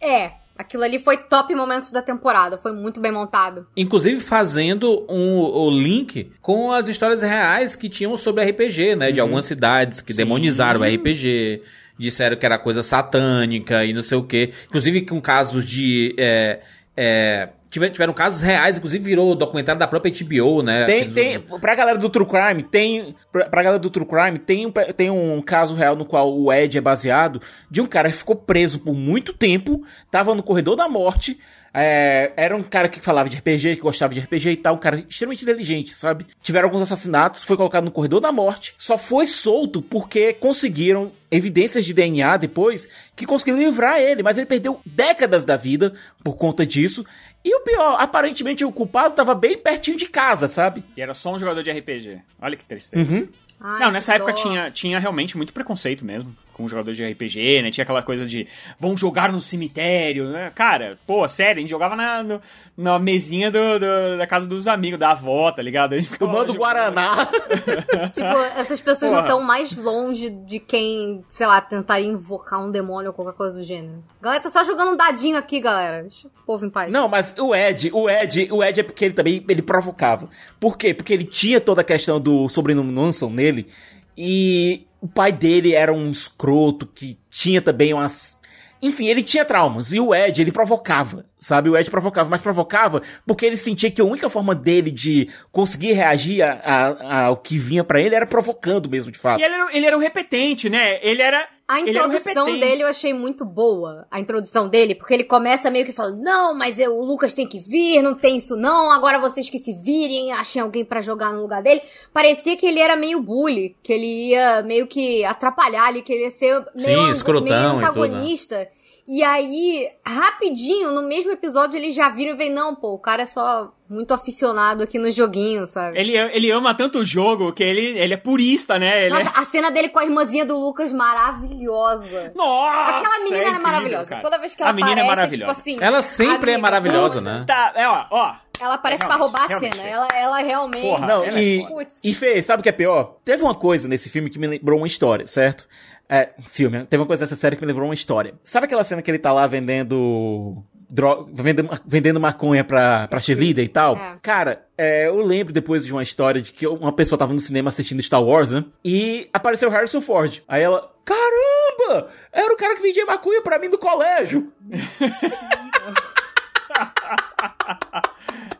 É. Aquilo ali foi top momentos da temporada. Foi muito bem montado. Inclusive fazendo um, o link com as histórias reais que tinham sobre RPG, né? De algumas cidades que demonizaram o RPG, disseram que era coisa satânica e não sei o quê. Inclusive com casos de. É, é, tiveram casos reais, inclusive virou documentário da própria HBO, né? Tem, tem, pra galera do True Crime, tem. Pra, pra galera do True Crime, tem um, tem um caso real no qual o Ed é baseado de um cara que ficou preso por muito tempo, tava no corredor da morte. é, era um cara que falava de RPG, que gostava de RPG e tal, um cara extremamente inteligente, sabe? Tiveram alguns assassinatos, foi colocado no corredor da morte, só foi solto porque conseguiram evidências de DNA depois que conseguiram livrar ele, mas ele perdeu décadas da vida por conta disso. E o pior, aparentemente o culpado tava bem pertinho de casa, sabe? E era só um jogador de RPG. Olha que tristeza. Uhum. Ai, Não, nessa época dó. tinha, tinha realmente muito preconceito mesmo com jogadores de RPG, né? Tinha aquela coisa de vão jogar no cemitério, né? Cara, pô, sério, a gente jogava na, no- na mesinha do, do- da casa dos amigos, da avó, tá ligado? A gente Tomando jogando. Guaraná. Tipo, essas pessoas não Porra. estão mais longe de quem, sei lá, tentaria invocar um demônio ou qualquer coisa do gênero. Galera, tá só jogando um dadinho aqui, galera. Deixa o povo em paz. Não, mas o Ed, o Ed, o Ed é porque ele também ele provocava. Por quê? Porque ele tinha toda a questão do sobrenome Manson nele e o pai dele era um escroto que tinha também umas enfim, ele tinha traumas e o Ed, ele provocava, sabe? O Ed provocava, mas provocava porque ele sentia que a única forma dele de conseguir reagir a- a- ao que vinha pra ele era provocando mesmo, de fato. E ele era, ele era o repetente, né? Ele era. A introdução dele eu achei muito boa. A introdução dele, porque ele começa meio que falando: Não, mas eu- o Lucas tem que vir, não tem isso não. Agora vocês que se virem, achem alguém pra jogar no lugar dele. Parecia que ele era meio bully, que ele ia meio que atrapalhar ali, que ele ia ser meio, Sim, escrotão meio e tudo, né? antagonista. E aí, rapidinho, no mesmo episódio, ele já vira e vem, não, pô, o cara é só muito aficionado aqui no joguinho, sabe? Ele, ele ama tanto o jogo que ele, ele é purista, né? Ele Nossa, é... a cena dele com a irmãzinha do Lucas, maravilhosa. Nossa! Aquela menina é é, incrível, maravilhosa. cara. Toda vez que ela A menina é aparece, maravilhosa. tipo assim... Ela sempre é maravilhosa, puta. né? Tá, é, ó, ó. Ela aparece pra Realmente, roubar a cena. é. Ela, ela realmente... Porra, Não, ela é e. Putz. e Fê, sabe o que é pior? Teve uma coisa nesse filme que me lembrou uma história, certo? É, filme, teve uma coisa nessa série que me lembrou uma história. Sabe aquela cena que ele tá lá vendendo. Dro... Vendendo, vendendo maconha pra, pra cheerleader e tal? É. Cara, é, eu lembro depois de uma história de que uma pessoa tava no cinema assistindo Star Wars, né? E apareceu Harrison Ford. Aí ela, caramba! Era o cara que vendia maconha pra mim do colégio.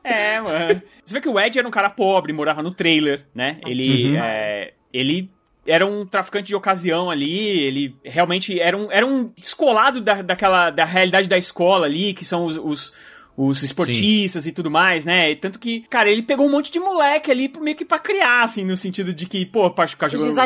É, mano. Você vê que o Ed era um cara pobre, morava no trailer, né? Ele, Uhum. é, ele era um traficante de ocasião ali, ele realmente era um, era um descolado da, daquela, da realidade da escola ali, que são os, os, os esportistas e tudo mais, né? E tanto que, cara, ele pegou um monte de moleque ali meio que pra criar, assim, no sentido de que, pô, pra ficar jogando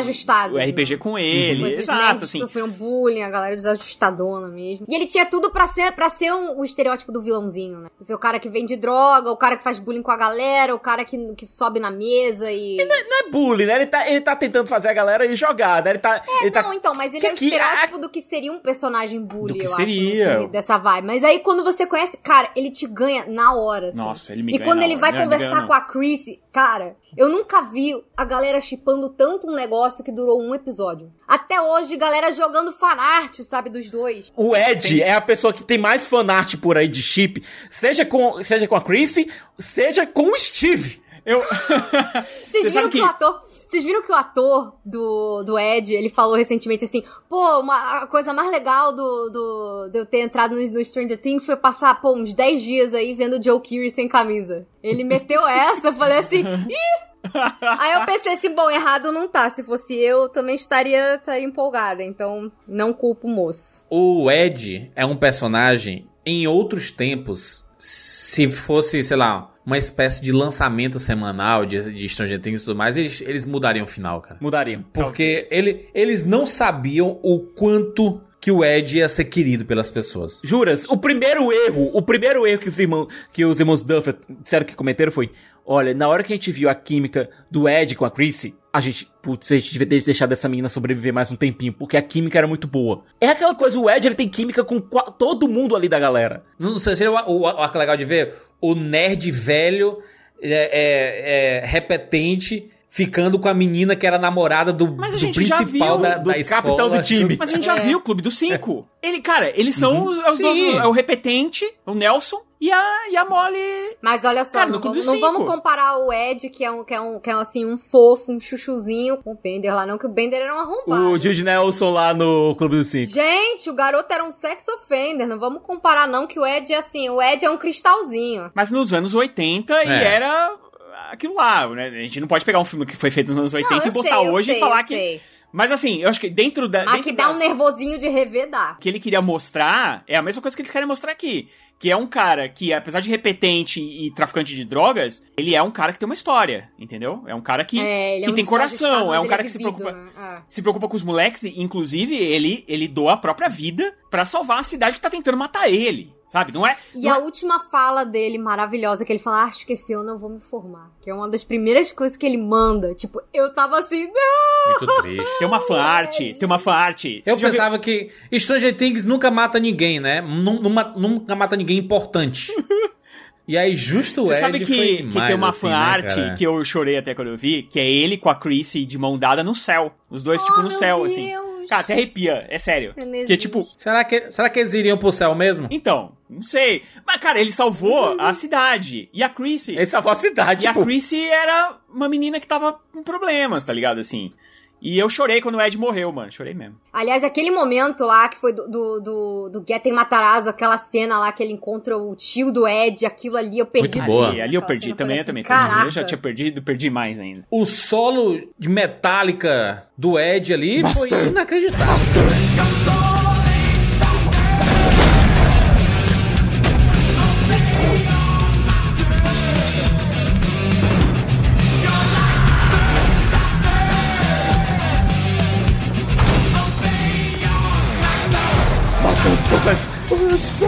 o RPG com ele, os exato, assim. sofreram bullying, a galera desajustadona mesmo. E ele tinha tudo pra ser, pra ser um, o estereótipo do vilãozinho, né? Ser o cara que vende droga, o cara que faz bullying com a galera, o cara que, que sobe na mesa e... Não é bullying, né? Ele tá, ele tá tentando fazer a galera ir jogar, né? Ele tá. É, ele tá... não, então, mas ele Que é o que- estereótipo do que seria um personagem bully, Do que eu seria. acho, dessa vibe. Mas aí quando você conhece, cara, ele te ganha na hora, assim. Nossa, ele me E ganha quando na ele hora. vai ele conversar com a Chrissy, cara, eu nunca vi a galera chipando tanto um negócio que durou um episódio. Até hoje, galera jogando fanart, sabe, dos dois. O Ed é a pessoa que tem mais fanart por aí de chip, seja com, seja com a Chrissy, seja com o Steve. Eu. Vocês Você viram que- o ator. Vocês viram que o ator do, do Ed, ele falou recentemente assim, pô, uma, a coisa mais legal do, do, de eu ter entrado no, no Stranger Things foi passar, pô, uns 10 dias aí vendo Joe Keery sem camisa. Ele meteu essa, eu falei assim, ih! Aí eu pensei assim, bom, errado não tá. Se fosse eu, também estaria, estaria empolgada. Então, não culpo o moço. O Ed é um personagem em outros tempos. Se fosse, sei lá, uma espécie de lançamento semanal de, de Stranger Things e tudo mais, eles, eles mudariam o final, cara. Mudariam. Porque ele, eles não sabiam o quanto que o Ed ia ser querido pelas pessoas. Juras, o primeiro erro, o primeiro erro que os irmãos, que os irmãos Duffer disseram que cometeram foi: olha, na hora que a gente viu a química do Ed com a Chrissy, a gente, putz, a gente devia ter deixado essa menina sobreviver mais um tempinho, porque a química era muito boa. É aquela coisa, o Ed ele tem química com todo mundo ali da galera. Não sei, seria o, o arco legal de ver o nerd velho, é, é, é, repetente, ficando com a menina que era namorada do, Mas a do principal viu, da, do da escola. capitão do time. Mas a gente já viu o Clube dos Cinco. Ele, cara, eles são os, os Sim. dois, é o repetente, o Nelson e a, e a Molly. Mas olha só, Cara, não, vamos, não vamos comparar o Ed, que é um, que é um, que é assim, um fofo, um chuchuzinho, com o Bender lá, não, que o Bender era um arrombado. O Jude Nelson lá no Clube dos Cinco. Gente, o garoto era um sex offender, não vamos comparar não, que o Ed é assim, o Ed é um cristalzinho. Mas nos anos 80 e É. era aquilo lá, né? A gente não pode pegar um filme que foi feito nos anos 80 Não, e botar sei, hoje sei, e falar que. sei. Mas assim, eu acho que dentro da. Mas dentro que dá um das- nervosinho de rever, dá. que ele queria mostrar é a mesma coisa que eles querem mostrar aqui. Que é um cara que, apesar de repetente e traficante de drogas, ele é um cara que tem uma história, entendeu? É um cara que, É, é que um tem coração, é um cara ele que se vivido, preocupa, né? Ah. se preocupa com os moleques, e, inclusive ele, ele doa a própria vida pra salvar a cidade que tá tentando matar ele, sabe? Não é... E não a é- última fala dele, maravilhosa, que ele fala, "Ah, acho que esse ano eu vou me formar. Que é uma das primeiras coisas que ele manda. Tipo, eu tava assim, não! Muito triste. Tem uma fanart, tem uma fanart. Eu Você já viu- pensava que Stranger Things nunca mata ninguém, né? Numa, nunca mata ninguém importante. E aí, justo o Você Ed sabe que, demais, que tem uma assim, né, fanart cara? que eu chorei até quando eu vi, que é ele com a Chrissy de mão dada no céu. Os dois, tipo, no Oh, meu céu, Deus. assim. Cara, até arrepia, é sério. Que é tipo, Será que, será que eles iriam pro céu mesmo? então, não sei. Mas, cara, ele salvou a cidade. E a Chrissy. Ele salvou a cidade, E a. Chrissy era uma menina que tava com problemas, tá ligado? Assim. E eu chorei quando o Ed morreu, mano. Chorei mesmo. Aliás, aquele momento lá que foi do, do, do, do Getten Matarazzo, aquela cena lá que ele encontra o tio do Ed, aquilo ali eu perdi. Muito boa. Ali, ali eu perdi também, eu também assim, perdi. Eu Caraca. já tinha perdido, perdi mais ainda. O solo de metálica do Ed ali foi inacreditável.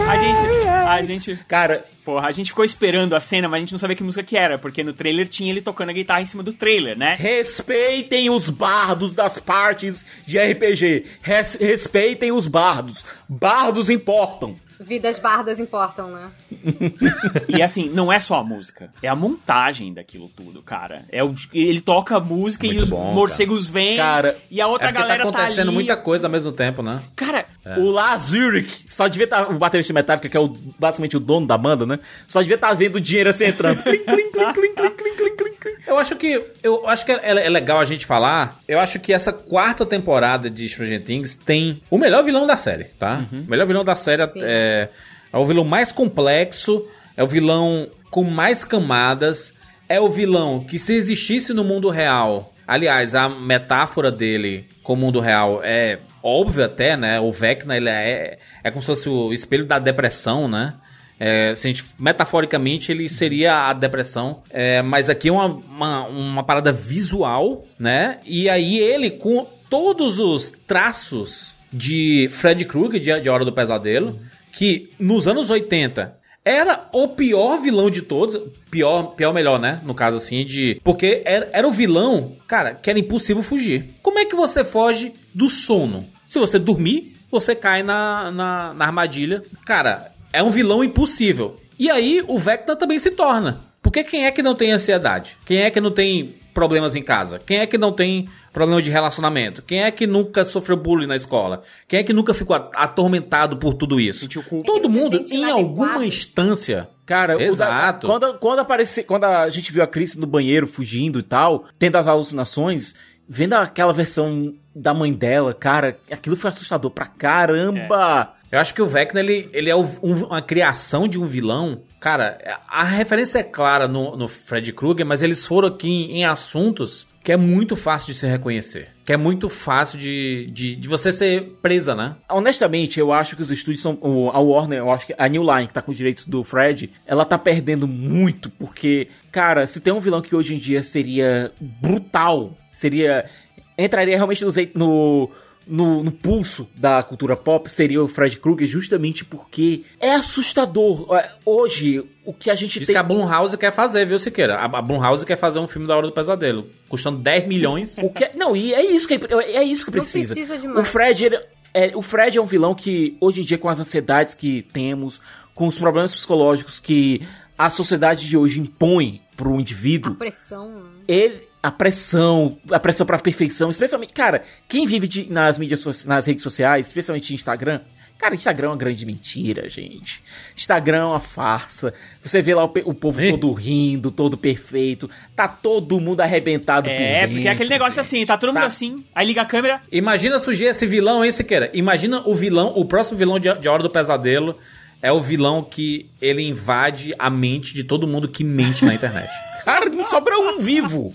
A gente. A gente. Cara, Porra, a gente ficou esperando a cena, mas a gente não sabia que música que era, porque no trailer tinha ele tocando a guitarra em cima do trailer, né? respeitem os bardos das partes de RPG. Res- respeitem os bardos. Bardos importam. Vidas bardas importam, né? e assim, não é só a música. É a montagem daquilo tudo, cara. É o, ele toca a música Muito e os bom, morcegos cara. vêm. Cara, e a outra é tá galera tá acontecendo tá acontecendo muita coisa ao mesmo tempo, né? Cara, é. o Lazuric só devia estar. Tá, o baterista metálico que é o, basicamente o dono da banda, né? Só devia estar tá vendo o dinheiro assim entrando. clim, clim, clim, clim, clim, clim, clim, clim. Eu acho que. Eu acho que é, é, legal a gente falar. Eu acho que essa quarta temporada de Stranger Things tem o melhor vilão da série, tá? Uhum. O melhor vilão da série Sim. é é o vilão mais complexo, é o vilão com mais camadas, é o vilão que se existisse no mundo real, aliás, a metáfora dele com o mundo real é óbvia até, né? O Vecna ele é é como se fosse o espelho da depressão, né? É, se a gente, metaforicamente, ele seria a depressão. É, mas aqui é uma, uma, uma parada visual, né? E aí ele, com todos os traços de Fred Krueger, de, de Hora do Pesadelo, que nos anos 80 era o pior vilão de todos. Pior, pior melhor, né? No caso assim, de. Porque era, era o vilão, cara, que era impossível fugir. Como é que você foge do sono? Se você dormir, você cai na, na, na armadilha. Cara, é um vilão impossível. E aí o Vecna também se torna. Porque quem é que não tem ansiedade? Quem é que não tem problemas em casa? Quem é que não tem problema de relacionamento? Quem é que nunca sofreu bullying na escola? Quem é que nunca ficou atormentado por tudo isso? Todo mundo, em alguma instância. Cara, Exato. Da, quando, quando, aparece, quando a gente viu a Chris no banheiro fugindo e tal, tendo as alucinações, vendo aquela versão da mãe dela, cara, aquilo foi assustador pra caramba. É. Eu acho que o Vecna, ele, ele é um, uma criação de um vilão. Cara, a referência é clara no, no Fred Krueger, mas eles foram aqui em, em assuntos que é muito fácil de se reconhecer. Que é muito fácil de, de, de, você ser presa, né? Honestamente, eu acho que os estúdios são. A Warner, eu acho que a New Line, que tá com os direitos do Fred, ela tá perdendo muito, porque, cara, se tem um vilão que hoje em dia seria brutal, seria. Entraria realmente no, no no, no, pulso da cultura pop seria o Fred Krueger, justamente porque é assustador. É, hoje, o que a gente Diz tem. que a Blumhouse quer fazer, viu, Siqueira? A, a Blumhouse quer fazer um filme da Hora do Pesadelo, custando 10 milhões. O que é... Não, e é isso que, é isso que precisa. Não precisa demais. O Fred, ele, é, o Fred é um vilão que, hoje em dia, com as ansiedades que temos, com os problemas psicológicos que a sociedade de hoje impõe pro indivíduo. A pressão. né? Ele a pressão, a pressão pra perfeição, especialmente, cara, quem vive de, nas mídias, nas redes sociais, especialmente Instagram, cara, Instagram é uma grande mentira, gente. Instagram é uma farsa. Você vê lá o, o povo todo rindo, todo perfeito, tá todo mundo arrebentado É, por porque é aquele negócio gente. assim, tá todo mundo Tá. assim, aí liga a câmera, Imagina surgir esse vilão, hein, Siqueira? Imagina o vilão, o próximo vilão de, de Hora do Pesadelo é o vilão que ele invade a mente de todo mundo que mente na internet. Cara, não sobra um vivo.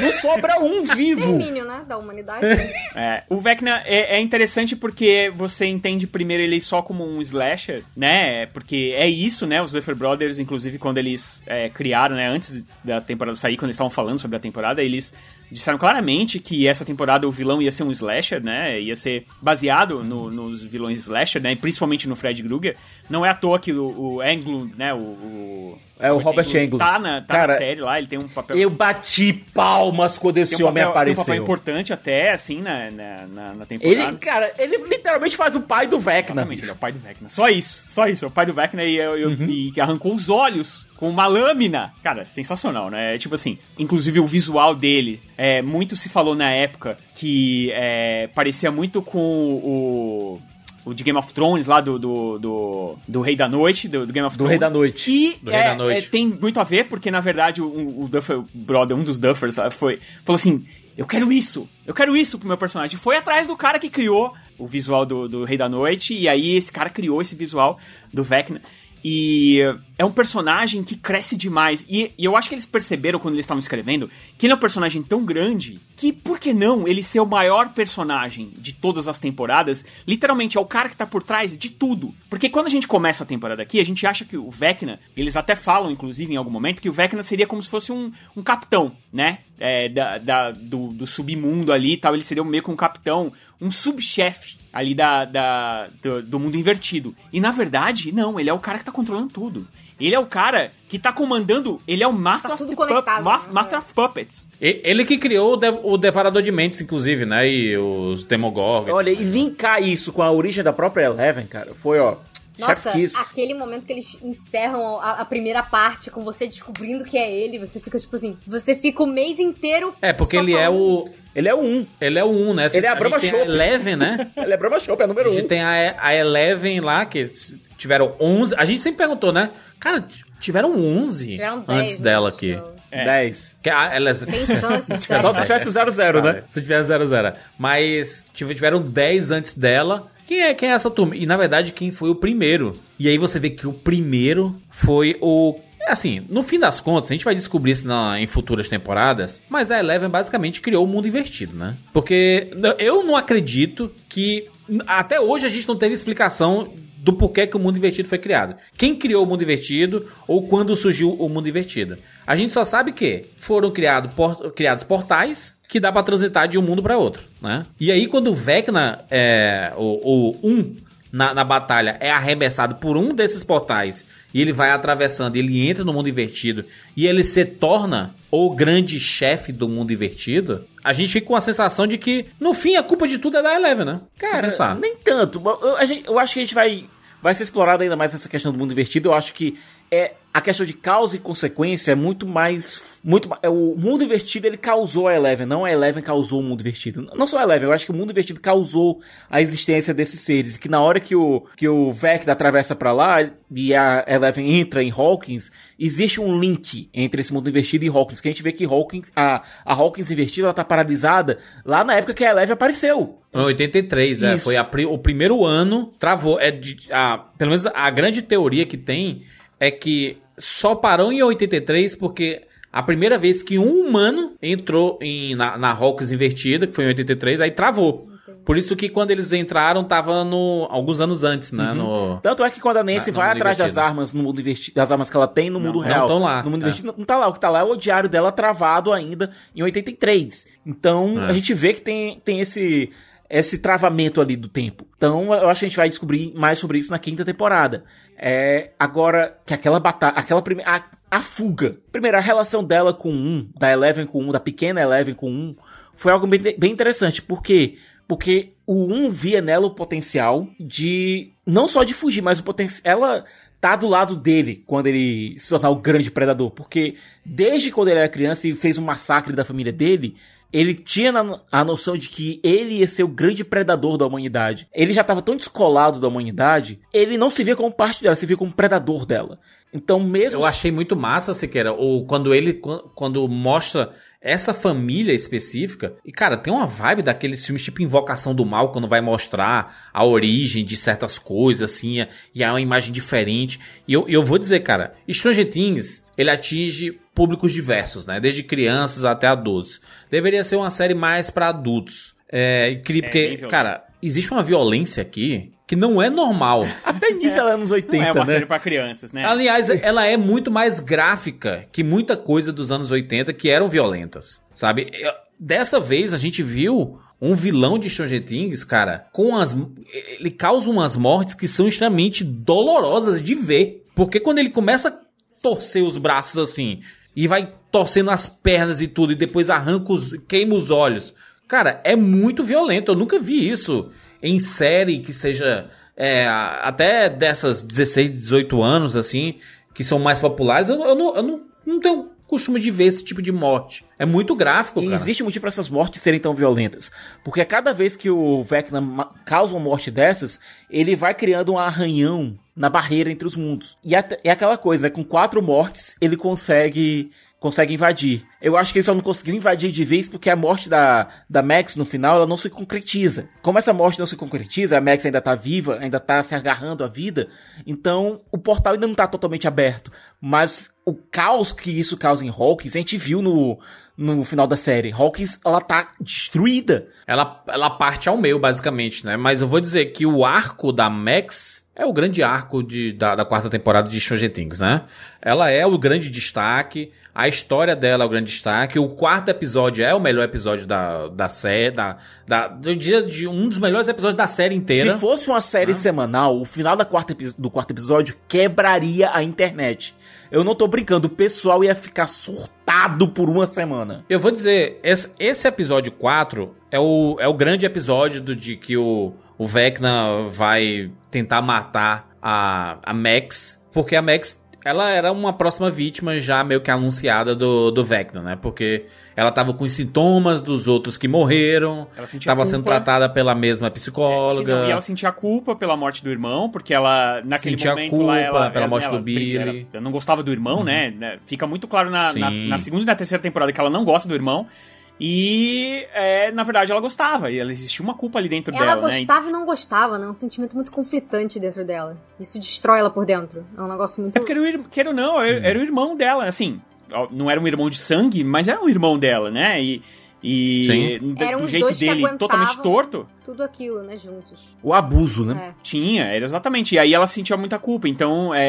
Não sobra um vivo. Extermínio, né? Da humanidade. É, o Vecna é, é interessante porque você entende primeiro ele só como um slasher, né? Porque é isso, né? Os Duffer Brothers, inclusive, quando eles é, criaram, né? Antes da temporada sair, quando eles estavam falando sobre a temporada, eles disseram claramente que essa temporada o vilão ia ser um slasher, né? Ia ser baseado no- nos vilões slasher, né? Principalmente no Fred Krueger. Não é à toa que o, o Englund, né? O, o- É o Robert Englund. Tá, na, tá Cara, na série lá, ele tem um papel... Eu bati palmas quando esse um homem papel, tem um apareceu. papel importante até, assim, na, na, na, temporada. Ele, cara, ele literalmente faz o pai do Vecna. Exatamente, ele é o pai do Vecna. Só isso, só isso. É o pai do Vecna e, eu- Uhum. e que arrancou os olhos com uma lâmina. Cara, sensacional, né? É Tipo assim, inclusive o visual dele. É, muito se falou na época que é, parecia muito com o. O de Game of Thrones lá do, do, do, do Rei da Noite, do, do Game of Do Thrones. Rei da Noite. E Do Rei é, da Noite. é, tem muito a ver, porque na verdade o, o Duffer Brother, um dos Duffers, sabe, foi, falou assim: Eu quero isso, eu quero isso pro meu personagem. Foi atrás do cara que criou o visual do, do Rei da Noite, e aí esse cara criou esse visual do Vecna. E é um personagem que cresce demais. E, e eu acho que eles perceberam quando eles estavam escrevendo que ele é um personagem tão grande que, por que não ele ser o maior personagem de todas as temporadas? Literalmente é o cara que tá por trás de tudo. Porque quando a gente começa a temporada aqui, a gente acha que o Vecna, eles até falam, inclusive, em algum momento, que o Vecna seria como se fosse um, um capitão, né? É, da, da- do, do submundo ali e tal. Ele seria meio que um capitão, um subchefe ali da, da, do, do mundo invertido. E na verdade, não, ele é o cara que tá controlando tudo. Ele é o cara que tá comandando. Ele é o Master, of, Pup- conectado, Ma- né? Master of Puppets. E- Ele que criou o, de- o Devorador de Mentes, inclusive, né? E os Demogorgon. Olha, e linkar isso com a origem da própria Eleven, cara, foi, ó. Nossa, aquele momento que eles encerram a, a primeira parte com você descobrindo que é ele, você fica tipo assim, você fica o mês inteiro. É, porque ele é o. isso. Ele é o 1. Ele é o 1, né? Ele é a Brahma gente tem a. Eleven, né? Ele é Brahma Shop, é o número A gente 1. tem a, a Eleven lá, que tiveram 11. A gente sempre perguntou, né? Cara, tiveram 11 Tiveram 10, antes né, dela aqui. eu- É. 10. Que a- elas... Só se tivesse 00, né? Se tivesse 00. Mas tive- tiveram 10 antes dela. Quem é, quem é essa turma? E na verdade, quem foi o primeiro? E aí você vê que o primeiro foi o. Assim, no fim das contas, a gente vai descobrir isso na- em futuras temporadas, mas a Eleven basicamente criou o mundo invertido, né? Porque eu não acredito que. Até hoje a gente não teve explicação do porquê que o mundo invertido foi criado. Quem criou o mundo invertido ou quando surgiu o mundo invertido. A gente só sabe que foram criado por- criados portais que dá pra transitar de um mundo pra outro, né? E aí quando o Vecna, é, o, o um na, na batalha é arremessado por um desses portais e ele vai atravessando, ele entra no mundo invertido e ele se torna o grande chefe do mundo invertido, a gente fica com a sensação de que, no fim, a culpa de tudo é da Eleven, né? Cara, pensar. nem tanto. Eu, gente- eu acho que a gente vai, vai ser explorado ainda mais essa questão do mundo invertido. Eu acho que é a questão de causa e consequência é muito mais. Muito, é, o mundo invertido ele causou a Eleven, não a Eleven causou o mundo invertido. Não só a Eleven, eu acho que o mundo invertido causou a existência desses seres. E que na hora que o, que o Vecna atravessa pra lá e a Eleven entra em Hawkins, existe um link entre esse mundo invertido e Hawkins. Que a gente vê que Hawkins, a, a Hawkins invertida ela tá paralisada lá na época que a Eleven apareceu. Em 83, é, foi a o primeiro ano, travou. É de, a, pelo menos a grande teoria que tem é que só parou em 83 porque a primeira vez que um humano entrou em, na, na Hawks invertida, que foi em 83, aí travou. Por isso que quando eles entraram, tava no alguns anos antes, né? No, Tanto é que quando a Nancy no vai mundo atrás das armas no mundo invertido, das armas que ela tem no mundo não real, tão lá, no mundo é. invertido, não tá lá. O que tá lá é o diário dela travado ainda em 83. Então, É. a gente vê que tem, tem esse esse travamento ali do tempo. Então, eu acho que a gente vai descobrir mais sobre isso na quinta temporada. É, agora, que aquela batalha, aquela primeira, a, fuga. Primeiro, a relação dela com um, da Eleven com um, da pequena Eleven com um, foi algo bem, bem interessante. Por quê? Porque o um via nela o potencial de, não só de fugir, mas o potencial, ela tá do lado dele quando ele se tornar o grande predador. Porque desde quando ele era criança e fez um massacre da família dele, ele tinha a noção de que ele ia ser o grande predador da humanidade. Ele já estava tão descolado da humanidade, ele não se via como parte dela, se via como predador dela. Então mesmo Eu achei muito massa, Siqueira, ou quando ele quan- quando mostra essa família específica. E, cara, tem uma vibe daqueles filmes tipo Invocação do Mal, quando vai mostrar a origem de certas coisas, assim, e é uma imagem diferente. E eu, eu vou dizer, cara, Stranger Things, ele atinge públicos diversos, né? Desde crianças até adultos. Deveria ser uma série mais pra adultos. É, bem porque, violento. cara, existe uma violência aqui que não é normal. Até nisso ela é anos 80, Não é uma né? série pra crianças, né? Aliás, ela é muito mais gráfica que muita coisa dos anos 80 que eram violentas, sabe? Dessa vez a gente viu um vilão de Stranger Things, cara, com as ele causa umas mortes que são extremamente dolorosas de ver, porque quando ele começa a torcer os braços assim e vai torcendo as pernas e tudo e depois arranca os queima os olhos. Cara, é muito violento. Eu nunca vi isso em série que seja é, até dessas 16, 18 anos, assim, que são mais populares. Eu, eu não, eu não, não tenho costume de ver esse tipo de morte. É muito gráfico, E cara. existe motivo para essas mortes serem tão violentas. Porque a cada vez que o Vecna causa uma morte dessas, ele vai criando um arranhão na barreira entre os mundos. E é, é aquela coisa, né? com quatro mortes, ele consegue consegue invadir. Eu acho que ele só não conseguiu invadir de vez porque a morte da, da Max no final ela não se concretiza. Como essa morte não se concretiza, a Max ainda tá viva, ainda tá se agarrando à vida, então o portal ainda não tá totalmente aberto. Mas o caos que isso causa em Hawkins, a gente viu no, no final da série. Hawkins, ela tá destruída. Ela, ela parte ao meio, basicamente, né? Mas eu vou dizer que o arco da Max é o grande arco de, da, da quarta temporada de Stranger Things, né? Ela é o grande destaque, a história dela é o grande destaque, o quarto episódio é o melhor episódio da, da série, da, da, eu diria de um dos melhores episódios da série inteira. Se fosse uma série semanal, o final da quarta do quarto episódio quebraria a internet. Eu não tô brincando, o pessoal ia ficar surtado por uma semana. Eu vou dizer, esse, esse episódio 4 é o, é o grande episódio do, de que o, o Vecna vai tentar matar a, a Max, porque a Max ela era uma próxima vítima já meio que anunciada do, do Vecna, né? Porque ela tava com os sintomas dos outros que morreram, Ela tava sendo culpa. tratada pela mesma psicóloga. não, e ela sentia culpa pela morte do irmão, porque ela, naquele Sentia momento culpa lá, ela, pela ela- morte ela do Billy. ela- não gostava do irmão, Uhum. né? né? Fica muito claro na, na, na segunda e na terceira temporada que ela não gosta do irmão. E, é, na verdade, ela gostava. E ela existia uma culpa ali dentro Ela dela, né? gostava e não gostava, né? Um sentimento muito conflitante dentro dela. Isso destrói ela por dentro. É um negócio muito. É porque era o, ir- queira ou não, era, era o irmão dela, assim. Não era um irmão de sangue, mas era um irmão dela, né? E, E Sim. do, jeito dele totalmente torto. Tudo aquilo, né, juntos. O abuso, né? É. Tinha, era exatamente. E aí ela sentia muita culpa. Então, é,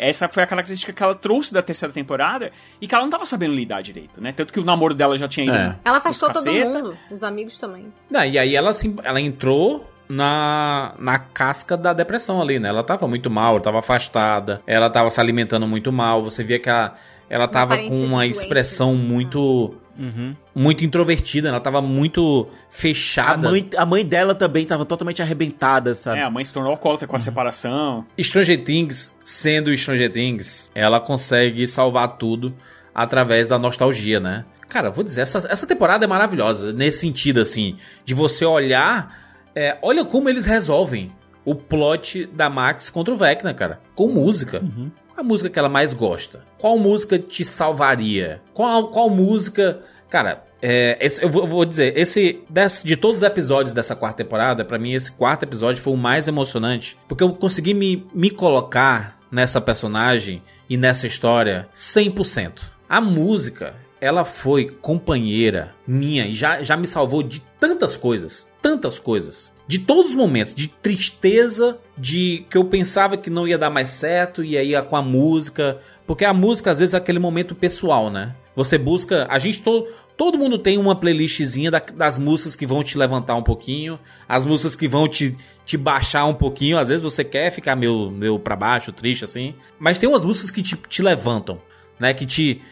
é, essa foi a característica que ela trouxe da terceira temporada e que ela não tava sabendo lidar direito, né? Tanto que o namoro dela já tinha ido. É. Ela afastou todo mundo, os amigos também. Não, e aí ela, se- ela entrou na, na casca da depressão ali, né? Ela tava muito mal, ela tava afastada, ela tava se alimentando muito mal. Você via que a, ela tava com uma expressão muito. Muito introvertida, ela tava muito A fechada. mãe, a mãe dela também tava totalmente arrebentada, sabe? É, a mãe se tornou alcoólatra com a separação. Stranger Things, sendo Stranger Things, ela consegue salvar tudo através da nostalgia, né? Cara, eu vou dizer, essa, essa temporada é maravilhosa, nesse sentido, assim, de você olhar. é, olha como eles resolvem o plot da Max contra o Vecna, cara. Com música. Qual a música que ela mais gosta? Qual música te salvaria? Qual, qual música. Cara, é, esse- eu, vou, eu vou dizer, esse desse- de todos os episódios dessa quarta temporada, pra mim esse quarto episódio foi o mais emocionante, porque eu consegui me, me colocar nessa personagem e nessa história 100%. A música, ela foi companheira minha e já, já me salvou de tantas coisas, tantas coisas. De todos os momentos, de tristeza, de que eu pensava que não ia dar mais certo, e aí com a música. Porque a música, às vezes, é aquele momento pessoal, né? Você busca. A gente todo. Todo mundo tem uma playlistzinha da- das músicas que vão te levantar um pouquinho, as músicas que vão te, te baixar um pouquinho. Às vezes você quer ficar meio, meio pra baixo, triste assim. Mas tem umas músicas que te, te levantam, né? Que te.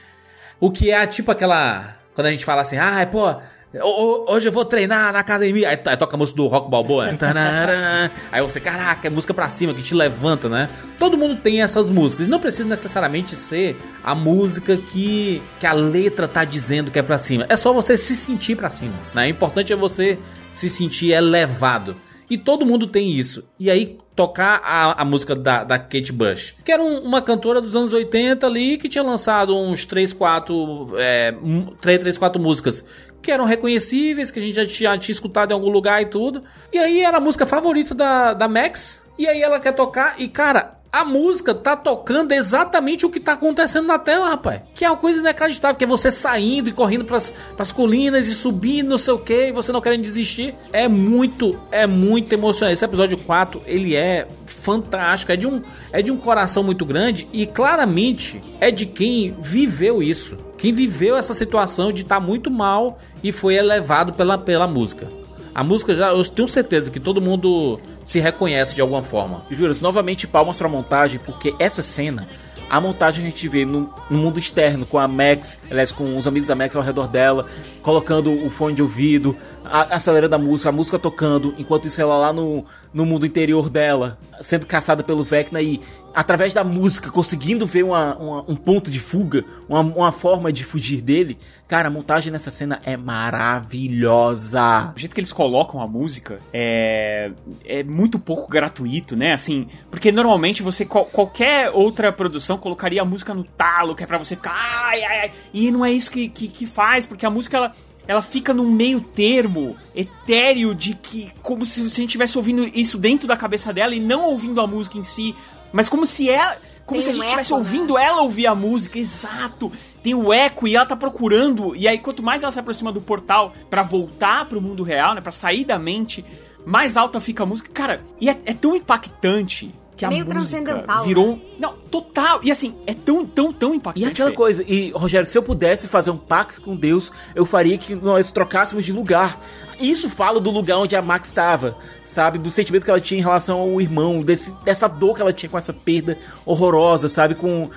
O que é tipo aquela. Quando a gente fala assim, ah, pô, hoje eu vou treinar na academia. Aí, aí toca a música do Rock Balboa. né? Tarará. aí você, caraca, é música pra cima que te levanta, né? Todo mundo tem essas músicas. Não precisa necessariamente ser a música que, que a letra tá dizendo que é pra cima. É só você se sentir pra cima. Né? O importante é você se sentir elevado. E todo mundo tem isso. E aí tocar a, a música da, da Kate Bush, que era um- uma cantora dos anos 80 ali, que tinha lançado uns 3, 4, é, 3, 3, 4 músicas que eram reconhecíveis, que a gente já tinha, tinha escutado em algum lugar e tudo. E aí era a música favorita da, da Max. E aí ela quer tocar e, cara, a música tá tocando exatamente o que tá acontecendo na tela, rapaz. Que é uma coisa inacreditável, que é você saindo e correndo pras, pras colinas e subindo, não sei o que, e você não querendo desistir. É muito, é muito emocionante. Esse episódio 4, ele é fantástico, é de um, é de um coração muito grande e claramente é de quem viveu isso. Quem viveu essa situação de estar muito mal e foi elevado pela, pela música. A música já, eu tenho certeza que todo mundo se reconhece de alguma forma. Juro, novamente palmas pra montagem, porque essa cena, a montagem a gente vê no, no mundo externo, com a Max, aliás, com os amigos da Max ao redor dela, colocando o fone de ouvido, a- acelerando a música, a música tocando, enquanto isso ela lá no, no mundo interior dela, sendo caçada pelo Vecna e, através da música, conseguindo ver uma- uma- um ponto de fuga, uma, uma forma de fugir dele. Cara, a montagem nessa cena é maravilhosa. O jeito que eles colocam a música é, é muito pouco gratuito, né? Assim, porque normalmente você, qual- qualquer outra produção colocaria a música no talo, que é pra você ficar ai, ai, ai. E não é isso que, que, que faz, porque a música ela, ela fica num meio termo etéreo de que, como se você estivesse ouvindo isso dentro da cabeça dela e não ouvindo a música em si, mas como se ela. Como Tem se a um gente estivesse né? ouvindo ela ouvir a música, exato. Tem o eco e ela tá procurando. E aí, quanto mais ela se aproxima do portal pra voltar pro mundo real, né? Pra sair da mente, mais alta fica a música. Cara, e é, é tão impactante que a Meio música transcendental, virou. né? Não, total. E assim, é tão, tão, tão E impactante. aquela Fê. coisa, e Rogério, se eu pudesse fazer um pacto com Deus, eu faria que nós trocássemos de lugar. Isso fala do lugar onde a Max estava, sabe? Do sentimento que ela tinha em relação ao irmão, desse, dessa dor que ela tinha com essa perda horrorosa, sabe? Com.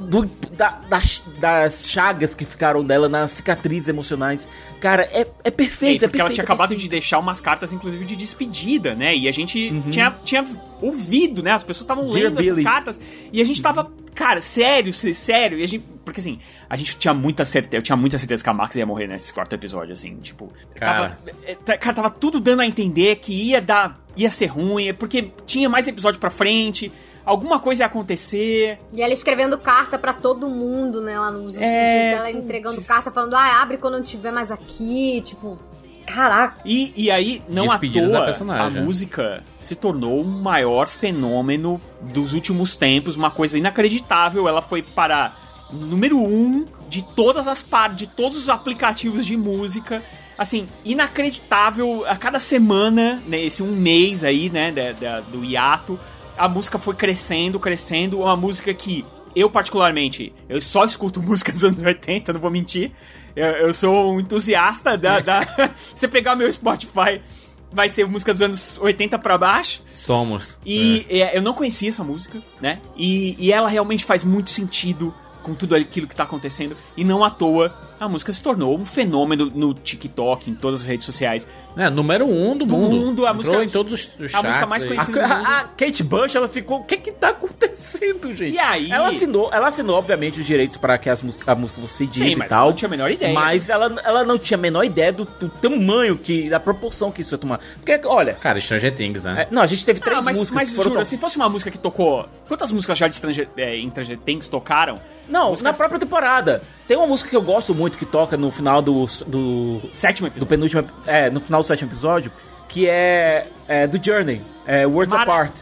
do- da- das, das chagas que ficaram dela nas cicatrizes emocionais. Cara, é, é perfeito, É, é porque ela perfeito, tinha é acabado de perfeito. deixar umas cartas, inclusive, de despedida, né? E a gente Uhum. tinha, tinha ouvido, né? As pessoas estavam Dear lendo essas Billy. cartas. E a gente tava, cara, sério, sé- sério. E a gente. Porque assim, a gente tinha muita certeza. Eu tinha muita certeza que a Max ia morrer nesse quarto episódio, assim, tipo. Cara. Tava, é, tá- cara, tava tudo dando a entender que ia dar. ia ser ruim, porque tinha mais episódio pra frente. Alguma coisa ia acontecer. E ela escrevendo carta pra todo mundo, né? Lá nos últimos É, dias dela entregando carta, falando, ah, abre quando não tiver mais aqui. Tipo, caraca. E, e aí, não Despedida à toa, a música se tornou o maior fenômeno dos últimos tempos, uma coisa inacreditável. Ela foi para número um de todas as partes, de todos os aplicativos de música. Assim, inacreditável. A cada semana, né, esse um mês aí, né, da, da- do hiato, a música foi crescendo, crescendo. Uma música que eu, particularmente, eu só escuto músicas dos anos 80, não vou mentir. Eu, eu sou um entusiasta da. da... Você pegar o meu Spotify, vai ser música dos anos 80 pra baixo. Somos. E é, eu não conhecia essa música, né? E, e ela realmente faz muito sentido com tudo aquilo que tá acontecendo. E não à toa, a música se tornou um fenômeno no TikTok, em todas as redes sociais. É, número um do, Do mundo. mundo, a Entrou música- em todos os, os a música mais aí. conhecida do mundo. A, a Kate Bush, ela ficou. O que que tá acontecendo, gente? E aí? Ela assinou, ela assinou obviamente, os direitos para que as música, a música fosse dita Sim, e tal. ela não tinha a menor ideia. Mas ela, ela não tinha a menor ideia do, do tamanho, que, da proporção que isso ia tomar. Porque, olha. Cara, Stranger Things, né? é, não, a gente teve três Ah, mas, músicas mas que foram. jura, se fosse uma música que tocou. Quantas músicas já de Stranger, é, em Stranger Things tocaram? Não, músicas- na própria temporada. Tem uma música que eu gosto muito que toca no final do. do Sétimo do episódio. penúltimo. É, no final do sétimo episódio. Que é. é do Journey. É Words Mara- Apart.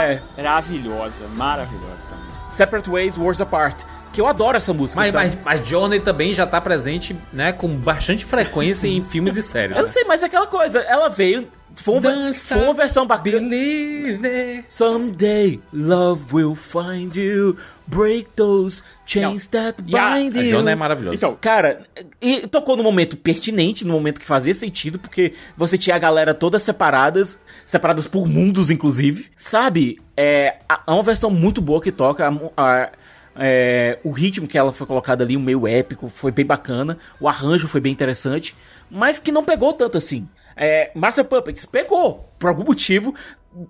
É, Maravilhosa, maravilhosa. Separate Ways, Words Apart. Que eu adoro essa música. Mas, sabe? mas, mas Journey também já tá presente, né, com bastante frequência em filmes e séries. Eu né? sei, mas é aquela coisa. Ela veio. Foi, uma- foi uma versão bacana. Believe it. Someday love will find you. Break those chains that E a- bind A you. Journey é maravilhosa. Então, Cara, e tocou no momento pertinente, no momento que fazia sentido, porque você tinha a galera todas separadas, separadas por mundos, inclusive. Sabe? É, a- é uma versão muito boa que toca. a a- é, o ritmo que ela foi colocada ali, um meio épico, foi bem bacana. O arranjo foi bem interessante, mas que não pegou tanto assim. É, Master Puppets pegou, por algum motivo.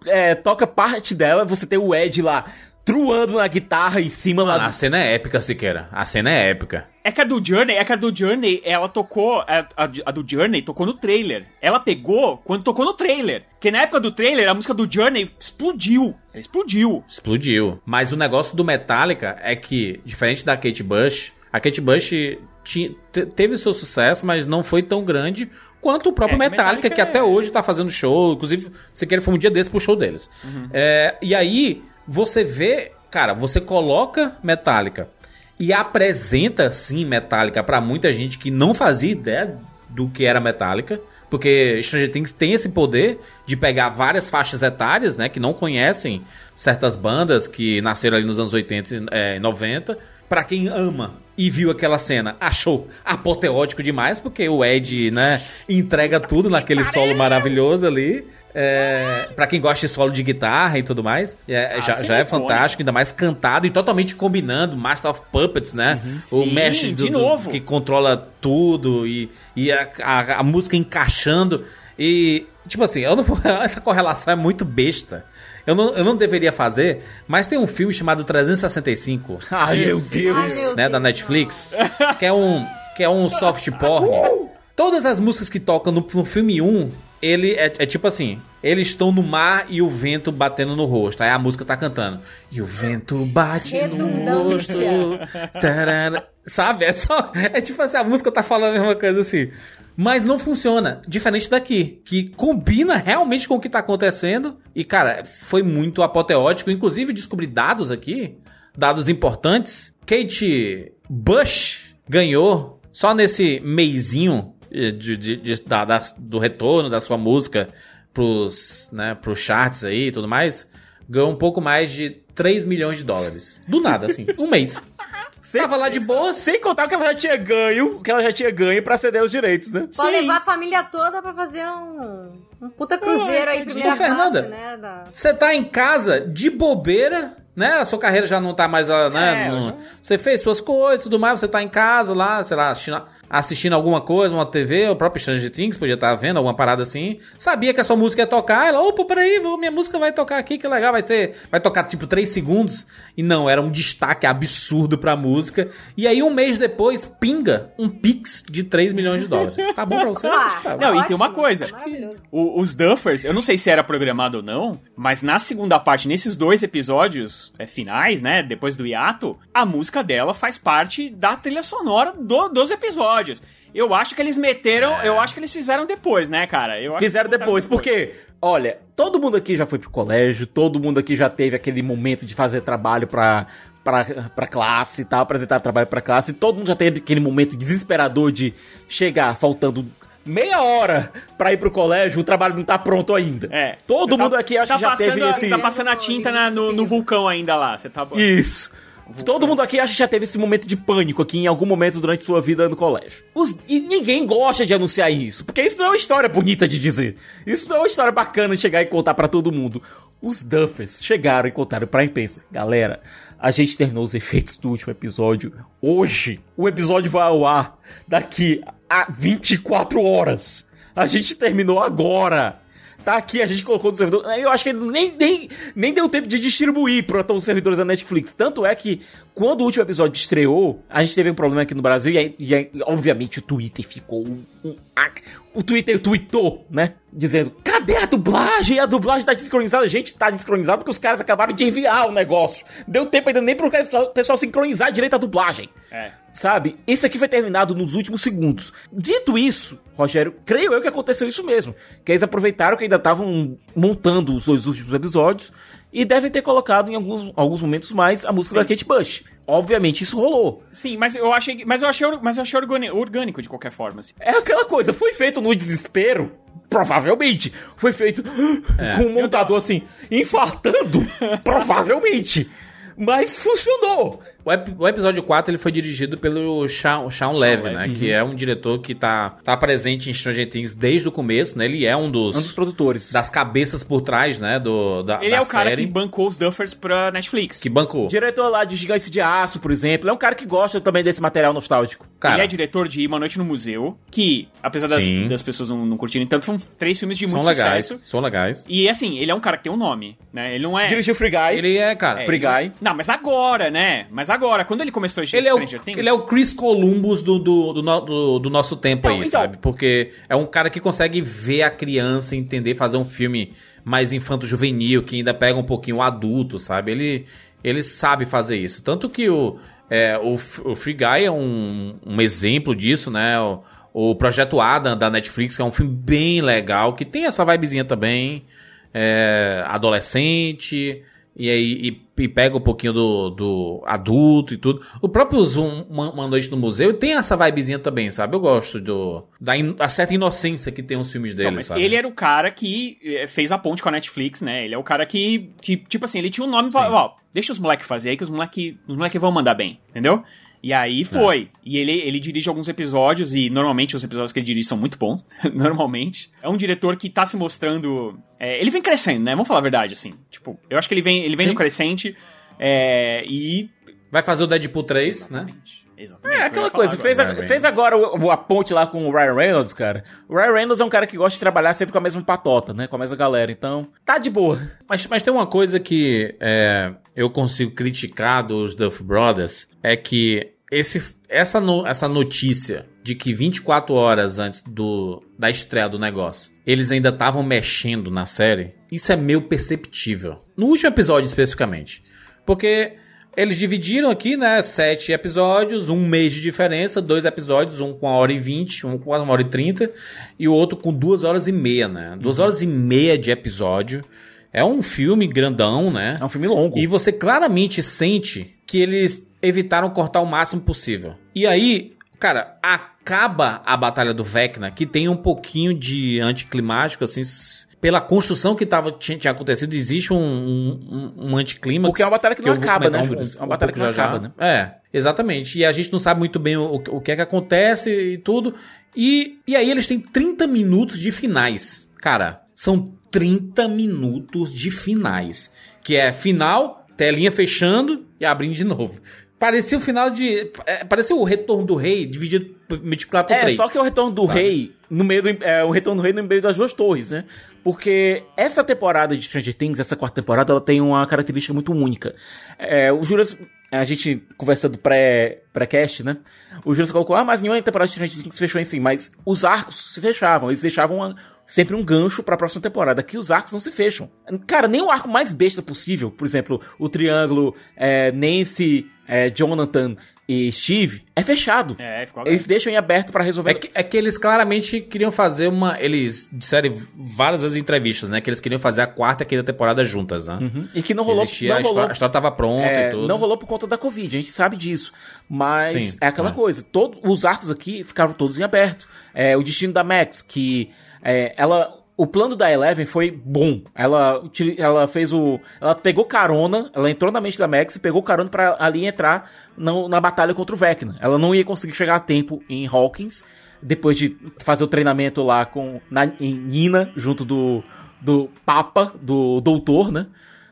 é, toca parte dela, você tem o Ed lá truando na guitarra em cima lá. A cena é épica, Siqueira. A cena é épica. É que a do Journey, é que a do Journey, ela tocou. A, a- a do Journey tocou no trailer. Ela pegou quando tocou no trailer. Porque na época do trailer, a música do Journey explodiu. Ela explodiu. Explodiu. Mas o negócio do Metallica é que, diferente da Kate Bush, a Kate Bush teve seu sucesso, mas não foi tão grande quanto o próprio É, Metallica, Metallica que é- até hoje tá fazendo show. Inclusive, se querer, foi um dia desse pro show deles. É, e aí, você vê, cara, você coloca Metallica e apresenta, sim, Metallica pra muita gente que não fazia ideia do que era Metallica. Porque Stranger Things tem esse poder de pegar várias faixas etárias, né? Que não conhecem certas bandas que nasceram ali nos anos 80 e é, 90. Pra quem ama e viu aquela cena, achou apoteótico demais, porque o Ed, né, entrega tudo naquele solo maravilhoso ali. É, para quem gosta de solo de guitarra e tudo mais, é, Ah, já, já é fantástico, ainda mais cantado e totalmente combinando Master of Puppets, né? o Sim, mestre de do- do- novo. que controla tudo e, e a, a- a música encaixando. E, tipo assim, eu não- essa correlação é muito besta. Eu não, eu não deveria fazer, mas tem um filme chamado 365. Ai, meu Deus. Ai, meu né, da. Netflix, que é um que é um soft porn. Todas as músicas que tocam no, no filme 1, ele é, é tipo assim, eles estão no mar e o vento batendo no rosto. Aí a música tá cantando. E o vento bate no rosto. Tarara. Sabe? É só é tipo assim, a música tá falando a mesma coisa assim. Mas não funciona, diferente daqui, que combina realmente com o que tá acontecendo. E cara, foi muito apoteótico, inclusive descobri dados aqui, dados importantes. Kate Bush ganhou só nesse meizinho eh, de, de- de- da- da- do retorno da sua música pros, né, pros charts aí e tudo mais, ganhou um pouco mais de 3 milhões de dólares. Do nada, assim, um mês. Tava lá de boa, Sem contar que ela já tinha ganho, que ela já tinha ganho pra ceder os direitos, né? Pode levar a família toda pra fazer um, um puta cruzeiro aí, primeira Ô, Fernanda, classe, né? Da... Você tá em casa de bobeira, né? A sua carreira já não tá mais, ah, né? É, não- já- Você fez suas coisas, tudo mais, você tá em casa lá, sei lá, assistindo, assistindo alguma coisa, uma TV, o próprio Stranger Things podia estar vendo alguma parada assim. Sabia que a sua música ia tocar, ela, opa, peraí, minha música vai tocar aqui, que legal, vai ser, vai tocar tipo 3 segundos. E não, era um destaque absurdo pra música. E aí um mês depois, pinga um Pix de 3 milhões de dólares. Tá bom pra você? Ah, Tá bom. Não, e tem uma ótimo, coisa. Maravilhoso. O- os Duffers, eu não sei se era programado ou não, mas na segunda parte, nesses dois episódios é, finais, né, depois do hiato, a música dela faz parte da trilha sonora do- dos episódios. Eu acho que eles meteram, É. eu acho que eles fizeram depois, né, cara? Fizeram botaram depois, porque, olha, todo mundo aqui já foi pro colégio, todo mundo aqui já teve aquele momento de fazer trabalho pra, pra, pra classe e tal, apresentar trabalho pra classe. Todo mundo já teve aquele momento desesperador de chegar faltando meia hora pra ir pro colégio, o trabalho não tá pronto ainda. É. Todo Você mundo tá- aqui acho tá que já passando, teve esse... Você tá passando a tinta na- no, no vulcão ainda lá. Você tá... Isso. Todo mundo aqui acha que já teve esse momento de pânico aqui em algum momento durante sua vida no colégio. Os- e ninguém gosta de anunciar isso, porque isso não é uma história bonita de dizer. Isso não é uma história bacana de chegar e contar pra todo mundo. Os Duffers chegaram e contaram pra imprensa. Galera, a gente terminou os efeitos do último episódio hoje. O episódio vai ao ar daqui a 24 horas. A gente terminou agora. Tá aqui, a gente colocou no servidor. Eu acho que nem, nem, nem deu tempo de distribuir para os servidores da Netflix. Tanto é que, quando o último episódio estreou, a gente teve um problema aqui no Brasil e, aí, e aí, obviamente, o Twitter ficou um, um- O Twitter tweetou, né? Dizendo: cadê a dublagem? A dublagem tá desincronizada. Gente, tá desincronizada porque os caras acabaram de enviar o negócio. Deu tempo ainda nem pro pessoal, sincronizar direito a dublagem. É. Sabe? Esse aqui foi terminado nos últimos segundos. Dito isso, Rogério, creio eu que aconteceu isso mesmo. Que eles aproveitaram que ainda estavam montando os dois últimos episódios e devem ter colocado em alguns, alguns momentos mais a música da Kate Bush. Obviamente isso rolou. Sim, mas eu achei, mas eu achei, mas eu achei orgâni- orgânico de qualquer forma. assim. É aquela coisa, foi feito no desespero? Provavelmente. Foi feito com um montador assim, infartando? Provavelmente. Mas funcionou. O, ep- o episódio 4 ele foi dirigido pelo Sean, Sean Levy, né? Que é um diretor que tá, tá presente em Stranger Things desde o começo, né? Ele é um dos, Um dos produtores. das cabeças por trás, né? Do, da, Ele da é o cara série. que bancou os Duffers pra Netflix. que bancou. Diretor lá de Gigante de Aço, por exemplo. É um cara que gosta também desse material nostálgico. Cara, Ele é diretor de Uma Noite no Museu, que, apesar das, das pessoas não, não curtirem tanto, são três filmes de são muito legais. sucesso. São legais. E assim, ele é um cara que tem um nome, né? Ele não é. Dirigiu Free Guy. Ele é, cara. é, Free ele- Guy. Não, mas agora, né? Mas agora, quando ele começou a Ele é, o, ele é o Chris Columbus do, do, do, do- do nosso tempo Então, aí, então. sabe? Porque é um cara que consegue ver a criança, entender, fazer um filme mais infanto-juvenil, que ainda pega um pouquinho o adulto, sabe? Ele, ele sabe fazer isso. Tanto que o, é, o, o Free Guy é um, um exemplo disso, né? O, o Projeto Adam da Netflix, que é um filme bem legal, que tem essa vibezinha também, é, adolescente, e aí e, e pega um pouquinho do, do adulto e tudo. O próprio Zoom, uma, Uma Noite no Museu, tem essa vibezinha também, sabe? Eu gosto do, da, in- certa inocência que tem os filmes dele, Então, sabe? ele era o cara que eh, fez a ponte com a Netflix, né? Ele é o cara que, que tipo assim, ele tinha um nome pra. Ó, deixa os moleques fazer aí que os moleques os moleque vão mandar bem, entendeu? E aí foi. E ele, ele dirige alguns episódios, e normalmente os episódios que ele dirige são muito bons. normalmente. É um diretor que tá se mostrando. é, ele vem crescendo, né? Vamos falar a verdade, assim. Tipo, eu acho que ele vem, ele vem Sim. no crescente. é, e. Vai fazer o Deadpool 3, né? Exatamente. É aquela coisa, agora. fez, a- Ryan fez agora o- o- a ponte lá com o Ryan Reynolds, cara. O Ryan Reynolds é um cara que gosta de trabalhar sempre com a mesma patota, né? Com a mesma galera, então tá de boa. Mas, mas tem uma coisa que é, eu consigo criticar dos Duff Brothers, é que esse, essa, no- essa notícia de que 24 horas antes do, da estreia do negócio, eles ainda estavam mexendo na série, isso é meio perceptível. No último episódio especificamente. Porque eles dividiram aqui, né, sete episódios, um mês de diferença, dois episódios, um com uma hora e vinte, um com uma hora e trinta, e o outro com duas horas e meia, né? Duas horas e meia de episódio. É um filme grandão, né? É um filme longo. E você claramente sente que eles evitaram cortar o máximo possível. E aí, cara, acaba a Batalha do Vecna, que tem um pouquinho de anticlimático, assim, pela construção que tava, tinha, tinha acontecido, existe um, um, um, um anticlímax. Porque é uma batalha que não eu vou acaba, né, um- Júlio? É uma um batalha que não já já. acaba, né? É, exatamente. E a gente não sabe muito bem o, o que é que acontece e tudo. E, e aí eles têm 30 minutos de finais. Cara, são 30 minutos de finais. Que é final, telinha fechando e abrindo de novo. Parecia o final de. é, parecia o retorno do rei dividido, multiplicado por É, três. só que é o retorno do sabe? rei no meio do, é, o retorno do rei no meio das duas torres, né? Porque essa temporada de Stranger Things, essa quarta temporada, ela tem uma característica muito única. É, o Juras, a gente conversando pré, pré-cast, né? O Juras colocou, ah, mas nenhuma temporada de Stranger Things se fechou em si, mas os arcos se fechavam, eles deixavam uma- sempre um gancho pra próxima temporada. Aqui os arcos não se fecham. Cara, nem o arco mais besta possível, por exemplo, o triângulo é, Nancy, é, Jonathan e Steve é fechado. É, ficou Eles deixam em aberto pra resolver. É que, é que eles claramente queriam fazer uma. Eles disseram várias vezes em entrevistas, né? Que eles queriam fazer a quarta e a quinta temporada juntas, né? Uhum. E que não rolou. Existia, não a, história, rolou a história tava pronta É, e tudo. Não rolou por conta da Covid, a gente sabe disso. Mas Sim, é aquela é. coisa, todos os arcos aqui ficaram todos em aberto. É, o destino da Max, que é, ela. O plano da Eleven foi bom. Ela, ela fez o. Ela pegou carona, ela entrou na mente da Max e pegou carona pra ali entrar no- na batalha contra o Vecna. Ela não ia conseguir chegar a tempo em Hawkins, depois de fazer o treinamento lá com na, em Nina, junto do, do Papa, do Doutor, né?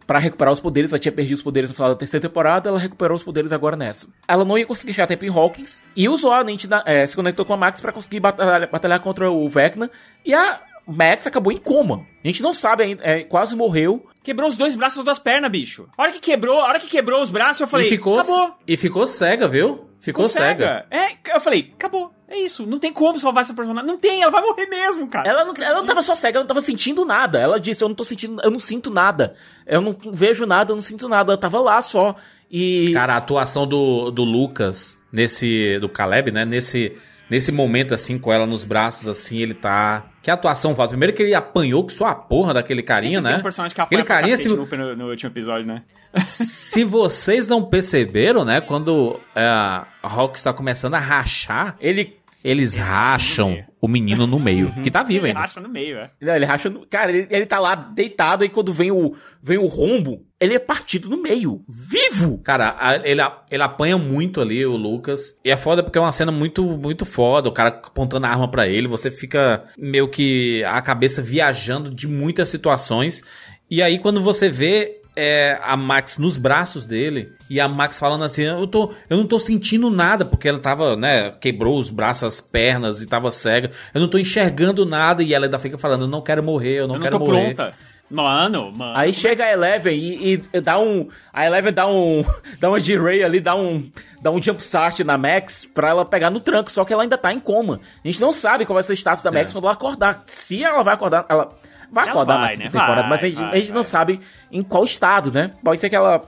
Pra recuperar os poderes, ela tinha perdido os poderes no final da terceira temporada, ela recuperou os poderes agora nessa. Ela não ia conseguir chegar a tempo em Hawkins e usou a da, é, se conectou com a Max pra conseguir batalhar, batalhar contra o Vecna e a Max acabou em coma. A gente não sabe ainda, é, quase morreu. Quebrou os dois braços das pernas, bicho. A hora que quebrou, a hora que quebrou os braços, eu falei, e ficou, acabou. E ficou cega, viu? Ficou cega. É, eu falei, acabou. É isso. Não tem como salvar essa personagem. Não tem, ela vai morrer mesmo, cara. Ela não, ela não tava só cega, ela não tava sentindo nada. Ela disse, eu não tô sentindo, eu não sinto nada. Eu não vejo nada, eu não sinto nada. Ela tava lá só. E. Cara, a atuação do, do Lucas, nesse. do Caleb, né? Nesse. Nesse momento, assim, com ela nos braços, assim, ele tá. Que atuação, Fábio? Primeiro que ele apanhou que só a porra daquele carinha, Sempre né? Tem um personagem que Aquele apanha carinha, pra se, no, no, último episódio, né? se vocês não perceberam, né? Quando é, a Rock está começando a rachar, ele. Eles racham o menino no meio, que tá vivo Ele ainda. racha no meio, é. Não, ele racha no... Cara, ele, ele tá lá deitado e quando vem o, vem o rombo, ele é partido no meio. Vivo! Cara, a- ele, a- ele apanha muito ali, o Lucas. E é foda porque é uma cena muito, muito foda. O cara apontando a arma pra ele. Você fica meio que a cabeça viajando de muitas situações. E aí, quando você vê é, a Max nos braços dele e a Max falando assim: eu, tô, eu não tô sentindo nada, porque ela tava, né? Quebrou os braços, as pernas e tava cega. Eu não tô enxergando nada. E ela ainda fica falando: eu não quero morrer, eu não Eu não quero tô morrer. pronta. Mano, mano. Aí chega a Eleven e, e dá um. A Eleven dá um. dá uma G-Ray ali, dá um. dá um jumpstart na Max pra ela pegar no tranco. Só que ela ainda tá em coma. A gente não sabe qual vai ser o status da Max quando ela acordar. Se ela vai acordar. Ela vai Ela acordar vai, na né? temporada, Vai, mas a gente, vai, a gente não sabe em qual estado, né? Pode ser que ela.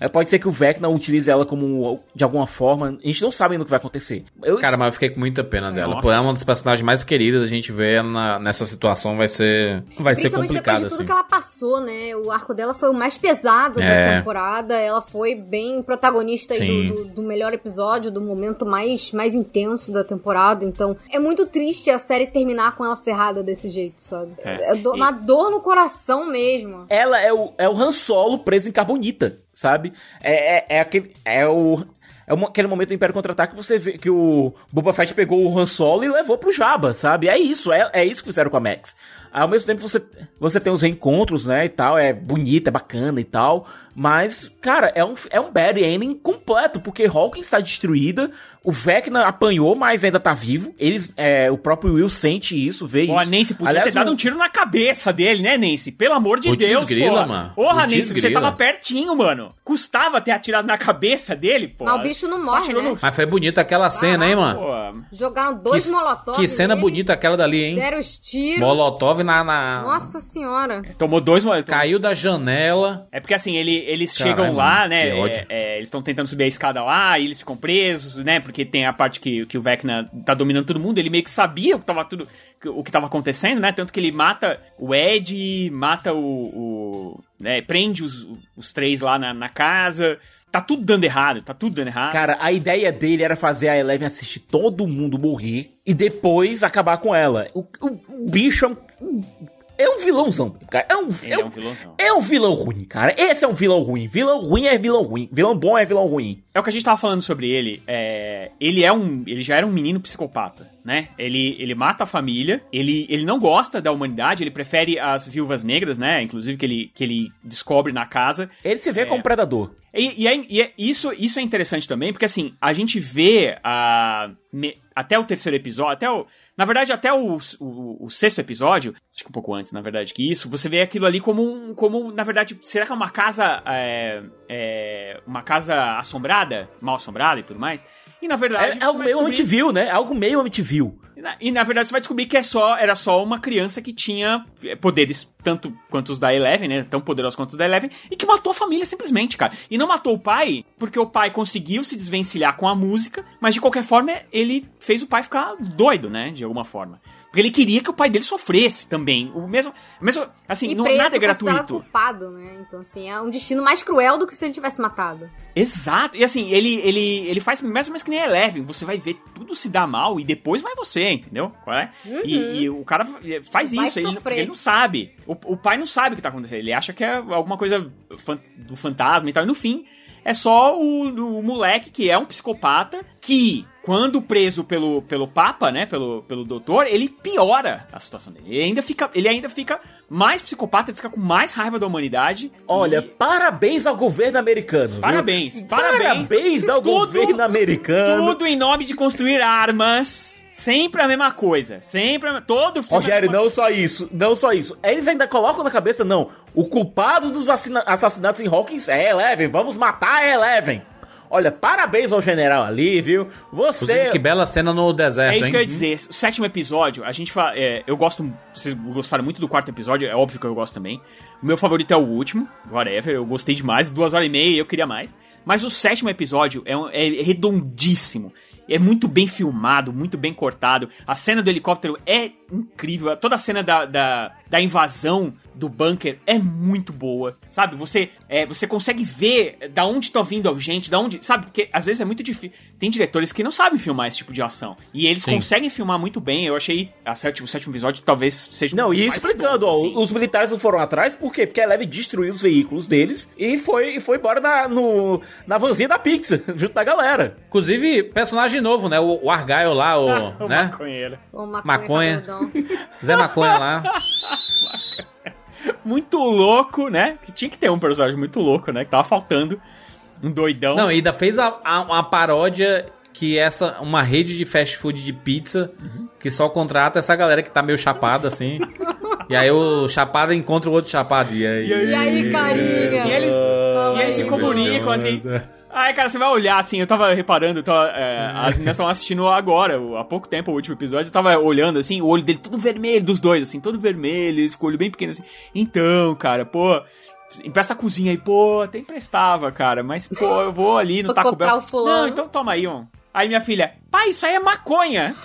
É, Pode ser que o Vecna utilize ela como de alguma forma. A gente não sabe ainda o que vai acontecer. Eu, Cara, mas eu fiquei com muita pena dela. Nossa. Pô, é uma das personagens mais queridas. A gente vê ela na- nessa situação vai ser. Vai ser complicado, depois de tudo assim. que ela passou, né? O arco dela foi o mais pesado É. da temporada. Ela foi bem protagonista do, do- do melhor episódio, do momento mais, mais intenso da temporada. Então, é muito triste a série terminar com ela ferrada desse jeito, sabe? É. É do- uma dor no coração mesmo. ela é o, é o Han Solo preso em carbonita, sabe? É, é, é aquele. É o. É uma- aquele momento do Império Contra-Ataque que você vê que o Boba Fett pegou o Han Solo e levou pro Jabba, sabe? É isso, é, é isso que fizeram com a Max. Ao mesmo tempo você, você tem os reencontros, né, e tal, é bonito, é bacana e tal, mas, cara, é um, é um bad ending completo, porque Hawkins está destruída, o Vecna apanhou, mas ainda tá vivo, eles, é, o próprio Will sente isso, vê Pô, a isso. Nancy podia Aliás, ter dado o- um tiro na cabeça dele, né, Nancy? Pelo amor de Putz, Deus, grila, porra. mano. Porra, Putz, Nancy, você grila. tava pertinho, mano. Custava ter atirado na cabeça dele, pô. Mas o bicho não morre, né? no- Mas foi bonita aquela cena, hein, mano? Pô, Jogaram dois que, molotov que cena bonita aquela dali, hein? Deram os tiros. Molotov na. na- Nossa senhora. Tomou dois. Caiu da janela. É porque assim, ele- eles Caralho, chegam lá, mano, né? é, é, eles estão tentando subir a escada lá e eles ficam presos, né? Porque tem a parte que, que o Vecna tá dominando todo mundo. Ele meio que sabia o que tava tudo. O que tava acontecendo, né? Tanto que ele mata o Ed, mata o. o- né, prende os, os três lá na, na casa. Tá tudo dando errado, tá tudo dando errado. Cara, a ideia dele era fazer a Eleven assistir todo mundo morrer e depois acabar com ela. O, o- o bicho é um, é um vilãozão, cara. É um, é é um, um vilãozão. é um vilão ruim, cara. Esse é um vilão ruim. Vilão ruim é vilão ruim. Vilão bom é vilão ruim. É o que a gente tava falando sobre ele. É, ele é um. Ele já era um menino psicopata, né? Ele, ele mata a família, ele, ele não gosta da humanidade, ele prefere as viúvas negras, né? Inclusive que ele, que ele descobre na casa. Ele se vê como predador. E, e é- e é- isso, isso é interessante também, porque assim, a gente vê a, me- até o terceiro episódio, até o. Na verdade, até o, o, o sexto episódio, acho que um pouco antes, na verdade, que isso, você vê aquilo ali como um. Como, na verdade, será que é uma casa. é, é, uma casa assombrada, mal assombrada e tudo mais. E na verdade. É, é algo meio MTV, né? Algo meio MTV. E na, e na verdade você vai descobrir que é só, era só uma criança que tinha eh, poderes tanto quanto os da Eleven, né? Tão poderosos quanto os da Eleven, e que matou a família simplesmente, cara. E não matou o pai, porque o pai conseguiu se desvencilhar com a música, mas de qualquer forma ele fez o pai ficar doido, né? De alguma forma. Porque ele queria que o pai dele sofresse também. O mesmo. mesmo assim, não, nada é gratuito. culpado, né? Então, assim, é um destino mais cruel do que se ele tivesse matado. Exato. E assim, ele, ele, ele faz mais ou menos que nem Eleven. Você vai ver tudo se dar mal e depois vai você, entendeu? É? Uhum. E, e o cara faz Vai isso. Ele, ele não sabe. O, o pai não sabe o que tá acontecendo. Ele acha que é alguma coisa do fantasma e tal. E no fim, é só o, o moleque que é um psicopata que. Quando preso pelo, pelo Papa, né? Pelo, pelo doutor, ele piora a situação dele. Ele ainda fica, ele ainda fica mais psicopata, ele fica com mais raiva da humanidade. Olha, parabéns ao governo americano. viu? Parabéns, parabéns. Parabéns ao Tudo- governo americano. Tudo em nome de construir armas. Sempre a mesma coisa. Sempre a... todo filme. Rogério, não só isso, não só isso. Eles ainda colocam na cabeça, não. O culpado dos assina- assassinatos em Hawkins é Eleven. Vamos matar a Eleven. Olha, parabéns ao general ali, viu? Você. Inclusive, que bela cena no deserto, É isso hein? que eu ia dizer. O sétimo episódio, a gente fala. é, eu gosto. Vocês gostaram muito do quarto episódio, é óbvio que eu gosto também. O meu favorito é o último, whatever. Eu gostei demais. Duas horas e meia eu queria mais. Mas o sétimo episódio é, um- é redondíssimo. É muito bem filmado, muito bem cortado. A cena do helicóptero é incrível. Toda a cena da, da, da invasão do bunker é muito boa. Sabe? Você é, você consegue ver da onde tá vindo a gente, da onde. Sabe? Porque às vezes é muito difícil. Tem diretores que não sabem filmar esse tipo de ação. E eles Sim. conseguem filmar muito bem. Eu achei a sétimo, o sétimo episódio talvez seja um Não, dos e explicando, ó, os militares não foram atrás, por quê? Porque a Eleven destruiu os veículos deles e foi, e foi embora na, no, na vanzinha da pizza, junto da galera. Inclusive, personagem novo, né? O, o Argyle lá, o, O né? maconheiro. Ô, maconha. Maconha. Cabeludão. Zé Maconha lá. Muito louco, né? Que tinha que ter um personagem muito louco, né? Que tava faltando. Um doidão. Não, e ainda fez a, a- uma paródia que essa uma rede de fast food de pizza que só contrata essa galera que tá meio chapada assim. e aí o chapado encontra o outro chapado. E aí, E aí, carinha? E eles, e eles se comunicam assim. Ai, cara, você vai olhar assim, eu tava reparando, eu tava, é, as meninas estavam assistindo agora, há pouco tempo, o último episódio, eu tava olhando assim, o olho dele todo vermelho, dos dois, assim, todo vermelho, esse olho bem pequeno assim. Então, cara, pô, empresta a cozinha aí, pô, até emprestava, cara, mas, pô, eu vou ali no Vou Taco Bell. Não, então toma aí, ó. Aí minha filha, pai, isso aí é maconha.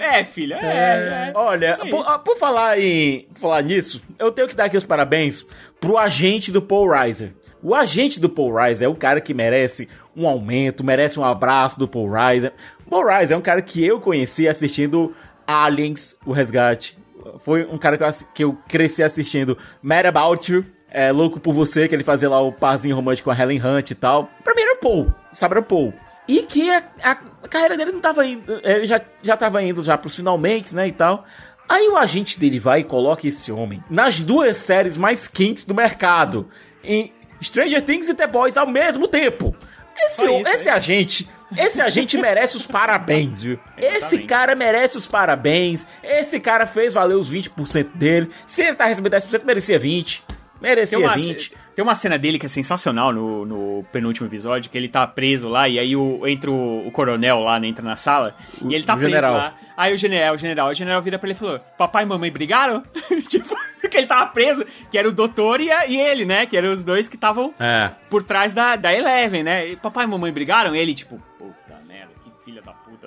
é, filha, é, é. Olha, Isso aí. por, ah, por falar em por falar nisso, eu tenho que dar aqui os parabéns pro agente do Paul Reiser. O agente do Paul Reiser é o cara que merece um aumento, merece um abraço do Paul Reiser. Paul Reiser é um cara que eu conheci assistindo Aliens, o Resgate. Foi um cara que eu, que eu cresci assistindo Mad About You, é, Louco por Você, que ele fazia lá o parzinho romântico com a Helen Hunt e tal. Pra mim era o Paul, sabe, era o Paul. E que a, a- carreira dele não tava indo, ele já, já tava indo já pros finalmente, né, e tal. Aí o agente dele vai e coloca esse homem nas duas séries mais quentes do mercado, em Stranger Things e The Boys ao mesmo tempo. Esse, isso, esse agente, esse agente merece os parabéns, viu? Esse cara merece os parabéns. Esse cara fez valer os 20% dele. Se ele tá recebendo 10%, merecia 20. Merecia Tem uma, 20. Tem uma cena dele que é sensacional no, no penúltimo episódio, que ele tá preso lá, e aí o, entra o, o coronel lá, né, entra na sala, e ele tá o preso general. lá. Aí o general, o general, o general vira pra ele e falou: Papai e mamãe brigaram? tipo, porque ele tava preso, que era o doutor e, a- e ele, né? Que eram os dois que estavam É. por trás da, da Eleven, né? E papai e mamãe brigaram? Ele, tipo,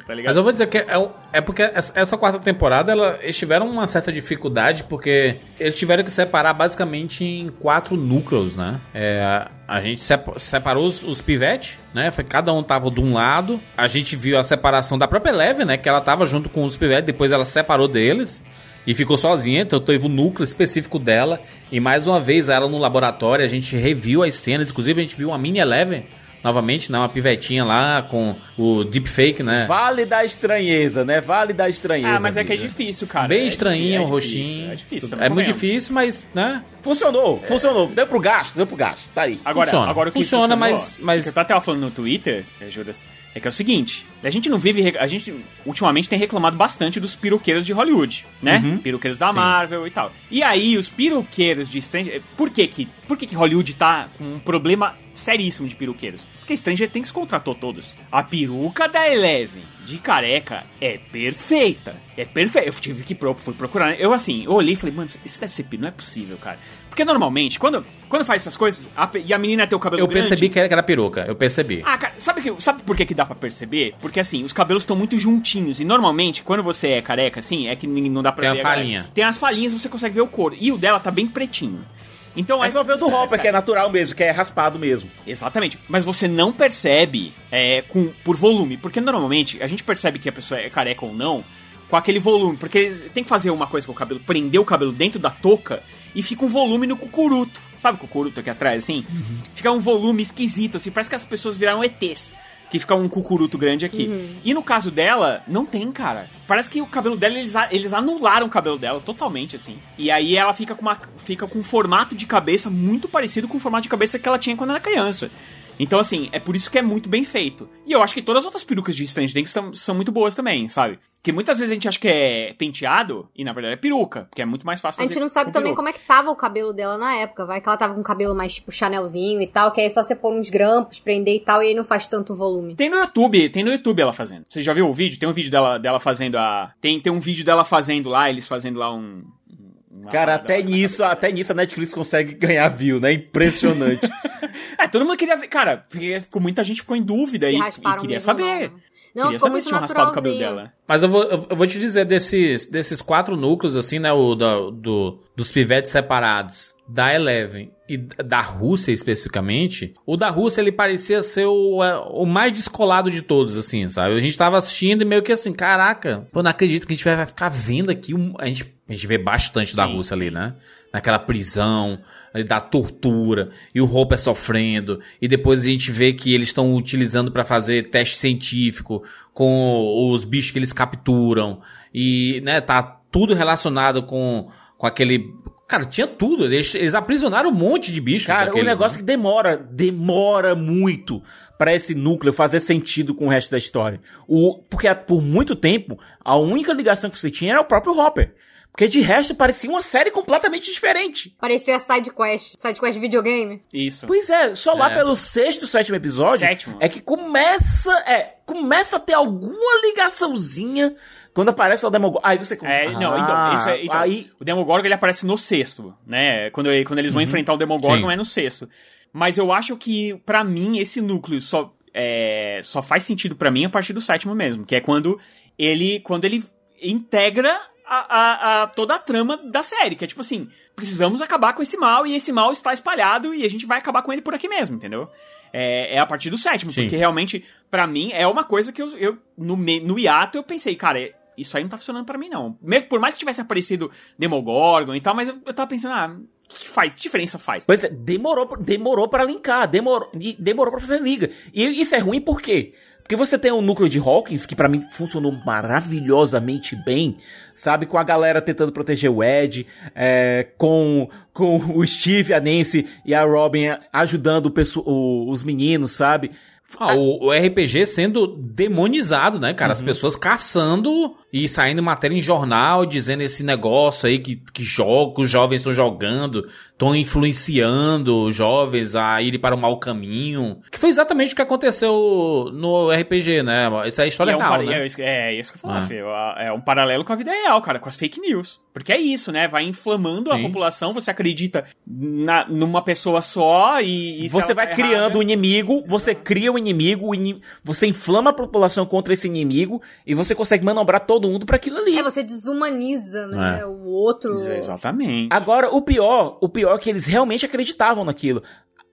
tá ligado? Mas eu vou dizer que é, é porque essa quarta temporada ela, eles tiveram uma certa dificuldade porque eles tiveram que separar basicamente em quatro núcleos, né? É, a gente sepa- separou os, os pivetes, né? Foi, cada um tava de um lado. A gente viu a separação da própria Eleven, né? Que ela tava junto com os pivetes, depois ela separou deles. E ficou sozinha, então teve o núcleo específico dela. E mais uma vez, ela no laboratório, a gente reviu as cenas. Inclusive, a gente viu uma mini Eleven novamente, né? Uma pivetinha lá com o deepfake, né? Vale da estranheza, né? Vale da estranheza. Ah, mas é que é difícil, cara. Bem É estranhinho o difícil. É difícil, É muito difícil, mas, né? Funcionou, funcionou. Deu pro gasto, deu pro gasto. Tá aí. Agora, Funciona. agora o que Funciona, funcionou, mas- mas- que Eu tava até falando no Twitter, eh, Juras, É que é o seguinte, a gente não vive. A gente ultimamente tem reclamado bastante dos piroqueiros de Hollywood, né? Uhum. Piroqueiros da Sim. Marvel e tal. E aí, os piroqueiros de Stranger. Por que que, por que que Hollywood tá com um problema seríssimo de piroqueiros? Porque Stranger Things contratou todos. A peruca da Eleven de careca é perfeita. É perfeita. Eu tive que pro, fui procurar. né? Eu assim, eu olhei e falei, mano, isso deve ser não é possível, cara. Porque normalmente, quando, quando faz essas coisas, a e a menina tem o cabelo Eu grande, percebi que era, que era peruca, eu percebi. ah, cara, sabe, que, sabe por que, que dá pra perceber? Porque assim, os cabelos estão muito juntinhos. E normalmente, quando você é careca, assim, é que não dá pra Tem ver. uma a falinha. Tem as falinhas, você consegue ver o couro. E o dela tá bem pretinho. Então É só ver o do Hopper, percebe. que é natural mesmo, que é raspado mesmo. Exatamente. Mas você não percebe é, com, por volume. Porque normalmente a gente percebe que a pessoa é careca ou não com aquele volume. Porque tem que fazer uma coisa com o cabelo, prender o cabelo dentro da touca e fica um volume no cucuruto. Sabe o cucuruto aqui atrás, assim? Fica um volume esquisito, assim. Parece que as pessoas viraram ETs. Que fica um cucuruto grande aqui. Uhum. E no caso dela, não tem, cara. Parece que o cabelo dela, eles, eles anularam o cabelo dela totalmente, assim. E aí ela fica com, uma, fica com um formato de cabeça muito parecido com o formato de cabeça que ela tinha quando era criança. Então, assim, é por isso que é muito bem feito. E eu acho que todas as outras perucas de Stranger Things são, são muito boas também, sabe? Que muitas vezes a gente acha que é penteado e na verdade é peruca, porque é muito mais fácil A gente não sabe também peruca. como é que tava o cabelo dela na época. Vai que ela tava com o cabelo mais tipo Chanelzinho e tal, que aí é só você pôr uns grampos, prender e tal, e aí não faz tanto volume. Tem no YouTube, tem no YouTube ela fazendo. Você já viu o vídeo? Tem um vídeo dela, dela fazendo a. Tem, tem um vídeo dela fazendo lá, eles fazendo lá um. Uma Cara, até nisso, até nisso a Netflix consegue ganhar view, né? Impressionante. É, todo mundo queria ver. Cara, porque ficou, muita gente ficou em dúvida e, e queria saber. Não, queria saber se tinham raspado o cabelo dela. Mas eu vou, eu eu vou te dizer desses, desses quatro núcleos, assim, né? O da- do, dos pivetes separados, da Eleven e da Rússia especificamente. O da Rússia, ele parecia ser o, é, o mais descolado de todos, assim, sabe? A gente tava assistindo e meio que assim, caraca, pô, não acredito que a gente vai, vai ficar vendo aqui. um- a, gente, a gente vê bastante da Sim, Rússia ali, né? Naquela prisão, ali da tortura, e o Hopper sofrendo, e depois a gente vê que eles estão utilizando pra fazer teste científico com os bichos que eles capturam, e, né, tá tudo relacionado com, com aquele. Cara, tinha tudo, eles, eles aprisionaram um monte de bichos. Cara, o negócio né? que demora, demora muito pra esse núcleo fazer sentido com o resto da história. O, porque por muito tempo, a única ligação que você tinha era o próprio Hopper. Porque de resto parecia uma série completamente diferente. Parecia side quest, side quest videogame. Isso. Pois é, só lá É. pelo sexto, sétimo episódio Sétimo. é que começa, é, começa a ter alguma ligaçãozinha quando aparece o Demogorgon. Aí você É, não, então, Ah, isso é, então, aí o Demogorgon ele aparece no sexto, né? Quando, quando eles vão enfrentar o Demogorgon Sim. é no sexto. Mas eu acho que, pra mim, esse núcleo só, é, só faz sentido pra mim a partir do sétimo mesmo, que é quando ele, quando ele integra a, a- a- toda a trama da série, que é tipo assim, precisamos acabar com esse mal e esse mal está espalhado e a gente vai acabar com ele por aqui mesmo, entendeu? É, é a partir do sétimo, Sim. porque realmente, pra mim, é uma coisa que eu, eu no, me- no hiato, eu pensei, cara, isso aí não tá funcionando pra mim, não. Mesmo, por mais que tivesse aparecido Demogorgon e tal, mas eu, eu tava pensando, ah, o que faz? Que diferença faz? Pois é, demorou, demorou para linkar, demorou, e demorou para fazer liga. E isso é ruim por quê? Porque você tem um núcleo de Hawkins que pra mim funcionou maravilhosamente bem, sabe? Com a galera tentando proteger o Ed, é, com, com o Steve, a Nancy e a Robin ajudando o pesso- o- os meninos, sabe? Ah, o, o RPG sendo demonizado, né, cara? Uhum. As pessoas caçando e saindo matéria em jornal dizendo esse negócio aí que, que joga, os jovens estão jogando, estão influenciando os jovens a irem para o mau caminho. Que foi exatamente o que aconteceu no RPG, né? Essa é a história E é, um real, né? é, isso- é isso que eu falo, Ah. Fê, é um paralelo com a vida real, cara, com as fake news. Porque é isso, né? Vai inflamando a Sim. população, você acredita na- numa pessoa só e. e Você ela vai tá criando errada- o inimigo, você cria o inimigo, você inflama a população contra esse inimigo e você consegue manobrar todo mundo pra aquilo ali. É, você desumaniza, né? É. O outro. Exatamente. Agora, o pior, o pior é que eles realmente acreditavam naquilo.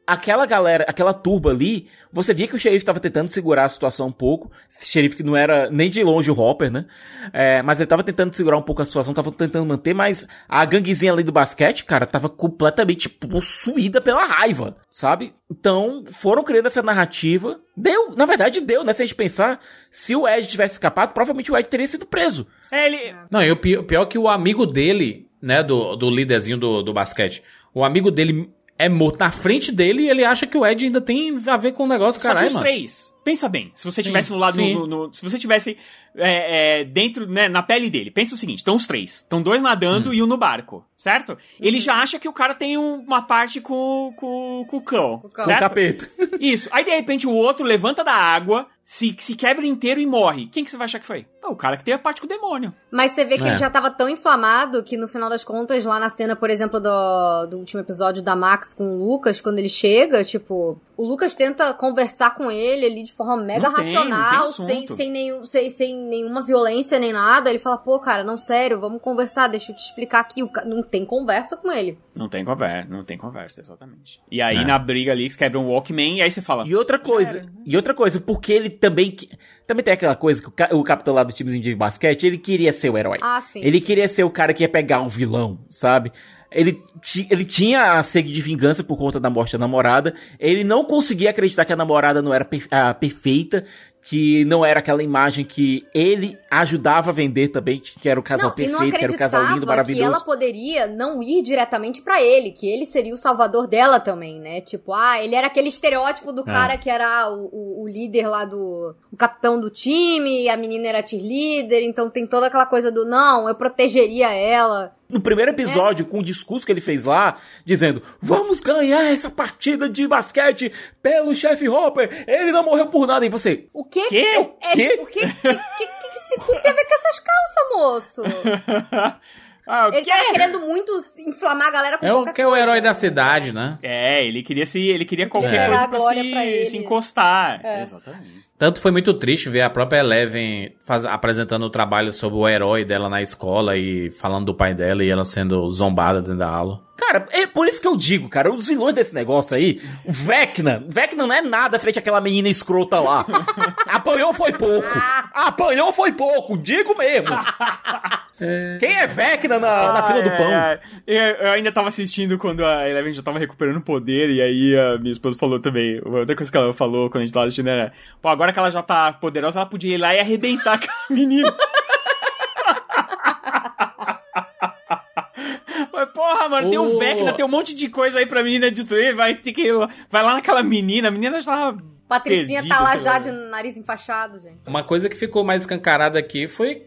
Aquela galera, aquela turba ali, você via que o xerife tava tentando segurar a situação um pouco. Esse xerife que não era nem de longe o Hopper, né? É, mas ele tava tentando segurar um pouco a situação, tava tentando manter, mas a ganguezinha ali do basquete, cara, tava completamente possuída pela raiva, sabe? Então, foram criando essa narrativa. Deu, na verdade deu, né? Se a gente pensar, se o Ed tivesse escapado, provavelmente o Ed teria sido preso. É, ele. Não, e o pi- o pior é que o amigo dele, né, do, do líderzinho do, do basquete, o amigo dele é morto na frente dele e ele acha que o Ed ainda tem a ver com o negócio, Só tinha caralho, os mano. três. Pensa bem. Se você Sim, tivesse no lado. no- no- se você tivesse é, é, dentro, né, na pele dele. Pensa o seguinte: estão os três. Estão dois nadando e um no barco, certo? Ele já acha que o cara tem um- uma parte com, com, com o cão. Com o certo? capeta. Isso. Aí de repente o outro levanta da água, se, se quebra inteiro e morre. Quem que você vai achar que foi? É o cara que tem a parte com o demônio. Mas você vê que É. ele já tava tão inflamado que no final das contas, lá na cena, por exemplo, do, do último episódio da Max com o Lucas, quando ele chega, tipo, o Lucas tenta conversar com ele ali de forma mega Não tem, não tem racional, assunto. sem, sem, nenhum, sem, sem nenhuma violência nem nada. Ele fala, pô, cara, não, sério, vamos conversar, deixa eu te explicar aqui. O ca- Não tem conversa com ele. Não tem conversa, não tem conversa, exatamente. E aí É. na briga ali, eles quebram o Walkman e aí você fala. E outra coisa, e outra coisa, porque ele também. que- Também tem aquela coisa que o, o capitão lá do timezinho de basquete, ele queria ser o herói. Ah, sim. Ele queria ser o cara que ia pegar um vilão, sabe? Ele, ti- ele tinha a sede de vingança por conta da morte da namorada. Ele não conseguia acreditar que a namorada não era per- ah, perfeita, que não era aquela imagem que ele ajudava a vender também, que era o casal não, e não perfeito, que era o casal lindo, acreditava que maravilhoso. ela poderia não ir diretamente pra ele, que ele seria o salvador dela também, né? Tipo, ah, ele era aquele estereótipo do É. cara que era o, o- o líder lá do. o capitão do time, e a menina era cheerleader, então tem toda aquela coisa do não, eu protegeria ela. No primeiro episódio, com o discurso que ele fez lá, dizendo: Vamos ganhar essa partida de basquete pelo chefe Hopper. Ele não morreu por nada. E você. O quê? Quê? É, Quê? tipo, o que, que, que, que, que se tem a ver com essas calças, moço? Ah, o ele quê? tava querendo muito inflamar a galera com É o que é o herói da cidade, né? É, ele queria se. Ele queria qualquer queria coisa pra, se, pra se encostar. É. Exatamente. Tanto foi muito triste ver a própria Eleven faz- apresentando o trabalho sobre o herói dela na escola e falando do pai dela e ela sendo zombada dentro da aula. Cara, é por isso que eu digo, cara, os vilões desse negócio aí, o Vecna, Vecna não é nada frente àquela menina escrota lá. Apanhou foi pouco. Apanhou foi pouco, digo mesmo. Quem é Vecna na, na fila do Ah, pão? é, é. Eu, eu ainda tava assistindo quando a Eleven já tava recuperando poder, e aí a minha esposa falou também. Outra coisa que ela falou quando a gente tava assistindo era: pô, agora que ela já tá poderosa, ela podia ir lá e arrebentar com a menina. Mas, porra, mano, tem o. Vecna, tem um monte de coisa aí pra menina destruir, vai ter que vai lá naquela menina, a menina já tava. Patricinha perdida, tá lá já de nariz enfaixado, gente. Uma coisa que ficou mais escancarada aqui foi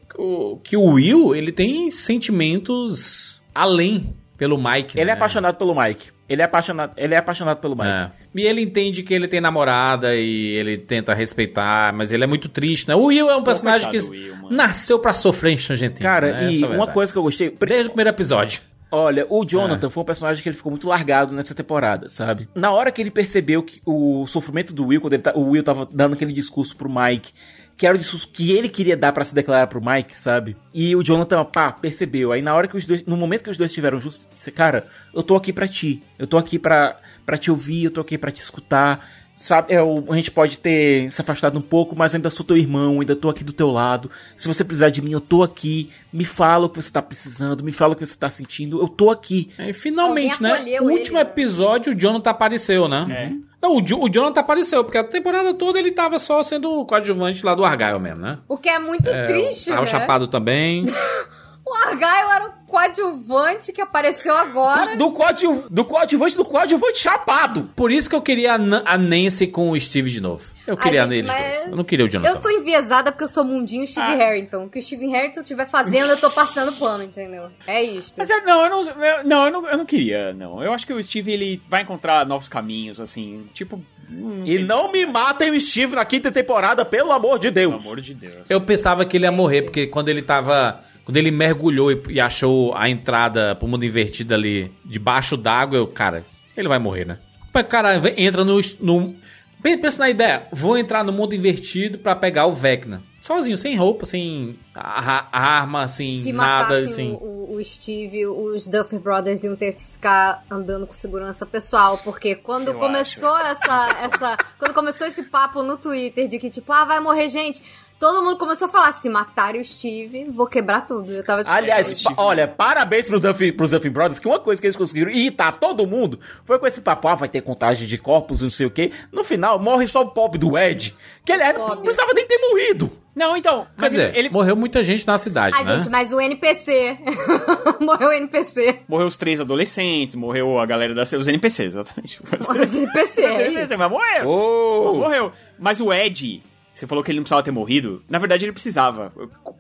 que o Will, ele tem sentimentos além pelo Mike. Ele é né? apaixonado pelo Mike. Ele é apaixonado, ele é apaixonado pelo Mike. É. E ele entende que ele tem namorada e ele tenta respeitar, mas ele é muito triste, né? O Will é um personagem que Will, nasceu pra sofrer Things, Cara, né? e é uma coisa que eu gostei. Desde o primeiro episódio. Olha, o Jonathan É. foi um personagem que ele ficou muito largado nessa temporada, sabe? Na hora que ele percebeu que o sofrimento do Will, quando ele tá- o Will tava dando aquele discurso pro Mike, que era o discurso que ele queria dar pra se declarar pro Mike, sabe? E o Jonathan, pá, percebeu. Aí na hora que os dois, no momento que os dois estiveram juntos, disse, cara, eu tô aqui pra ti. Eu tô aqui pra, pra te ouvir, eu tô aqui pra te escutar. Sabe, é, o- a gente pode ter se afastado um pouco, mas eu ainda sou teu irmão, ainda tô aqui do teu lado. Se você precisar de mim, eu tô aqui. Me fala o que você tá precisando, me fala o que você tá sentindo, eu tô aqui. E finalmente, né? ele, último né? episódio, o Jonathan apareceu, né? É. Não, o, Jo- o Jonathan apareceu, porque a temporada toda ele tava só sendo o coadjuvante lá do Argyle mesmo, né? O que é muito É, triste, tava né? chapado também. O Argyle era o coadjuvante que apareceu agora. Do, coadju, do coadjuvante do coadjuvante chapado. Por isso que eu queria a, a Nancy com o Steve de novo. Eu queria gente, neles mas- dois. Eu não queria o Jonathan. Eu sou enviesada porque eu sou mundinho Steve Ah. Harrington. O que o Steve Harrington estiver fazendo, eu tô passando pano, entendeu? É isto. Mas eu, não, eu não, eu, não, eu não, eu não queria, não. Eu acho que o Steve, ele vai encontrar novos caminhos, assim, tipo... hum, E não me matem o Steve na quinta temporada, pelo amor de Pelo Deus. amor de Deus. Eu pensava que ele ia morrer, porque quando ele tava. Quando ele mergulhou e, e achou a entrada pro mundo invertido ali debaixo d'água, eu, cara, ele vai morrer, né? Mas, cara, entra no, no. Pe- Pensa na ideia, vou entrar no mundo invertido pra pegar o Vecna. Sozinho, sem roupa, sem a- a- arma, sem Se nada, assim. o, o Steve, os Duffer Brothers iam ter que ficar andando com segurança pessoal, porque quando Eu começou essa, essa, quando começou esse papo no Twitter de que tipo, ah, vai morrer gente, todo mundo começou a falar, se matarem o Steve, vou quebrar tudo. Eu tava tipo, Aliás, pa- olha, parabéns pros Duffy, pros Duffy Brothers, que uma coisa que eles conseguiram irritar todo mundo foi com esse papo, ah, vai ter contagem de corpos, não sei o quê. No final, morre só o pobre do Ed, que ele era, não precisava nem ter morrido. Não, então. Quer dizer, morreu muita gente na cidade, Ai, né? gente, mas o NPC. Morreu o NPC. Morreu os três adolescentes, morreu a galera das. Os NPCs, exatamente. Morreu os NPC. Os é NPCs, isso. mas morreu. Oh. Morreu. Mas o Ed, você falou que ele não precisava ter morrido. Na verdade, ele precisava.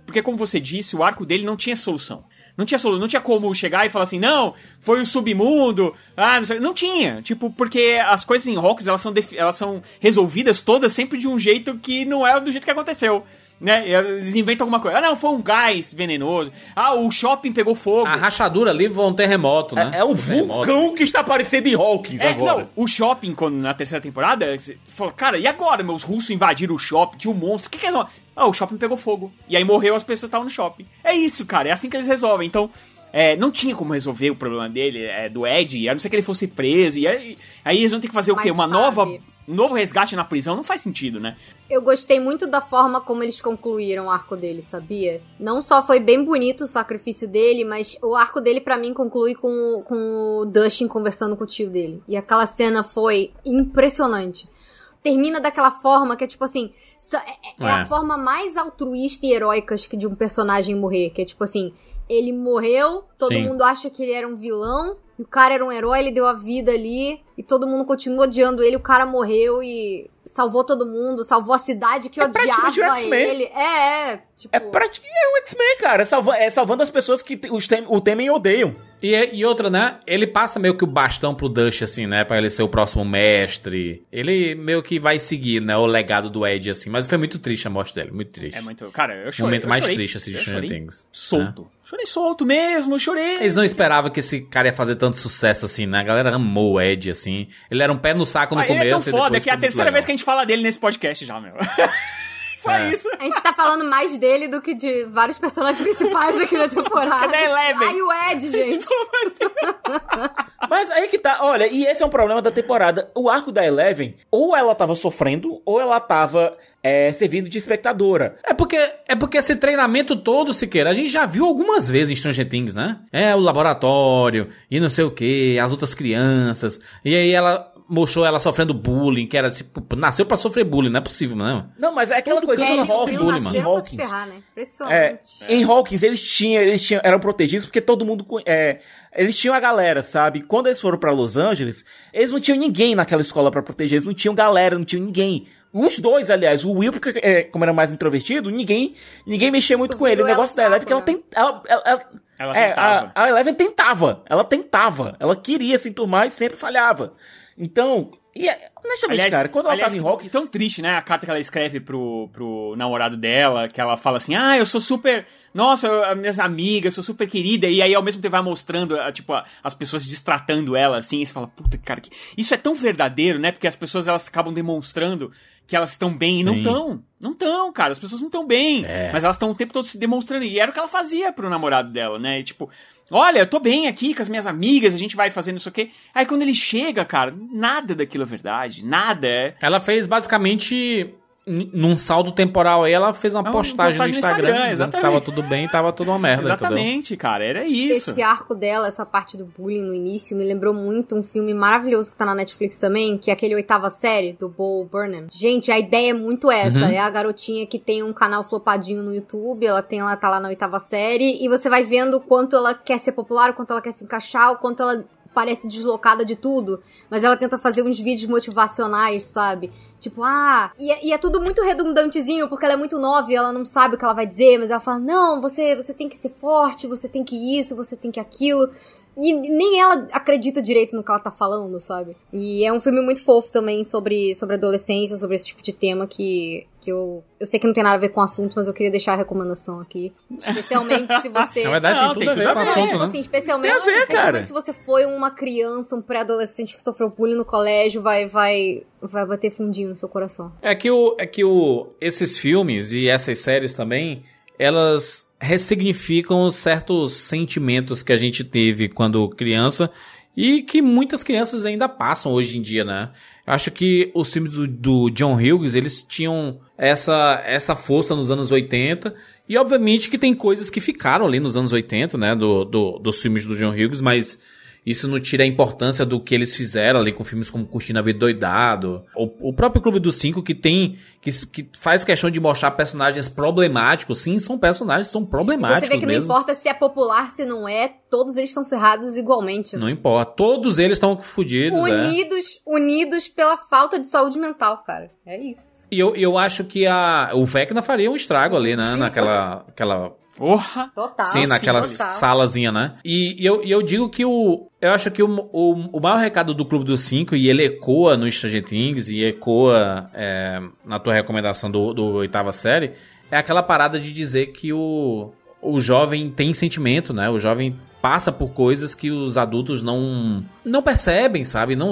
Porque, como você disse, o arco dele não tinha solução. Não tinha solução, não tinha como chegar e falar assim, não, foi o submundo, ah, não sei. Não tinha. Tipo, porque as coisas em Hawks, elas são, elas são resolvidas todas sempre de um jeito que não é do jeito que aconteceu. Né? Eles inventam alguma coisa. Ah, não, foi um gás venenoso. Ah, o shopping pegou fogo. A rachadura ali foi um terremoto, né? É um terremoto. vulcão que está aparecendo em Hawkins É, agora. não, o shopping, quando, na terceira temporada, você falou, cara, e agora? Meus russos invadiram o shopping, tinha um monstro, o que que eles vão... Ah, o shopping pegou fogo. E aí morreu as pessoas que estavam no shopping. É isso, cara, é assim que eles resolvem. Então, é, não tinha como resolver o problema dele, é, do Ed, a não ser que ele fosse preso. E aí, aí eles vão ter que fazer o Mas quê? Uma sabe- nova... Novo resgate na prisão? Não faz sentido, né? Eu gostei muito da forma como eles concluíram o arco dele, sabia? Não só foi bem bonito o sacrifício dele, mas o arco dele pra mim conclui com, o- com o Dustin conversando com o tio dele. E aquela cena foi impressionante. Termina daquela forma que é tipo assim, é, é É. a forma mais altruísta e heróica acho que de um personagem morrer, que é tipo assim, ele morreu, todo Sim. mundo acha que ele era um vilão, e o cara era um herói, ele deu a vida ali, e todo mundo continua odiando ele, o cara morreu e salvou todo mundo, salvou a cidade que É odiava ele. É, é. Tipo, É praticamente é um X-Men, cara. É, salva- é salvando as pessoas que os tem- o temem e odeiam. E, e outra, né? Ele passa meio que o bastão pro Dust, assim, né? Pra ele ser o próximo mestre. Ele meio que vai seguir, né? O legado do Ed, assim. Mas foi muito triste a morte dele, muito triste. É muito... Cara, eu chorei. Momento eu mais chorei. triste, assim, de Stranger Things. Solto. Chorei solto mesmo, chorei. Eles não esperavam que esse cara ia fazer tanto sucesso assim, né? A galera amou o Ed, assim. Ele era um pé no saco no Ah, ele começo. é tão foda que é a terceira legal. vez que a gente fala dele nesse podcast já, meu. Só É. isso. A gente tá falando mais dele do que de vários personagens principais aqui na temporada. Cadê Eleven? Ai, o Ed, gente. Mas aí que tá, olha, e esse é um problema da temporada. O arco da Eleven, ou ela tava sofrendo, ou ela tava é, servindo de espectadora. É porque, é porque esse treinamento todo, Siqueira, a gente já viu algumas vezes em Stranger Things, né? É, o laboratório, e não sei o que, as outras crianças. E aí ela mostrou ela sofrendo bullying, que era tipo, nasceu pra sofrer bullying, não é possível, não. Não, mas é aquela coisa É, em Hawkins, pra se Hawkins. ferrar, né? É, em Hawkins eles tinham, eles tinham, eram protegidos porque todo mundo, é, eles tinham a galera, sabe? Quando eles foram pra Los Angeles, eles não tinham ninguém naquela escola pra proteger, eles não tinham galera, não tinham ninguém. Os dois, aliás, o Will, porque, é, como era mais introvertido, ninguém, ninguém mexia muito Tu com ele. O negócio da Eleven é que ela tem, ela, ela, ela- Ela é, tentava. a, a Eleven tentava, ela tentava, ela queria se enturmar e sempre falhava. Então, e, é, honestamente, cara, quando ela aliás, tava em Hawkins, tão triste, né? A carta que ela escreve pro, pro namorado dela, que ela fala assim, ah, eu sou super... Nossa, eu- minhas amigas, sou super querida. E aí, ao mesmo tempo, vai mostrando, tipo, as pessoas destratando ela, assim. E você fala, puta, cara, que... isso é tão verdadeiro, né? Porque as pessoas, elas acabam demonstrando que elas estão bem e não Sim. estão. Não estão, cara. As pessoas não estão bem. É. Mas elas estão o tempo todo se demonstrando. E era o que ela fazia pro namorado dela, né? E, tipo... Olha, eu tô bem aqui com as minhas amigas, a gente vai fazendo isso aqui. Aí quando ele chega, cara, nada daquilo é verdade. Nada é. Ela fez basicamente. Num saldo temporal aí, ela fez uma uma postagem, postagem no no Instagram, Instagram, dizendo que tava tudo bem, tava tudo uma merda, entendeu? Exatamente, cara, era isso. Esse arco dela, essa parte do bullying no início, me lembrou muito um filme maravilhoso que tá na Netflix também, que é aquele oitava série, do Bo Burnham. Gente, a ideia é muito essa. Uhum. É a garotinha que tem um canal flopadinho no YouTube, ela tem ela tá lá na oitava série, e você vai vendo o quanto ela quer ser popular, o quanto ela quer se encaixar, o quanto ela parece deslocada de tudo, mas ela tenta fazer uns vídeos motivacionais, sabe? Tipo, ah, e é, e é tudo muito redundantezinho, porque ela é muito nova e ela não sabe o que ela vai dizer, mas ela fala, não, você, você tem que ser forte, você tem que isso, você tem que aquilo. E nem ela acredita direito no que ela tá falando, sabe? E é um filme muito fofo também sobre, sobre adolescência, sobre esse tipo de tema que, que eu, eu sei que não tem nada a ver com o assunto, mas eu queria deixar a recomendação aqui. Especialmente se você. Na verdade, Não, tem tem tudo a ver tudo com o assunto, tipo né? assim, especialmente, Tem a ver, especialmente cara. se você foi uma criança, um pré-adolescente que sofreu bullying no colégio, vai, vai, vai bater fundinho no seu coração. É que, o, é que o, esses filmes e essas séries também, elas ressignificam certos sentimentos que a gente teve quando criança e que muitas crianças ainda passam hoje em dia, né? Eu Acho que os filmes do, do John Hughes, eles tinham essa, essa força nos anos 80 e obviamente que tem coisas que ficaram ali nos anos 80, né? Do, do, dos filmes do John Hughes, mas isso não tira a importância do que eles fizeram ali com filmes como Curtindo a Vida Doidado. O, o próprio Clube dos Cinco, que tem. Que, que faz questão de mostrar personagens problemáticos. Sim, são personagens são problemáticos. Você vê que mesmo. não importa se é popular, se não é, todos eles estão ferrados igualmente. Não importa. Todos eles estão fudidos. é. Unidos, unidos pela falta de saúde mental, cara. É isso. E eu, eu acho que a, o Vecna faria um estrago ali, né? Naquela. Aquela, Porra! Total. sim, naquela total. salazinha, né? E, e eu, e eu digo que o. Eu acho que o, o, o maior recado do Clube dos Cinco, e ele ecoa no Stranger Things, e ecoa é, na tua recomendação do, do oitava série, é aquela parada de dizer que o, o jovem tem sentimento, né? O jovem passa por coisas que os adultos não não percebem, sabe? Não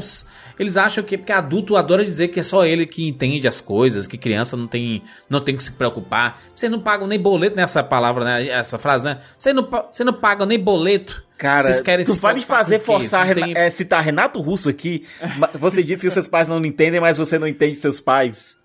eles acham que porque adulto adora dizer que é só ele que entende as coisas, que criança não tem não tem que se preocupar. Você não paga nem boleto nessa palavra, né? Essa frase, né? Você não você não paga nem boleto. Cara, Vocês querem tu vai me fazer forçar tem- é, citar Renato Russo aqui. Você disse que seus pais não entendem, mas você não entende seus pais.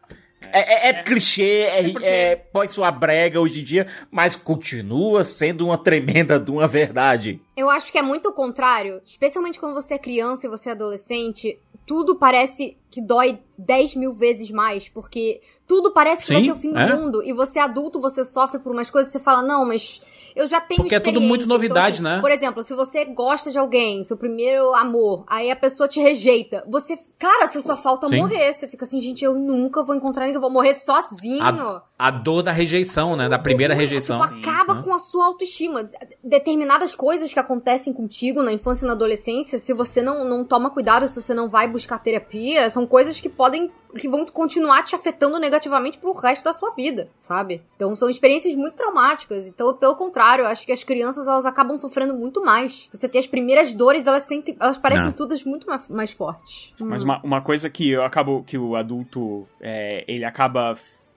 É, é- é clichê, é, é- pode soar brega hoje em dia, mas continua sendo uma tremenda de uma verdade. Eu acho que é muito o contrário, especialmente quando você é criança e você é adolescente, tudo parece que dói 10 mil vezes mais, porque tudo parece que vai Sim, ser o fim do é. mundo, e você é adulto, você sofre por umas coisas, você fala, não, mas eu já tenho Porque é tudo muito experiência." novidade, Então, assim, né? Por exemplo, se você gosta de alguém, seu primeiro amor, aí a pessoa te rejeita, você, cara, você só falta Sim. morrer, você fica assim, gente, eu nunca vou encontrar ninguém, eu vou morrer sozinho. A, a dor da rejeição, né? Da primeira rejeição. Tipo, acaba com a sua autoestima. Determinadas coisas que acontecem contigo na infância e na adolescência, se você não, não toma cuidado, se você não vai buscar terapia, são coisas que podem. Que vão continuar te afetando negativamente pro resto da sua vida, sabe? Então são experiências muito traumáticas. Então, pelo contrário, eu acho que as crianças elas acabam sofrendo muito mais. Você tem as primeiras dores, elas sentem. Elas parecem Não. todas muito mais, mais fortes. Mas Hum. uma, uma coisa que eu acabo que o adulto é, ele acaba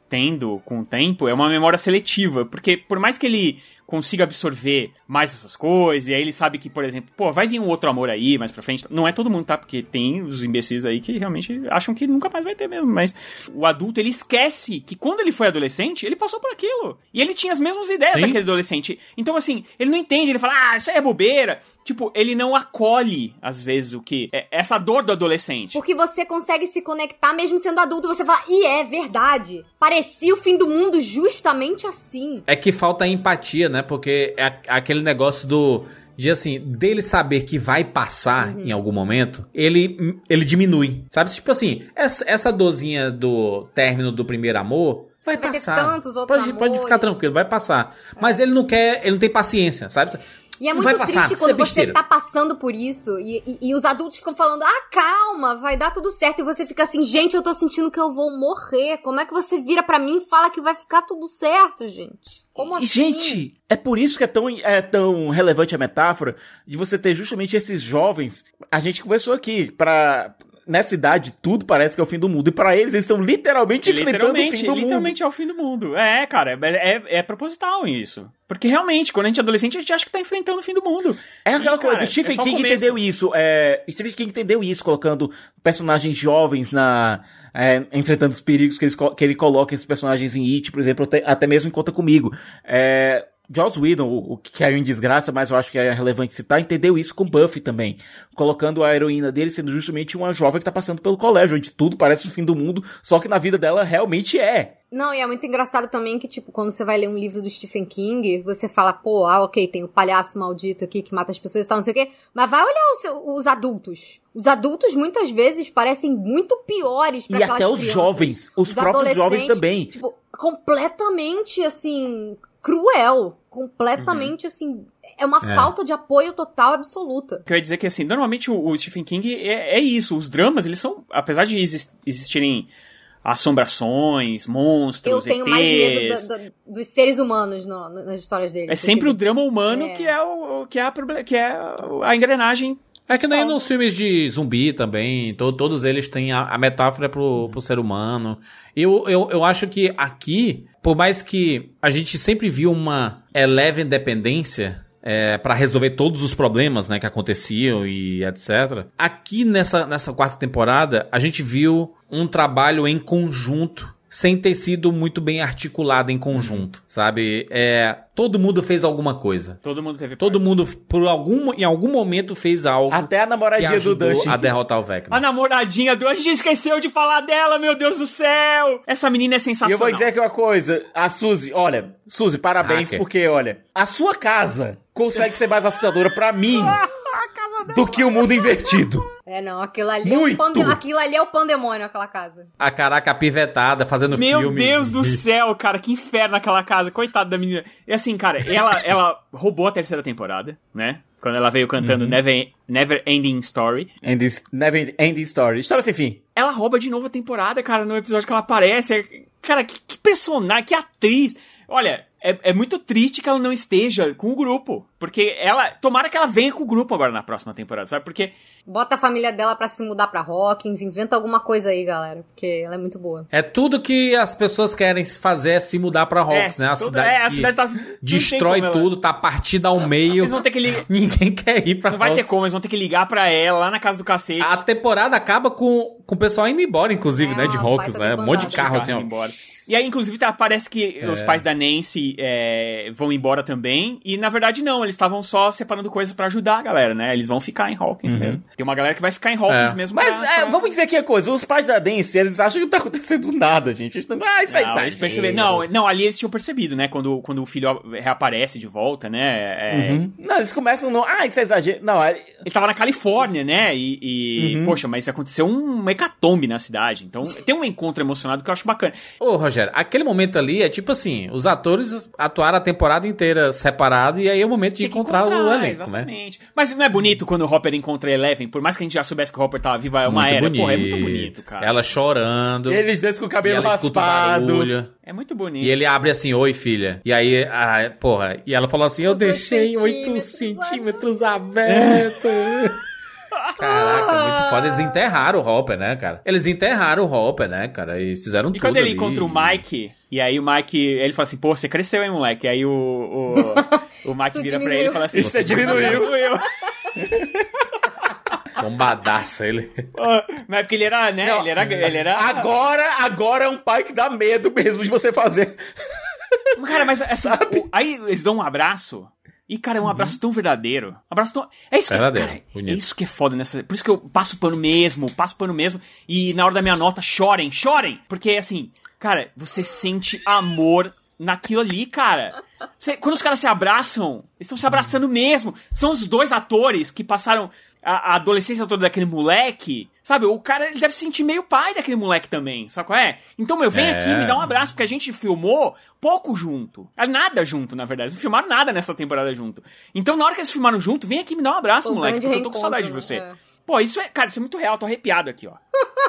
tendo com o tempo é uma memória seletiva, porque por mais que ele consiga absorver mais essas coisas, e aí ele sabe que, por exemplo, pô, vai vir um outro amor aí mais pra frente. Não é todo mundo, tá? Porque tem os imbecis aí que realmente acham que nunca mais vai ter mesmo. Mas o adulto, ele esquece que quando ele foi adolescente, ele passou por aquilo. E ele tinha as mesmas ideias Sim. daquele adolescente. Então, assim, ele não entende, ele fala, ah, isso aí é bobeira. Tipo, ele não acolhe, às vezes, o que. é essa dor do adolescente. Porque você consegue se conectar mesmo sendo adulto. Você fala, e é verdade. Parecia o fim do mundo justamente assim. É que falta empatia, né? Porque é aquele negócio do. De assim, dele saber que vai passar Uhum. em algum momento, ele, ele diminui. Sabe? Tipo assim, essa, essa dorzinha do término do primeiro amor vai, Vai ter passar. tantos outros pode, pode ficar amores. tranquilo, vai passar. Mas ele não quer, ele não tem paciência, sabe? E é muito passar, triste isso é quando você besteira. tá passando por isso e, e- e os adultos ficam falando, ah, calma, vai dar tudo certo. E você fica assim, gente, eu tô sentindo que eu vou morrer. Como é que você vira pra mim e fala que vai ficar tudo certo, gente? Como E, assim? gente, é por isso que é tão, é tão relevante a metáfora de você ter justamente esses jovens. A gente conversou aqui, pra. Nessa idade, tudo parece que é o fim do mundo. E pra eles, eles estão literalmente, enfrentando o Literalmente, fim do mundo. literalmente é o fim do mundo. É, cara, é, é, é proposital isso. Porque realmente, quando a gente é adolescente, a gente acha que tá enfrentando o fim do mundo. É aquela E, coisa, cara, Stephen é King entendeu isso. É, Stephen King entendeu isso, colocando personagens jovens na. é, enfrentando os perigos que, eles que ele coloca esses personagens em It, por exemplo, até, até mesmo em Conta Comigo. É, Joss Whedon, o, que caiu em desgraça, mas eu acho que é relevante citar, entendeu isso com Buffy também. Colocando a heroína dele sendo justamente uma jovem que tá passando pelo colégio, onde tudo parece o fim do mundo, só que na vida dela realmente é. Não, e é muito engraçado também que, tipo, quando você vai ler um livro do Stephen King, você fala, pô, ah, ok, tem o palhaço maldito aqui que mata as pessoas e tal, não sei o quê. Mas vai olhar os, os adultos. Os adultos, muitas vezes, parecem muito piores pra E até os crianças. jovens, os próprios jovens também. Tipo, completamente, assim, cruel. Completamente, assim, é uma É. falta de apoio total absoluta. Quer dizer que, assim, normalmente o, o Stephen King é, é isso. Os dramas, eles são, apesar de exis- existirem assombrações, monstros, Eu tenho mais medo ETs, da- da- dos seres humanos no- nas histórias dele. É sempre o drama humano É. que é o que é a, que é a engrenagem. É que nem nos filmes de zumbi também, to- todos eles têm a, a metáfora pro, pro ser humano. Eu, eu, eu acho que aqui, por mais que a gente sempre viu uma eleve independência é, para resolver todos os problemas né, que aconteciam e etc. Aqui nessa, nessa quarta temporada, a gente viu um trabalho em conjunto sem ter sido muito bem articulada em conjunto, sabe? É, todo mundo fez alguma coisa. Todo mundo teve Todo mundo, por algum, em algum momento, fez algo Até a que namoradinha do Dustin. a derrotar o Vecna. A namoradinha do. A gente esqueceu de falar dela, meu Deus do céu! Essa menina é E sensacional. eu vou dizer aqui uma coisa, a Suzy, olha, Suzy, parabéns, Hacker. porque, olha, a sua casa consegue ser mais assustadora pra mim do que o mundo invertido. É, não, aquilo ali, é o Muito. pande... aquilo ali é o pandemônio, aquela casa. A caraca pivetada, fazendo Meu filme. Deus do céu, cara, que inferno aquela casa. Coitada da menina. E assim, cara, ela, ela roubou a terceira temporada, né? Quando ela veio cantando Uhum. Never, Never Ending Story. And this never ending story. História sem fim. Ela rouba de novo a temporada, cara, no episódio que ela aparece. É- Cara, que, que personagem, que atriz. Olha, é, é muito triste que ela não esteja com o grupo. Porque ela. Tomara que ela venha com o grupo agora na próxima temporada, sabe? Porque Bota a família dela pra se mudar pra Hawkins, inventa alguma coisa aí, galera, porque ela é muito boa. É tudo que as pessoas querem fazer é se mudar pra Hawks, É, né? A toda- cidade, é, a cidade tá- destrói como ela- tudo, tá partida ao meio. eles vão ter que ligar. Ninguém quer ir pra Não vai ter como, eles vão ter que ligar pra ela lá na casa do cacete. A temporada acaba com, com o pessoal indo embora, inclusive, É, né? De Hawks, baita né? Um monte de carro assim, ó. embora. E aí, inclusive, tá, parece que É. os pais da Nancy é, vão embora também. E na verdade, não, eles estavam só separando coisas pra ajudar a galera, né? Eles vão ficar em Hawkins mesmo. Tem uma galera que vai ficar em Hawkins É. mesmo. Mas pra- é, pra- vamos dizer aqui a coisa, os pais da Dance, eles acham que não tá acontecendo nada, gente. Eles estão, ah, isso aí, Não, isso aí. eles perceberam. Não, não, ali eles tinham percebido, né? Quando, quando o filho reaparece de volta, né? É, Uhum. Não, eles começam no, ah, isso é exagero. Não, é, Ele tava na Califórnia, né? E, e, Uhum. poxa, mas aconteceu um hecatombe na cidade. Então tem um encontro emocionado que eu acho bacana. Ô, Rogério, aquele momento ali é tipo assim, os atores atuaram a temporada inteira separado e aí é o momento de que encontrar, o encontrar, elenco, né? exatamente. Mas não é bonito quando o Hopper encontra Eleven? Por mais que a gente já soubesse que o Hopper tava vivo, é uma Muito era. bonito. Porra, é muito bonito, cara. Ela chorando. eles dois com o cabelo e raspado. É muito bonito. E ele abre assim, oi filha. E aí, ah, porra, e ela falou assim, eu deixei oito 8 centímetros centímetros aberto. Caraca, muito foda. Eles enterraram o Hopper, né, cara? Eles enterraram o Hopper, né, cara? E fizeram E tudo quando ele ali. encontra o Mike, e aí o Mike, ele fala assim, pô, você cresceu, hein, moleque? Aí o, o, o Mike vira pra diminuiu. ele e fala assim, é diminuiu. diminuiu. Bombadaço ele. Mas é porque ele era, né, ele era... Ele era... Agora, agora é um pai que dá medo mesmo de você fazer. Cara, mas assim, o- aí eles dão um abraço. E, cara, é um abraço tão verdadeiro. Um abraço tão. É isso que, Verdadeiro, cara, é isso que é foda nessa. Por isso que eu passo pano mesmo, passo pano mesmo. E na hora da minha nota, chorem, chorem! Porque, assim, cara, você sente amor naquilo ali, cara. Você- quando os caras se abraçam, eles estão se abraçando mesmo. São os dois atores que passaram a, a adolescência toda daquele moleque. Sabe, o cara ele deve se sentir meio pai daquele moleque também, sabe qual é? Então, meu, vem É. aqui, me dá um abraço, porque a gente filmou pouco junto. Ah, Nada junto, na verdade. Eles não filmaram nada nessa temporada junto. Então, na hora que eles filmaram junto, vem aqui me dá um abraço, Pô, moleque, porque eu tô com saudade de você. né? Pô, isso é, cara, isso é muito real, tô arrepiado aqui, ó.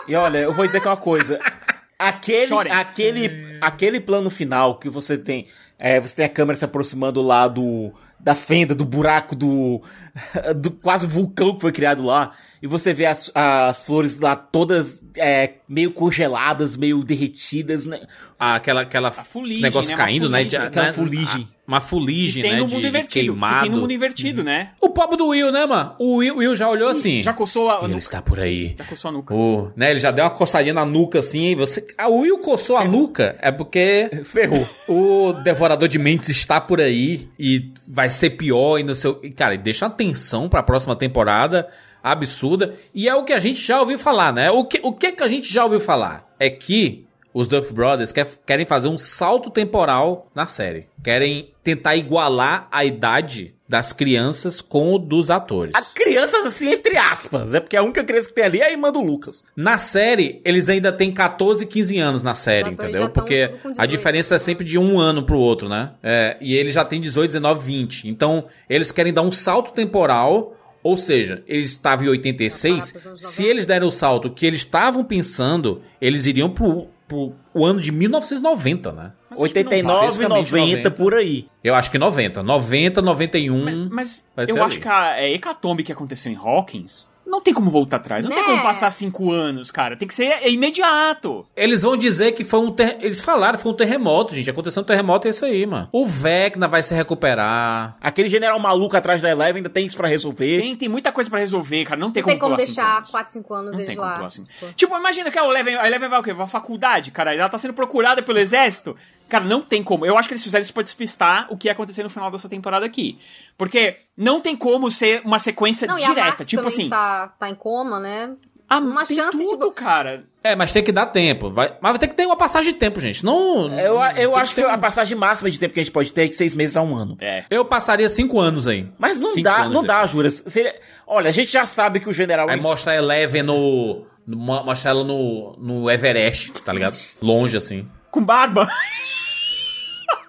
E olha, eu vou dizer que é uma coisa. Aquele, aquele, aquele plano final que você tem. É, você tem a câmera se aproximando lá do. Da fenda, do buraco, do. do quase vulcão que foi criado lá. E você vê as, as flores lá todas é, meio congeladas, meio derretidas, né? Ah, aquela, aquela fuligem, negócio né? Caindo, né? fuligem, de- aquela né? fuligem. Ah, Uma fuligem, tem né? no mundo de invertido. Que tem no mundo invertido, né? O pobre do Will, né, mano? O Will, Will já olhou assim. Já coçou a. Ele está por aí. Já coçou a nuca. O, né, ele já deu uma coçadinha na nuca assim, e você. Ah, o Will coçou a nuca é porque Ferrou. o devorador de mentes está por aí e vai ser pior e no seu, e, cara, e deixa uma tensão pra próxima temporada absurda. E é o que a gente já ouviu falar, né? O que o que, que a gente já ouviu falar é que os Duff Brothers quer- querem fazer um salto temporal na série. Querem tentar igualar a idade das crianças com o dos atores. A crianças, assim, entre aspas. É porque a única criança que tem ali é a irmã do Lucas. Na série, eles ainda têm 14, 15 anos na série, entendeu? Porque tudo com a 18. diferença é sempre de um ano pro outro, né? É, e ele já tem 18, 19, 20. Então, eles querem dar um salto temporal. Ou seja, eles estavam em 86. pros anos Se eles derem o salto que eles estavam pensando, eles iriam pro, pro o ano de 1990, né? Mas acho que não vai. 89, Especificamente 90, 90. por aí. Eu acho que 90. 90, 91. Mas Vai eu acho ali. que a é, hecatombe que aconteceu em Hawkins não tem como voltar atrás. Não tem Né? como passar cinco anos, cara. Tem que ser é imediato. Eles vão dizer que foi um ter... Eles falaram que foi um terremoto, gente. Aconteceu um terremoto é isso aí, mano. O Vecna vai se recuperar. Aquele general maluco atrás da Eleven ainda tem isso pra resolver. Tem, tem muita coisa pra resolver, cara. Não tem Não tem como, como pular cinco deixar anos. 4, 5 anos Não eles tem como lá. pular cinco. Tipo, imagina que a Eleven, a Eleven vai o quê? Vai faculdade, cara. Ela tá sendo procurada pelo exército. Cara, não tem como. Eu acho que eles fizeram isso pra despistar o que ia acontecer no final dessa temporada aqui. Porque não tem como ser uma sequência Não, e a direta. Max tipo assim. tá, tá em coma, né? Ah, uma tem chance, tudo, tipo... cara. É, mas tem que dar tempo. Vai... Mas vai ter que ter uma passagem de tempo, gente. Não. Eu, eu acho que um- a passagem máxima de tempo que a gente pode ter é de seis meses a um ano. É. Eu passaria cinco anos aí. Mas não Cinco dá, não dá, depois. juras. Seria- Olha, a gente já sabe que o general. Aí mostra a Eleven no. no- mo- Mostra ela no, no Everest, tá ligado? Longe assim. Com barba.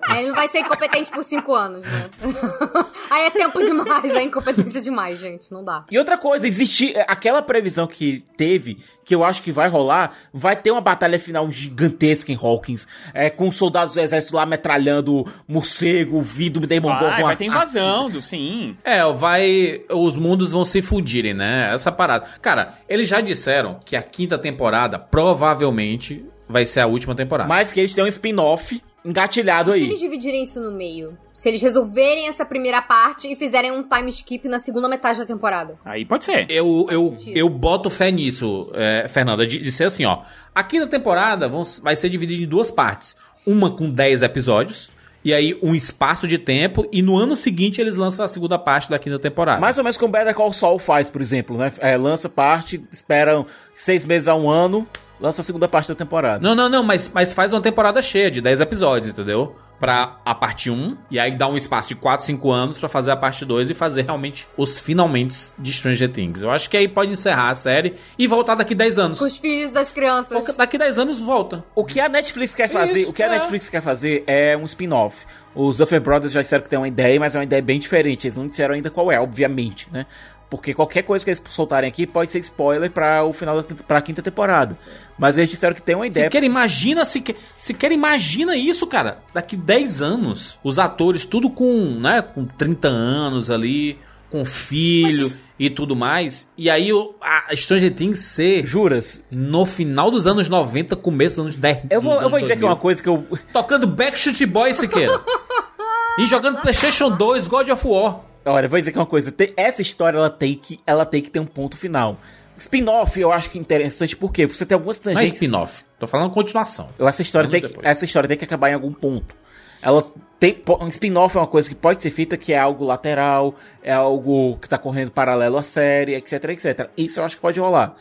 Aí ele não vai ser incompetente por 5 anos, né? Aí é tempo demais, é incompetência demais, gente. Não dá. E outra coisa, existe é, aquela previsão que teve, que eu acho que vai rolar, vai ter uma batalha final gigantesca em Hawkins, é, com soldados do exército lá metralhando morcego, vidro, Demon Vai, vai ter invasão, do, sim. É, vai. Os mundos vão se fundirem, né? Essa parada. Cara, eles já disseram que a quinta temporada provavelmente vai ser a última temporada. Mas que eles têm um spin-off engatilhado Se aí. eles dividirem isso no meio, se eles resolverem essa primeira parte e fizerem um time skip na segunda metade da temporada. Aí pode ser. Eu, eu, eu boto fé nisso, é, Fernanda, de, de ser assim, ó. A quinta temporada vão- vai ser dividida em duas partes. Uma com 10 episódios, e aí um espaço de tempo, e no ano seguinte eles lançam a segunda parte da quinta temporada. Mais ou menos como Better Call Saul faz, por exemplo, né? É, lança parte, esperam seis meses a um ano, lança a segunda parte da temporada. Não, não, não, mas, mas faz uma temporada cheia de 10 episódios, entendeu? Pra a parte 1, e aí dá um espaço de 4, 5 anos pra fazer a parte 2 e fazer realmente os finalmente de Stranger Things. Eu acho que aí pode encerrar a série e voltar daqui 10 anos. Com os filhos das crianças. Daqui 10 anos volta. O que a Netflix quer fazer, Isso, o que a é. Netflix quer fazer é um spin-off. Os Duffer Brothers já disseram que tem uma ideia, mas é uma ideia bem diferente. Eles não disseram ainda qual é, obviamente, né? Porque qualquer coisa que eles soltarem aqui pode ser spoiler para o final da pra quinta temporada. Mas eles disseram que tem uma ideia. Se quer, imagina, se quer, se quer, imagina isso, cara. Daqui 10 anos, os atores tudo com, né, com 30 anos ali, com filho Mas- e tudo mais. E aí o- a Stranger Things ser, Juras? no final dos anos 90, começo dos anos 10. Eu vou, eu vou dizer que é 2000. uma coisa que eu. Tocando Backstreet Boys, Siqueira. e jogando PlayStation 2, God of War. Olha, vou dizer que é uma coisa. essa história ela tem, que, ela tem que ter um ponto final. Spin-off eu acho que é interessante porque você tem algumas Não é spin-off. Tô falando continuação. Essa história, tem que, essa história tem que acabar em algum ponto. Ela tem. Um spin-off é uma coisa que pode ser feita, que é algo lateral, é algo que tá correndo paralelo à série, etc, etc. Isso eu acho que pode rolar.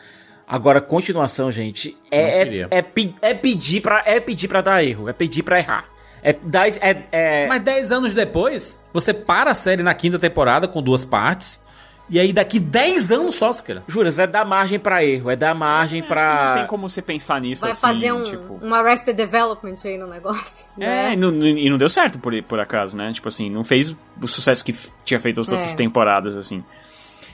Agora, continuação, gente, é, é, é, é pedir pra, é pedir pra dar erro, é pedir pra errar. É, dar, é, é, Mas 10 anos depois, você para a série na quinta temporada com duas partes. E aí daqui 10 anos só, cara. Juras, é dar margem pra erro, é dar margem Não pra. tem como você pensar nisso Vai assim, fazer um, tipo... um Arrested Development aí no negócio. É, né? e não, e não deu certo por, por acaso, né? Tipo assim, não fez o sucesso que tinha feito as outras É. temporadas, assim.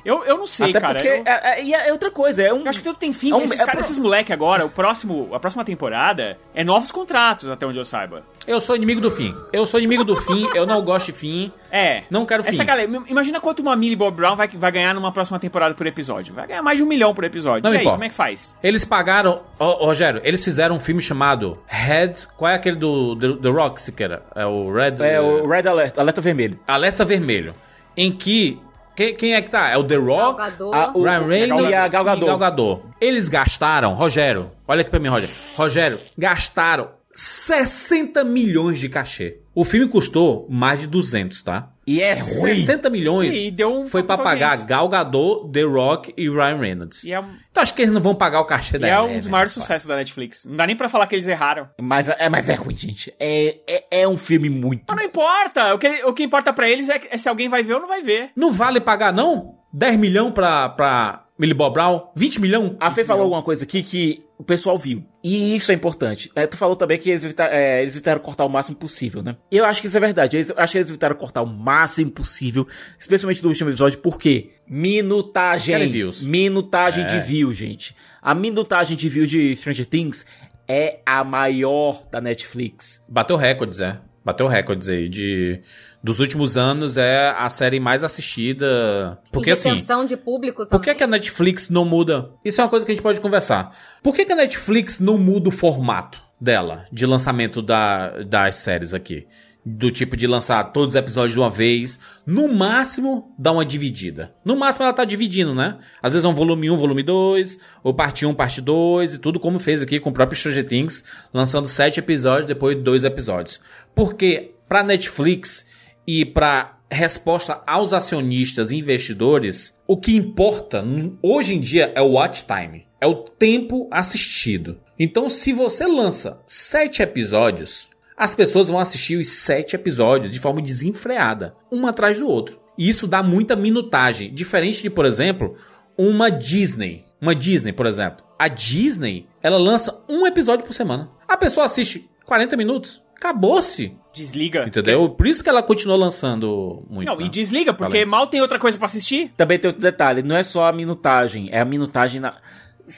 Eu, eu não sei, Até cara. porque. eu- é, é- e é outra coisa, é um. Eu acho que tudo tem fim. É um- esses é caras, pro- esses moleque agora, o próximo, a próxima temporada é novos contratos, até onde eu saiba. Eu sou inimigo do fim. Eu sou inimigo do fim, eu não gosto de fim. É. Não quero fim. Essa galera, im- imagina quanto uma Millie Bob Brown vai, vai ganhar numa próxima temporada por episódio. Vai ganhar mais de um milhão por episódio. Não e aí, importa. como é que faz? Eles pagaram. Ô, Rogério, eles fizeram um filme chamado Red. Qual é aquele do The, The Rock, Siqueira? É o Red. É o Red Alert, alerta vermelho. Alerta Vermelho. Em que. Quem, quem é que tá? É o The Rock, a- o- Ryan Reynolds e a Gal Gadot. Gal Gadot. Eles gastaram, Rogério, olha aqui pra mim, Rogério. Rogério, gastaram 60 milhões de cachê. O filme custou mais de 200, tá? E é ruim. 60 milhões E deu um foi pra pagar audiência. Gal Gadot, The Rock e Ryan Reynolds. E é, um- Então acho que eles não vão pagar o cachê e da é um dos maiores sucessos da Netflix. Não dá nem pra falar que eles erraram. Mas é, mas é ruim, gente. É, é, é um filme muito. Mas não importa. O que, o que importa pra eles é, é se alguém vai ver ou não vai ver. Não vale pagar, não? 10 milhões pra, pra Millie Bob Brown? 20 milhões? A Fê falou alguma coisa aqui que o pessoal viu. E isso é importante. É, tu falou também que eles, evita- é, eles evitaram cortar o máximo possível, né? Eu acho que isso é verdade. Eles- eu acho que eles evitaram cortar o máximo possível. Especialmente do último episódio. Por quê? Minutagem. Views. Minutagem É. de view, gente. A minutagem de view de Stranger Things é a maior da Netflix. Bateu recordes, é. Bateu recordes aí de dos últimos anos é a série mais assistida. Porque e assim, de público por também. que, que a Netflix não muda? Isso é uma coisa que a gente pode conversar. Por que, que a Netflix não muda o formato dela de lançamento da, das séries aqui? Do tipo de lançar todos os episódios de uma vez. No máximo, dá uma dividida. No máximo, ela tá dividindo, né? Às vezes é um volume 1, volume 2, ou parte 1, parte 2, e tudo como fez aqui com o próprio Stranger Things, lançando sete episódios, depois dois episódios. Porque pra Netflix e pra resposta aos acionistas e investidores, o que importa hoje em dia é o watch time, é o tempo assistido. Então, se você lança sete episódios, as pessoas vão assistir os sete episódios de forma desenfreada, um atrás do outro. E isso dá muita minutagem, diferente de, por exemplo, uma Disney. Uma Disney, por exemplo. A Disney, ela lança um episódio por semana. A pessoa assiste 40 minutos. Acabou-se. Desliga. Entendeu? Por isso que ela continua lançando muito. Não, né? e desliga, porque mal tem outra coisa pra assistir. Também tem outro detalhe, não é só a minutagem, é a minutagem na,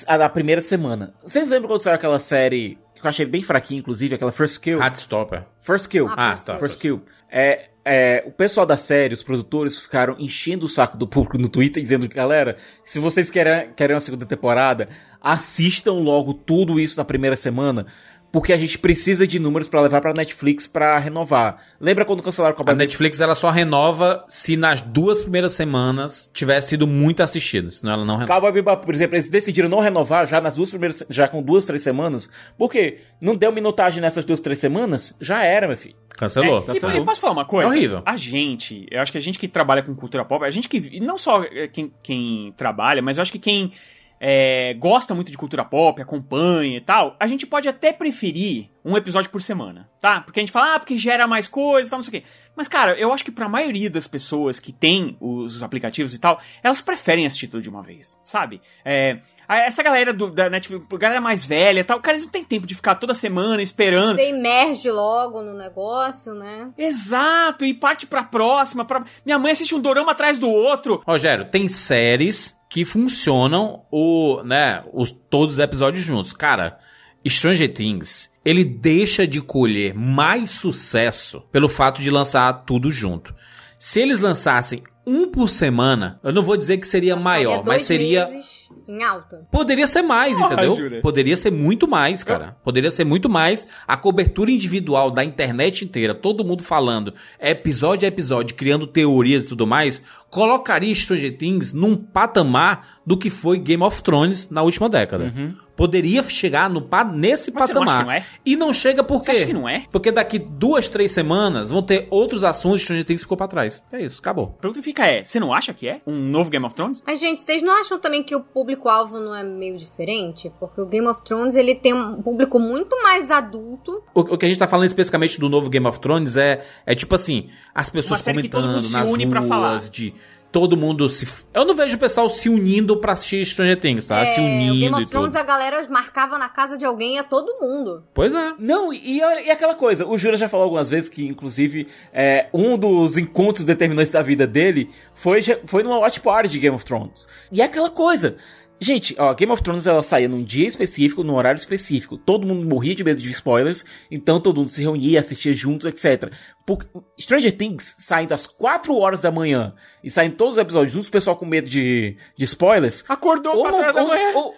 a da primeira semana. Vocês lembram quando saiu aquela série que eu achei bem fraquinha, inclusive, aquela First Kill? Heartstopper. First Kill. Ah, First tá. Kill. First Kill. É, é, o pessoal da série, os produtores, ficaram enchendo o saco do público no Twitter, dizendo que, galera, se vocês querem, querem uma segunda temporada, assistam logo tudo isso na primeira semana, porque a gente precisa de números pra levar pra Netflix pra renovar. Lembra quando cancelaram o A Cowboy Netflix ela só renova se nas duas primeiras semanas tiver sido muito assistido, senão ela não renova. Cowboy Bebop, por exemplo, eles decidiram não renovar já nas duas primeiras, já com duas, três semanas, porque não deu minutagem nessas duas, três semanas, já era, meu filho. Cancelou. É, e- Cancelou. E, posso falar uma coisa? É horrível. A gente, eu acho que a gente que trabalha com cultura pop, a gente que. e Não só é, quem, quem trabalha, mas eu acho que quem é, gosta muito de cultura pop, acompanha e tal, a gente pode até preferir um episódio por semana, tá? Porque a gente fala, ah, porque gera mais coisa e tal, não sei o quê. Mas, cara, eu acho que pra maioria das pessoas que tem os aplicativos e tal, elas preferem assistir tudo de uma vez, sabe? É, essa galera do, da Netflix, galera mais velha e tal, cara, eles não tem tempo de ficar toda semana esperando. Você imerge logo no negócio, né? Exato, e parte pra próxima. Pra... Minha mãe assiste um dorama atrás do outro. Rogério, tem séries que funcionam o, né, os todos os episódios juntos. Cara, Stranger Things, ele deixa de colher mais sucesso pelo fato de lançar tudo junto. Se eles lançassem um por semana, eu não vou dizer que seria maior, mas seria meses em alta. Poderia ser mais, Porra, entendeu? Jura. Poderia ser muito mais, cara. Poderia ser muito mais. A cobertura individual da internet inteira, todo mundo falando, episódio a episódio, criando teorias e tudo mais, colocaria Stranger Things num patamar do que foi Game of Thrones na última década. Poderia chegar no, pa- nesse Mas você não acha patamar. que não é? E não chega por quê? Você acha que não é? Porque daqui duas, três semanas vão ter outros assuntos e Stranger Things ficou pra trás. É isso, acabou. A pergunta que fica é: você não acha que é um novo Game of Thrones? Mas, gente, vocês não acham também que o público-alvo não é meio diferente? Porque o Game of Thrones, ele tem um público muito mais adulto. O, o que a gente tá falando especificamente do novo Game of Thrones é, é tipo assim, as pessoas Uma comentando nas une pra ruas, falar. de todo mundo se... Eu não vejo o pessoal se unindo pra assistir Stranger Things, tá? se É, Game unindo of e Thrones, tudo. a galera marcava na casa de alguém e a todo mundo. Pois é. Não, e, e aquela coisa, o Jura já falou algumas vezes que, inclusive, é, um dos encontros determinantes da vida dele foi, foi numa watch party de Game of Thrones. E é aquela coisa. Gente, ó, Game of Thrones ela saía num dia específico, num horário específico. Todo mundo morria de medo de spoilers, então todo mundo se reunia, assistia juntos, etc. Por, Stranger Things saindo às 4 horas da manhã e saindo todos os episódios juntos, o pessoal com medo de, de spoilers. Acordou Ou 4 horas da manhã. ou-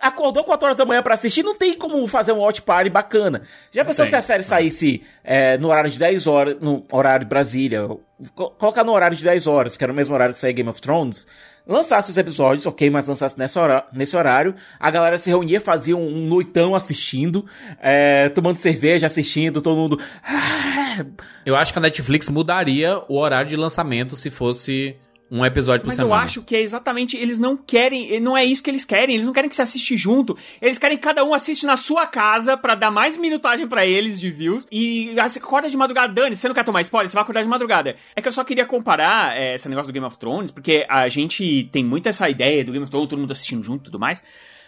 acordou 4 horas da manhã pra assistir, não tem como fazer um watch party bacana. Já pensou se a série saísse é, no horário de 10 horas, no horário de Brasília, co- colocar no horário de 10 horas, que era o mesmo horário que saía Game of Thrones, lançasse os episódios, ok, mas lançasse nessa hora, nesse horário, a galera se reunia, fazia um, um noitão assistindo, é, tomando cerveja, assistindo, todo mundo... Eu acho que a Netflix mudaria o horário de lançamento se fosse um episódio por Mas semana. eu acho que é exatamente, eles não querem, não é isso que eles querem, eles não querem que você assiste junto, eles querem que cada um assiste na sua casa pra dar mais minutagem pra eles de views e acorda de madrugada, Dani, você não quer tomar spoiler, você vai acordar de madrugada. É que eu só queria comparar é, esse negócio do Game of Thrones, porque a gente tem muito essa ideia do Game of Thrones, todo mundo assistindo junto e tudo mais,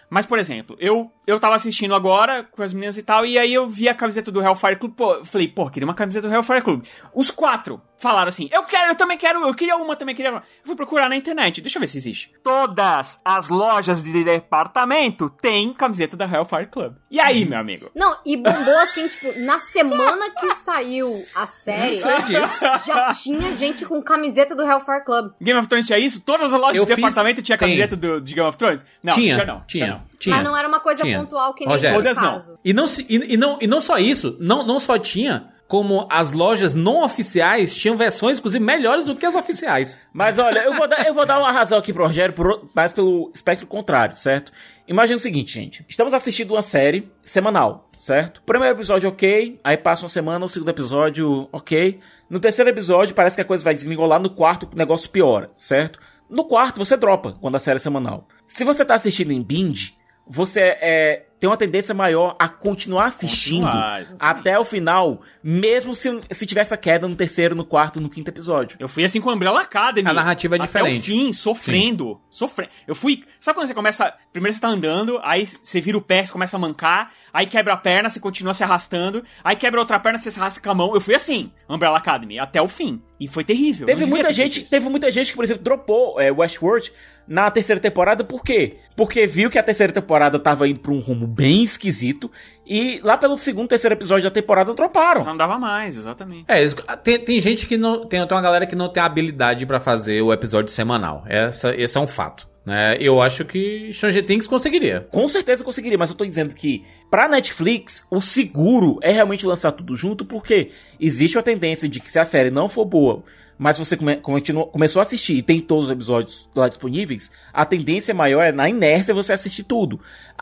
mas, por exemplo, eu, eu tava assistindo agora com as meninas e tal, e aí eu vi a camiseta do Hellfire Club, pô, falei, pô, queria uma camiseta do Hellfire Club. Os quatro falaram assim: eu quero, eu também quero, eu queria uma, também queria uma. Eu fui procurar na internet, deixa eu ver se existe. Todas as lojas de departamento têm camiseta da Hellfire Club. E aí, meu amigo? Não, e bombou assim, tipo, na semana que saiu a série, Não sei disso. já tinha gente com camiseta do Hellfire Club. Game of Thrones tinha isso? Todas as lojas Eu de fiz- departamento tinha camiseta do, de Game of Thrones? Não, tinha, tinha não. tinha, não. tinha. Mas não era uma coisa Tinha. pontual que nem Rogério. Todas não. caso. E não, se- e, e não, e não só isso, não, não só tinha, como as lojas não oficiais tinham versões, inclusive, melhores do que as oficiais. Mas olha, eu vou dar, eu vou dar uma razão aqui pro Rogério, por, pelo espectro contrário, certo? Imagina o seguinte, gente. Estamos assistindo uma série semanal, certo? Primeiro episódio, ok. Aí passa uma semana, o segundo episódio, ok. No terceiro episódio, parece que a coisa vai desgringolar. No quarto, o negócio piora, certo? No quarto, você dropa quando a série é semanal. Se você tá assistindo em binge, você é, tem uma tendência maior a continuar assistindo Continuar, até o final, mesmo se, se tivesse a queda no terceiro, no quarto, no quinto episódio. Eu fui assim com Umbrella Academy. A narrativa é Até diferente. o fim, sofrendo. Sofrendo. Eu fui. Sabe quando você começa. Primeiro você tá andando, aí você vira o pé, você começa a mancar, aí quebra a perna, você continua se arrastando, aí quebra outra perna, você se arrasta com a mão. Eu fui assim, Umbrella Academy, até o fim. E foi terrível. Teve muita gente, teve muita gente que, por exemplo, dropou é, Westworld na terceira temporada, por quê? Porque viu que a terceira temporada tava indo pra um rumo bem esquisito e lá pelo segundo, terceiro episódio da temporada droparam. Não dava mais, exatamente. É, tem, tem gente que não. Tem, tem uma galera que não tem habilidade pra fazer o episódio semanal. Essa, esse é um fato. Né? Eu acho que Stranger Things conseguiria. Com certeza conseguiria, mas eu tô dizendo que pra Netflix, o seguro é realmente lançar tudo junto, porque existe a tendência de que se a série não for boa, mas você come- continua- começou a assistir e tem todos os episódios lá disponíveis, a tendência maior é na inércia você assistir tudo.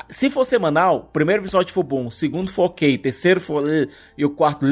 Se for semanal, o primeiro episódio for bom, o segundo for ok, terceiro for uh, e o quarto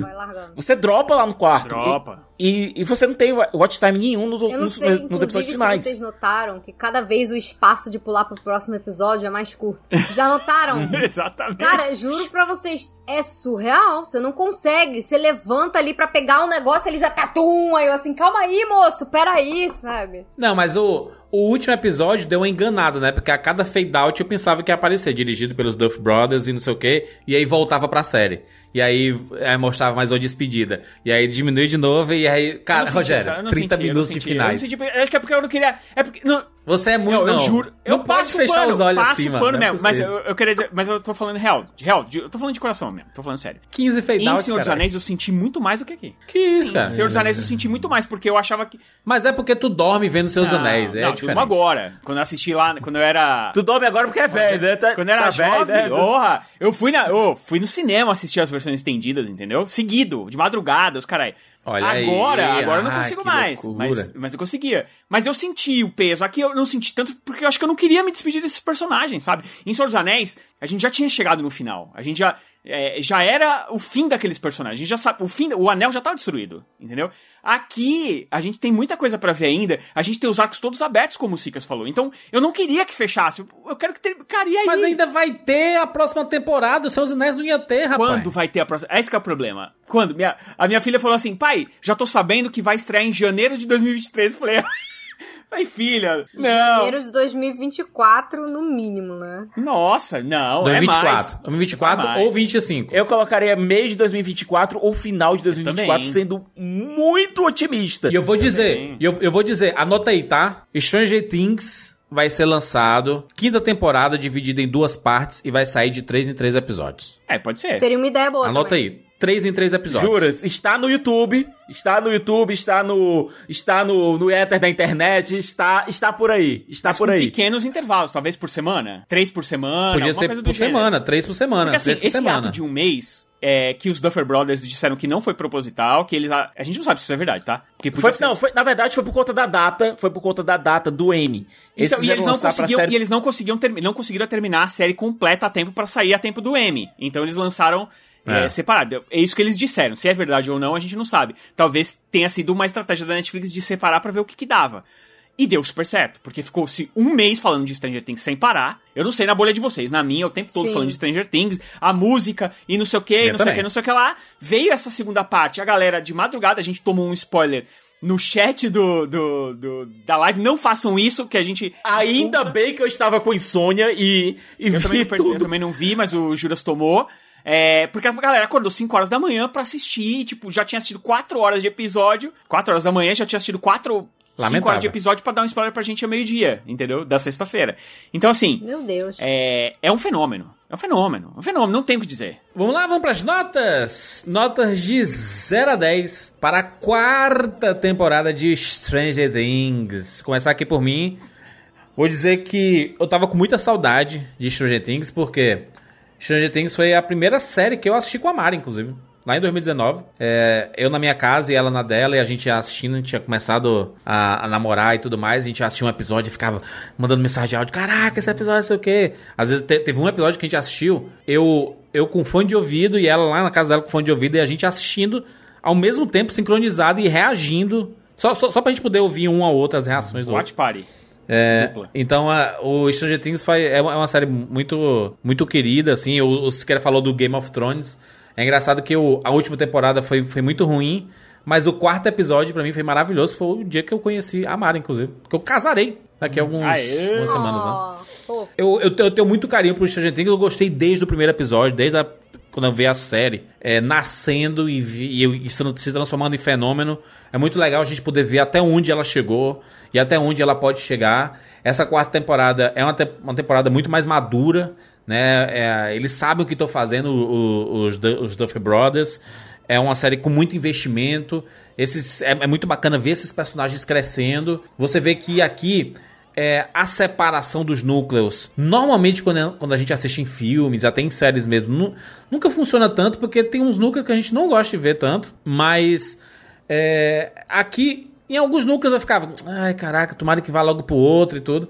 Vai largando. você dropa lá no quarto. Dropa. E, e você não tem wa- watch time nenhum nos, Eu não nos, sei, nos inclusive, episódios se finais. vocês notaram que cada vez o espaço de pular pro próximo episódio é mais curto. Já notaram? Exatamente. Cara, juro pra vocês, é surreal. Você não consegue. Você levanta ali pra pegar um negócio, ele já tá tum. Aí eu assim, calma aí, moço, peraí, sabe? Não, mas o, o último episódio deu uma enganada, né? Porque a cada fade out eu pensava que ia aparecer, dirigido pelos Duff Brothers e não sei o quê. E aí voltava pra série. E aí, aí mostrava mais uma despedida. E aí diminuiu de novo. E aí, cara, não senti Rogério, essa- eu não 30 senti, não minutos de não finais. senti, acho que é porque eu não queria. É porque. Não, Você é muito. eu, não, eu juro. Eu não pode passo fechar pano, os olhos passo assim, mano. pano não é mesmo. Mas eu, eu queria dizer, mas eu tô falando real. De real, de- eu tô falando de coração mesmo. Tô falando sério. 15 fade Em Senhor dos. Anéis eu senti muito mais do que aqui. Que isso, Sim, cara? Senhor dos Anéis eu senti muito mais, porque eu achava que. Mas é porque tu dorme vendo seus Não, anéis. É não, diferente. durmo agora. Quando eu assisti lá, quando eu era. Tu dorme agora porque é velho, né? Tá- Quando eu era tá velho, jovem, né? porra, eu fui na, eu fui no cinema assistir as versões estendidas, entendeu? Seguido, de madrugada, os carai. Olha aí. agora, agora eu não Ah, consigo mais, loucura. mas, mas eu conseguia. Mas eu senti o peso. Aqui eu não senti tanto porque eu acho que eu não queria me despedir desses personagens, sabe? Em Senhor dos Anéis, a gente já tinha chegado no final. A gente já é, já era o fim daqueles personagens. Já sabe, o fim, o anel já tava destruído, entendeu? Aqui a gente tem muita coisa pra ver ainda. A gente tem os arcos todos abertos, como o Sicas falou. Então, eu não queria que fechasse. Eu quero que ter, cara, e aí? Mas ainda vai ter a próxima temporada. Os seus anéis não ia ter, rapaz. Quando vai ter a próxima? Esse que é o problema. Quando? Minha, a minha filha falou assim, pai, já tô sabendo que vai estrear em janeiro de 2023. Eu falei, Falei, filha, não. Janeiro de 2024, no mínimo, né? Nossa, não, é 2024. mais. 2024 Vai mais. ou 25. Eu colocaria mês de 2024 ou final de 2024, também. sendo muito otimista. E eu vou dizer, eu, eu vou dizer, anota aí, tá? Stranger Things vai ser lançado, quinta temporada dividida em duas partes e vai sair de três em três episódios. É, pode ser. Seria uma ideia boa Anota também. aí, três em três episódios. Juras, está no YouTube, está no YouTube, está no está no, no éter da internet, está está por aí, está Mas por com aí. pequenos intervalos, talvez por semana. Três por semana, Podia ser coisa por do gênero. semana, três por semana, Porque assim, três por esse semana. ato de um mês, é, que os Duffer Brothers disseram que não foi proposital, que eles... A, a gente não sabe se isso é verdade, tá? Porque Foi, ser- não, foi, na verdade foi por conta da data, foi por conta da data do M. Isso, e, quiseram eles não conseguiam, série- e eles não conseguiam termi- não conseguiram terminar a série completa a tempo pra sair a tempo do M. Então eles lançaram é, É. separado. É isso que eles disseram. Se é verdade ou não, a gente não sabe. Talvez tenha sido uma estratégia da Netflix de separar pra ver o que, que dava. E deu super certo, porque ficou-se um mês falando de Stranger Things sem parar. Eu não sei na bolha de vocês, na minha, o tempo todo Sim. falando de Stranger Things, a música e não sei o que, não sei o também. que, não sei o que lá. Veio essa segunda parte, a galera de madrugada, a gente tomou um spoiler no chat do, do, do- da live. Não façam isso, que a gente. Ainda expulsa. bem que eu estava com insônia e, e Eu vi também, não percebi, eu também não vi, mas o Juras tomou. É, porque a galera acordou 5 horas da manhã pra assistir, tipo, já tinha assistido 4 horas de episódio. 4 horas da manhã já tinha assistido 4. 5 Lamentável. horas de episódio pra dar um spoiler pra gente ao meio-dia, entendeu? Da sexta-feira. Então, assim, Meu Deus. é, é um fenômeno. É um fenômeno. É um fenômeno, não tem o que dizer. Vamos lá, vamos pras notas. Notas de 0 a 10 para a quarta temporada de Stranger Things. Começar aqui por mim. Vou dizer que eu tava com muita saudade de Stranger Things, porque Stranger Things foi a primeira série que eu assisti com a Mari, inclusive. Lá em 2019. É, eu na minha casa e ela na dela, e a gente assistindo, a gente tinha começado a, a namorar e tudo mais. A gente assistia um episódio e ficava mandando mensagem de áudio: Caraca, esse episódio sei o quê. Às vezes te- teve um episódio que a gente assistiu, eu, eu com fone de ouvido e ela lá na casa dela com fone de ouvido, e a gente assistindo ao mesmo tempo, sincronizado e reagindo. Só, só, só pra gente poder ouvir um ao outro as reações do outro. Watch Party. É, então a- o Stranger Things foi, é, uma, é uma série muito muito querida, assim. O, o Siqueira falou do Game of Thrones. É engraçado que o- a última temporada foi, foi muito ruim, mas o quarto episódio pra mim foi maravilhoso. Foi o dia que eu conheci a Mara, inclusive. Que eu casarei daqui a alguns, Aê! algumas semanas, né? Fofo. Eu, eu, eu tenho muito carinho pro Stranger Things, eu gostei desde o primeiro episódio, desde a, quando eu vi a série é, nascendo e, vi, e, e sendo- se transformando em fenômeno. É muito legal a gente poder ver até onde ela chegou e até onde ela pode chegar. Essa quarta temporada é uma, te- uma temporada muito mais madura, né? É, eles sabem o que estão fazendo, os, os Duffy Brothers. É uma série com muito investimento. Esses, é, é muito bacana ver esses personagens crescendo. Você vê que aqui é, a separação dos núcleos. Normalmente, quando, quando a gente assiste em filmes, até em séries mesmo, nu- nunca funciona tanto, porque tem uns núcleos que a gente não gosta de ver tanto. Mas é, aqui, em alguns núcleos eu ficava, ai caraca, tomara que vá logo pro outro e tudo.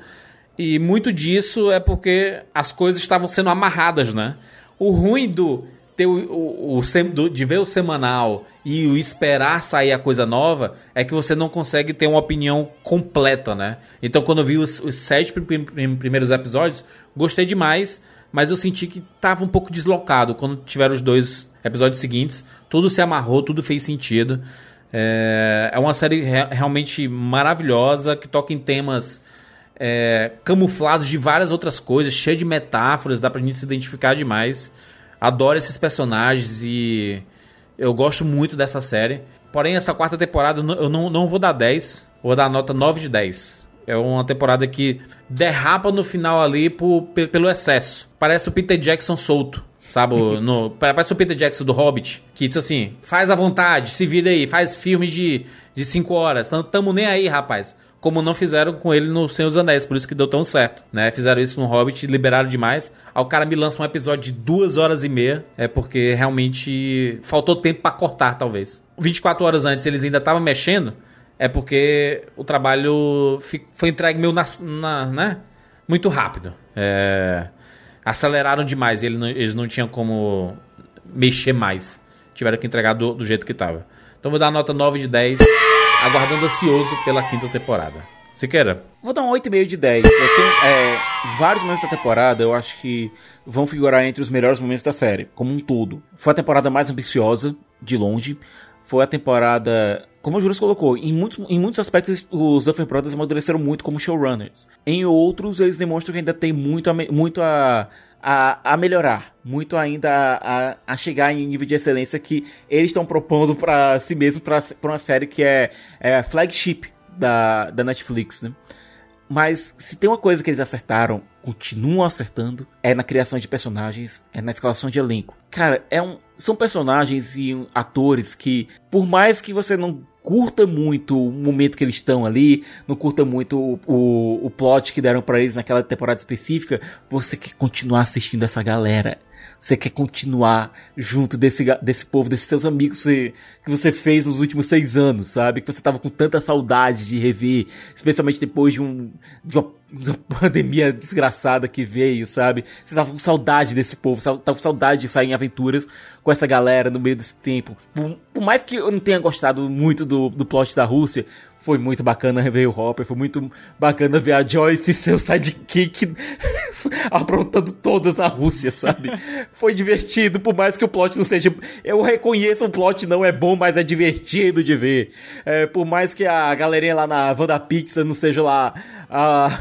E muito disso é porque as coisas estavam sendo amarradas, né? O ruim do ter o, o- o de ver o semanal e o esperar sair a coisa nova é que você não consegue ter uma opinião completa, né? Então, quando eu vi os, os sete prim- prim- primeiros episódios, gostei demais, mas eu senti que tava um pouco deslocado. Quando tiveram os dois episódios seguintes, tudo se amarrou, tudo fez sentido. É, é uma série re- realmente maravilhosa que toca em temas é, camuflados de várias outras coisas, cheio de metáforas, dá pra gente se identificar demais. Adoro esses personagens e eu gosto muito dessa série. Porém, essa quarta temporada eu não- não, vou dar 10, vou dar nota 9 de 10. É uma temporada que derrapa no final ali por- pe- pelo excesso. Parece o Peter Jackson solto. Sabe, no, parece o Peter Jackson do Hobbit, que diz assim: faz à vontade, se vira aí, faz filme de 5 horas, tamo, tamo nem aí, rapaz. Como não fizeram com ele no Senhor dos Anéis, por isso que deu tão certo, né? Fizeram isso no Hobbit, liberaram demais. Aí o cara me lança um episódio de duas horas e meia, é porque realmente faltou tempo pra cortar, talvez. 24 horas antes eles ainda estavam mexendo, é porque o trabalho foi entregue meio na, na- né? muito rápido. É, aceleraram demais, ele não- eles não tinham como mexer mais. Tiveram que entregar do, do jeito que tava. Então vou dar a nota 9 de 10, aguardando ansioso pela quinta temporada. Siqueira, Vou dar um 8,5 de 10. Eu tenho é, vários momentos da temporada, eu acho que vão figurar entre os melhores momentos da série, como um todo. Foi a temporada mais ambiciosa, de longe. Foi a temporada, como o Juras colocou, em muitos, em muitos aspectos os Duffer Brothers amadureceram muito como showrunners. Em outros, eles demonstram que ainda tem muito a, muito a, a, a melhorar, muito ainda a, a, a chegar em nível de excelência que eles estão propondo para si mesmos para uma série que é, é flagship da, da Netflix, né? Mas se tem uma coisa que eles acertaram, continuam acertando, é na criação de personagens, é na escalação de elenco. Cara, é um, são personagens e atores que, por mais que você não curta muito o momento que eles estão ali, não curta muito o, o, o plot que deram pra eles naquela temporada específica, você quer continuar assistindo essa galera. Você quer continuar junto desse, desse povo, desses seus amigos que, você fez nos últimos seis anos, sabe? Que você tava com tanta saudade de rever, especialmente depois de, um, de, uma, de uma pandemia desgraçada que veio, sabe? Você tava com saudade desse povo, tava com saudade de sair em aventuras com essa galera no meio desse tempo. Por, por mais que eu não tenha gostado muito do, do plot da Rússia, foi muito bacana ver o Hopper, foi muito bacana ver a Joyce e seu sidekick aprontando todas na Rússia, sabe? Foi divertido, por mais que o plot não seja. Eu reconheço o plot não é bom, mas é divertido de ver. É, por mais que a galerinha lá na Wanda Pizza não seja lá a,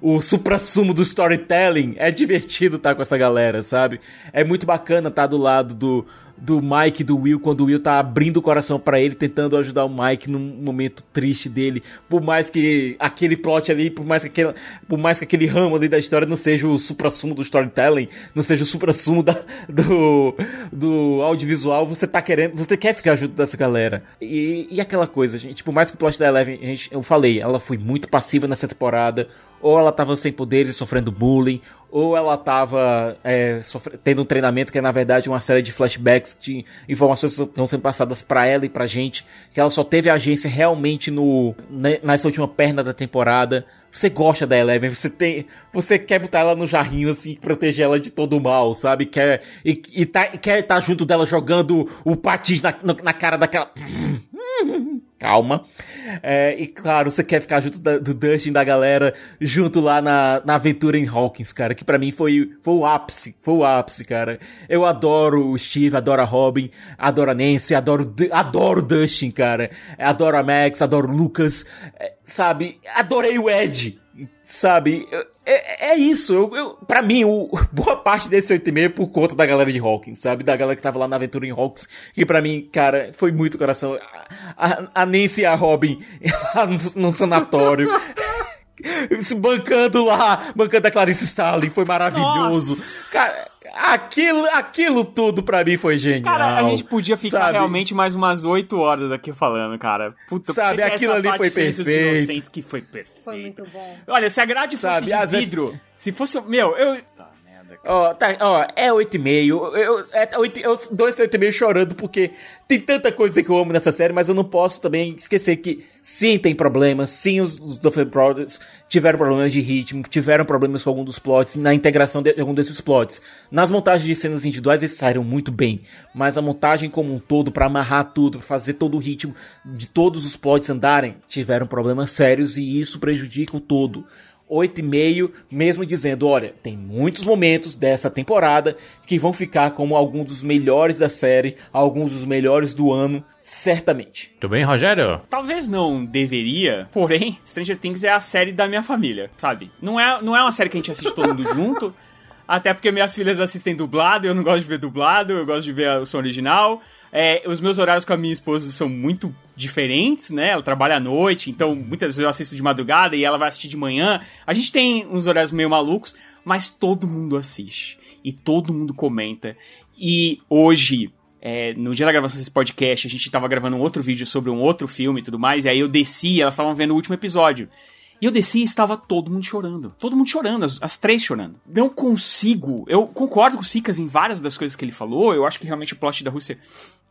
o supra-sumo do storytelling, é divertido estar com essa galera, sabe? É muito bacana estar do lado do, do Mike do Will quando o Will tá abrindo o coração para ele, tentando ajudar o Mike num momento triste dele. Por mais que aquele plot ali, por mais que aquele, por mais que aquele ramo ali da história não seja o supra-sumo do storytelling, não seja o supra-sumo do, do audiovisual, você tá querendo, você quer ficar junto dessa galera. E, e aquela coisa, gente, por mais que o plot da Eleven, gente, eu falei, ela foi muito passiva nessa temporada, ou ela tava sem poderes e sofrendo bullying, ou ela tava é, tendo um treinamento que é na verdade uma série de flashbacks de informações que estão sendo passadas para ela e pra gente, que ela só teve agência realmente no nessa última perna da temporada. Você gosta da Eleven, você tem, você quer botar ela no jarrinho assim, proteger ela de todo o mal, sabe? Quer e, e tá, quer estar tá junto dela jogando o patins na, na cara daquela calma. É, e claro, você quer ficar junto da, do Dustin da galera, junto lá na, na aventura em Hawkins, cara, que para mim foi, foi o ápice, foi o ápice, cara. Eu adoro o Steve, adoro a Robin, adoro a Nancy, adoro, adoro o Dustin, cara. Adoro a Max, adoro o Lucas, é, sabe? Adorei o Ed, sabe? É, é isso, eu, eu, pra mim, o, boa parte desse 8,5 é por conta da galera de Hawkins, sabe? Da galera que tava lá na aventura em Hawkins, que pra mim, cara, foi muito coração. A, a Nancy e a Robin lá no, no sanatório. bancando lá, bancando a Clarice Starling, foi maravilhoso. Nossa. Cara, aquilo, aquilo tudo pra mim foi genial. Cara, a gente podia ficar sabe? realmente mais umas 8 horas aqui falando, cara. Puta, sabe, aquilo ali foi perfeito. que foi perfeito. Foi muito bom. Olha, se a grade fosse sabe, de vidro, se fosse, meu, eu Ó, tá, ó, é 8,5. Eu, eu, é 8, eu dou esse 8,5 chorando porque tem tanta coisa que eu amo nessa série, mas eu não posso também esquecer que sim, tem problemas. Sim, os, os Duffer Brothers tiveram problemas de ritmo, tiveram problemas com algum dos plots, na integração de algum desses plots. Nas montagens de cenas individuais eles saíram muito bem, mas a montagem como um todo, para amarrar tudo, pra fazer todo o ritmo de todos os plots andarem, tiveram problemas sérios e isso prejudica o todo. 8,5, mesmo dizendo, olha, tem muitos momentos dessa temporada que vão ficar como alguns dos melhores da série, alguns dos melhores do ano, certamente. Tudo bem, Rogério? Talvez não deveria, porém, Stranger Things é a série da minha família, sabe? Não é, não é uma série que a gente assiste todo mundo junto, até porque minhas filhas assistem dublado, eu não gosto de ver dublado, eu gosto de ver o som original. É, os meus horários com a minha esposa são muito diferentes, né? Ela trabalha à noite, então muitas vezes eu assisto de madrugada e ela vai assistir de manhã. A gente tem uns horários meio malucos, mas todo mundo assiste. E todo mundo comenta. E hoje, é, no dia da gravação desse podcast, a gente tava gravando um outro vídeo sobre um outro filme e tudo mais, e aí eu desci e elas estavam vendo o último episódio. E eu desci e estava todo mundo chorando. Todo mundo chorando, as, as, três chorando. Não consigo. Eu concordo com o Sikas em várias das coisas que ele falou. Eu acho que realmente o plot da Rússia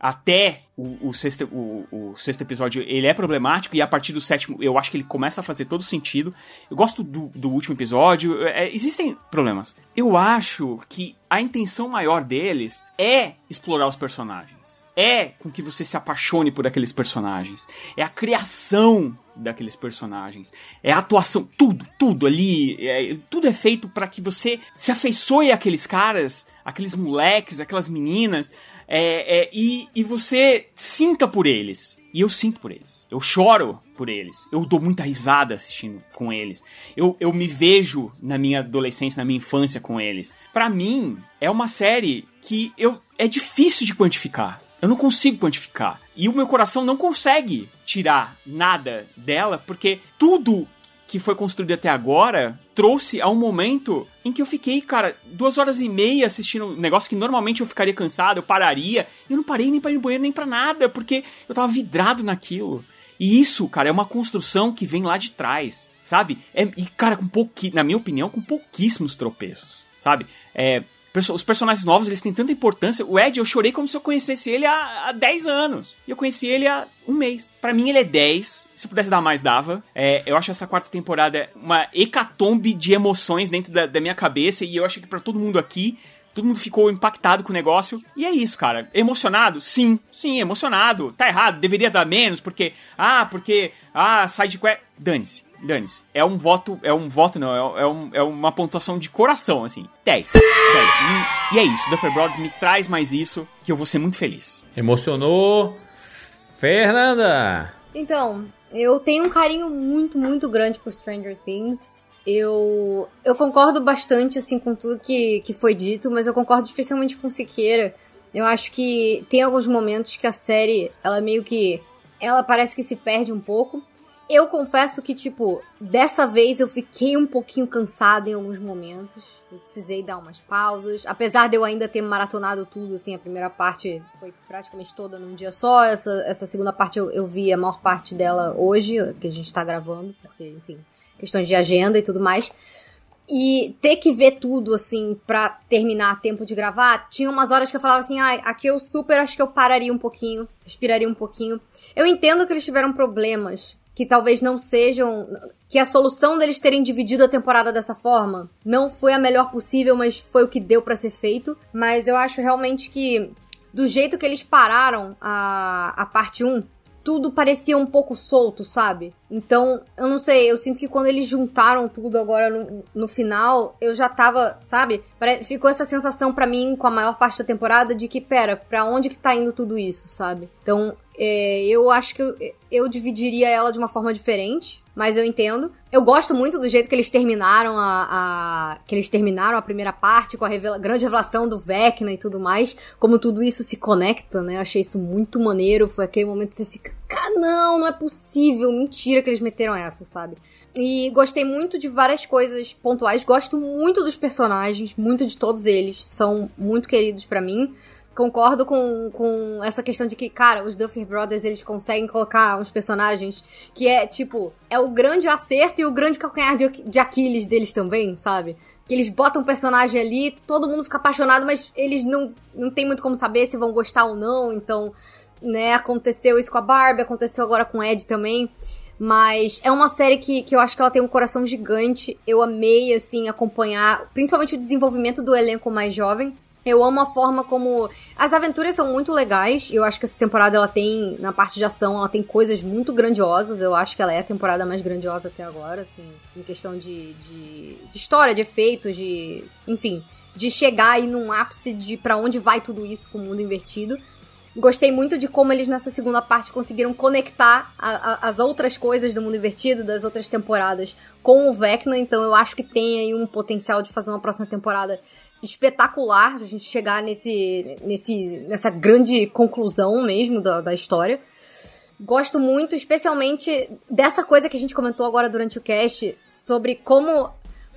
até o, o, sexto, o, o, sexto episódio ele é problemático e a partir do sétimo eu acho que ele começa a fazer todo sentido. Eu gosto do, do último episódio, é, existem problemas. Eu acho que a intenção maior deles é explorar os personagens. É com que você se apaixone por aqueles personagens. É a criação daqueles personagens. É a atuação, tudo, tudo ali. É, tudo é feito para que você se afeiçoe àqueles caras, aqueles moleques, aquelas meninas. É, é, e, e você sinta por eles. E eu sinto por eles. Eu choro por eles. Eu dou muita risada assistindo com eles. Eu, eu me vejo na minha adolescência, na minha infância com eles. Para mim, é uma série que eu é difícil de quantificar. Eu não consigo quantificar. E o meu coração não consegue tirar nada dela, porque tudo que foi construído até agora trouxe a um momento em que eu fiquei, cara, duas horas e meia assistindo um negócio que normalmente eu ficaria cansado, eu pararia, e eu não parei nem pra ir no banheiro nem pra nada, porque eu tava vidrado naquilo. E isso, cara, é uma construção que vem lá de trás, sabe? É, e, cara, com pouqui, na minha opinião, com pouquíssimos tropeços, sabe? É, os personagens novos, eles têm tanta importância. O Ed, eu chorei como se eu conhecesse ele há, há 10 anos. E eu conheci ele há um mês. Para mim, ele é 10. Se pudesse dar mais, dava. É, eu acho essa quarta temporada uma hecatombe de emoções dentro da, da minha cabeça. E eu acho que para todo mundo aqui, todo mundo ficou impactado com o negócio. E é isso, cara. Emocionado? Sim, sim, emocionado. Tá errado, deveria dar menos, porque. Ah, porque. Ah, side quest. Dane-se dane-se. É um voto, é um voto não, é, é, um, é uma pontuação de coração, assim. 10. 10. E é isso, Duffer Brothers me traz mais isso, que eu vou ser muito feliz. Emocionou. Fernanda! Então, eu tenho um carinho muito, muito grande por Stranger Things. Eu, eu concordo bastante, assim, com tudo que, que foi dito, mas eu concordo especialmente com Siqueira. Eu acho que tem alguns momentos que a série, ela meio que. Ela parece que se perde um pouco. Eu confesso que, tipo, dessa vez eu fiquei um pouquinho cansada em alguns momentos. Eu precisei dar umas pausas. Apesar de eu ainda ter maratonado tudo, assim, a primeira parte foi praticamente toda num dia só. Essa, essa segunda parte eu, eu vi a maior parte dela hoje, que a gente tá gravando, porque, enfim, questões de agenda e tudo mais. E ter que ver tudo, assim, pra terminar a tempo de gravar, tinha umas horas que eu falava assim, ah, aqui eu super acho que eu pararia um pouquinho, respiraria um pouquinho. Eu entendo que eles tiveram problemas, que talvez não sejam. que a solução deles terem dividido a temporada dessa forma não foi a melhor possível, mas foi o que deu para ser feito. Mas eu acho realmente que, do jeito que eles pararam a, a parte 1, tudo parecia um pouco solto, sabe? Então, eu não sei, eu sinto que quando eles juntaram tudo agora no, no final, eu já tava, sabe? Pare- Ficou essa sensação pra mim, com a maior parte da temporada, de que, pera, pra onde que tá indo tudo isso, sabe? Então, é, eu acho que eu, eu dividiria ela de uma forma diferente, mas eu entendo. Eu gosto muito do jeito que eles terminaram a, a- que eles terminaram a primeira parte com a revela- grande revelação do Vecna e tudo mais, como tudo isso se conecta, né? Eu achei isso muito maneiro. Foi aquele momento que você fica, cara, não, não é possível, mentira que eles meteram essa, sabe? E gostei muito de várias coisas pontuais. Gosto muito dos personagens, muito de todos eles. São muito queridos pra mim. Concordo com, com essa questão de que, cara, os Duffer Brothers, eles conseguem colocar uns personagens que é, tipo, é o grande acerto e o grande calcanhar de, de Aquiles deles também, sabe? Que eles botam um personagem ali, todo mundo fica apaixonado, mas eles não, não tem muito como saber se vão gostar ou não, então, né, aconteceu isso com a Barbie, aconteceu agora com o Ed também. Mas é uma série que, que eu acho que ela tem um coração gigante. Eu amei, assim, acompanhar, principalmente o desenvolvimento do elenco mais jovem. Eu amo a forma como. As aventuras são muito legais. Eu acho que essa temporada ela tem, na parte de ação, ela tem coisas muito grandiosas. Eu acho que ela é a temporada mais grandiosa até agora, assim, em questão de, de, de história, de efeitos, de. Enfim, de chegar aí num ápice de para onde vai tudo isso com o mundo invertido. Gostei muito de como eles nessa segunda parte conseguiram conectar a- a- as outras coisas do mundo invertido, das outras temporadas, com o Vecna. Então eu acho que tem aí um potencial de fazer uma próxima temporada espetacular, a gente chegar nesse, nesse, nessa grande conclusão mesmo da, da história. Gosto muito, especialmente dessa coisa que a gente comentou agora durante o cast, sobre como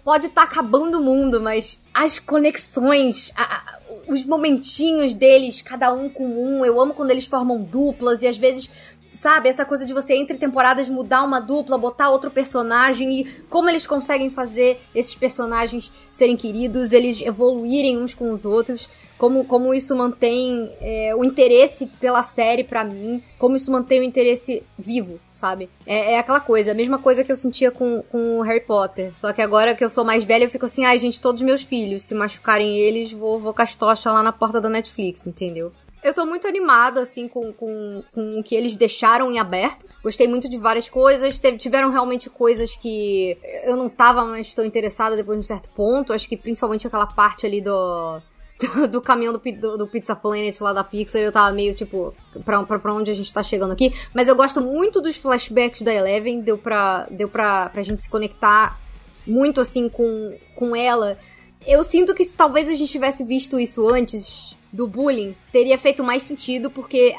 pode estar acabando o mundo, mas as conexões, a- a- os momentinhos deles, cada um com um, eu amo quando eles formam duplas e às vezes. Sabe, essa coisa de você entre temporadas mudar uma dupla, botar outro personagem e como eles conseguem fazer esses personagens serem queridos, eles evoluírem uns com os outros, como, como isso mantém é, o interesse pela série pra mim, como isso mantém o interesse vivo, sabe? É, é aquela coisa, a mesma coisa que eu sentia com, com o Harry Potter. Só que agora que eu sou mais velha, eu fico assim, ai, gente, todos meus filhos, se machucarem eles, vou, vou com as tochas lá na porta da Netflix, entendeu? Eu tô muito animada, assim, com, com, com o que eles deixaram em aberto. Gostei muito de várias coisas. Teve- tiveram realmente coisas que eu não tava mais tão interessada depois de um certo ponto. Acho que principalmente aquela parte ali do, do, caminhão do, do, do Pizza Planet lá da Pixar, eu tava meio tipo, pra, pra, pra onde a gente tá chegando aqui. Mas eu gosto muito dos flashbacks da Eleven, deu pra, deu pra, pra gente se conectar muito assim com, com ela. Eu sinto que se talvez a gente tivesse visto isso antes do bullying, teria feito mais sentido, porque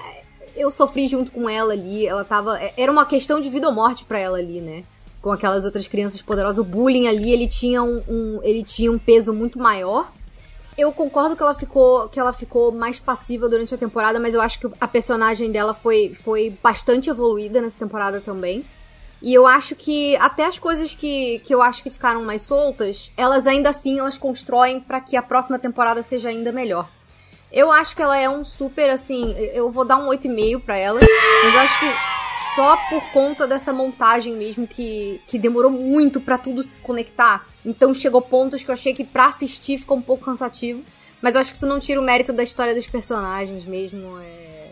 eu sofri junto com ela ali, ela tava. Era uma questão de vida ou morte pra ela ali, né? Com aquelas outras crianças poderosas. O bullying ali, ele tinha um, um- ele tinha um peso muito maior. Eu concordo que ela ficou que ela ficou mais passiva durante a temporada, mas eu acho que a personagem dela foi, foi bastante evoluída nessa temporada também. E eu acho que até as coisas que, que eu acho que ficaram mais soltas, elas ainda assim elas constroem pra que a próxima temporada seja ainda melhor. Eu acho que ela é um super assim, eu vou dar um 8,5 pra ela, mas eu acho que só por conta dessa montagem mesmo que, que demorou muito pra tudo se conectar. Então chegou pontos que eu achei que pra assistir ficou um pouco cansativo. Mas eu acho que isso não tira o mérito da história dos personagens mesmo. É,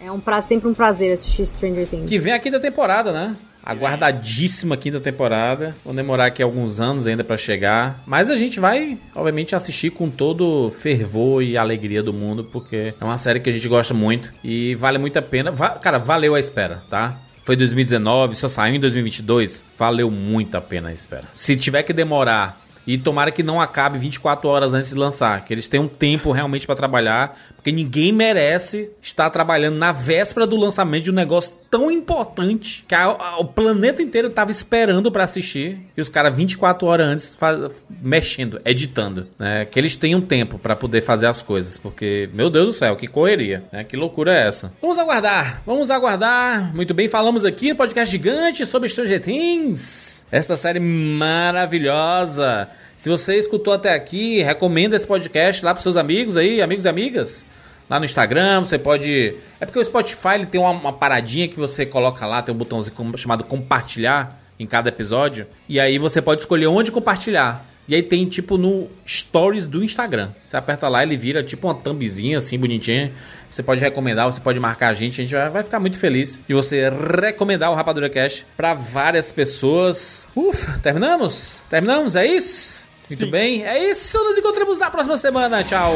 é um pra, sempre um prazer assistir Stranger Things. Que vem a quinta temporada, né? Aguardadíssima quinta temporada. Vão demorar aqui alguns anos ainda pra chegar. Mas a gente vai, obviamente, assistir com todo fervor e alegria do mundo, porque é uma série que a gente gosta muito e vale muito a pena. Va- cara, valeu a espera, tá? foi 2019, só saiu em 2022, valeu muito a pena a espera. Se tiver que demorar e tomara que não acabe 24 horas antes de lançar, que eles tenham tempo realmente para trabalhar, porque ninguém merece estar trabalhando na véspera do lançamento de um negócio tão importante que a- a- o planeta inteiro tava esperando para assistir e os caras 24 horas antes fa- mexendo, editando, né? Que eles tenham tempo para poder fazer as coisas, porque meu Deus do céu, que correria, né? Que loucura é essa? Vamos aguardar, vamos aguardar. Muito bem, falamos aqui no podcast gigante sobre Stranger Things. Esta série maravilhosa. Se você escutou até aqui, recomenda esse podcast lá pros seus amigos aí, amigos e amigas. Lá no Instagram, você pode. É porque o Spotify ele tem uma, uma paradinha que você coloca lá, tem um botãozinho chamado compartilhar em cada episódio. E aí você pode escolher onde compartilhar. E aí tem tipo no Stories do Instagram. Você aperta lá, ele vira tipo uma thumbzinha assim, bonitinha. Você pode recomendar, você pode marcar a gente. A gente vai, ficar muito feliz de você recomendar o Rapadura Cash para várias pessoas. Ufa, terminamos? Terminamos? É isso? Muito bem. É isso. Nos encontramos na próxima semana. Tchau.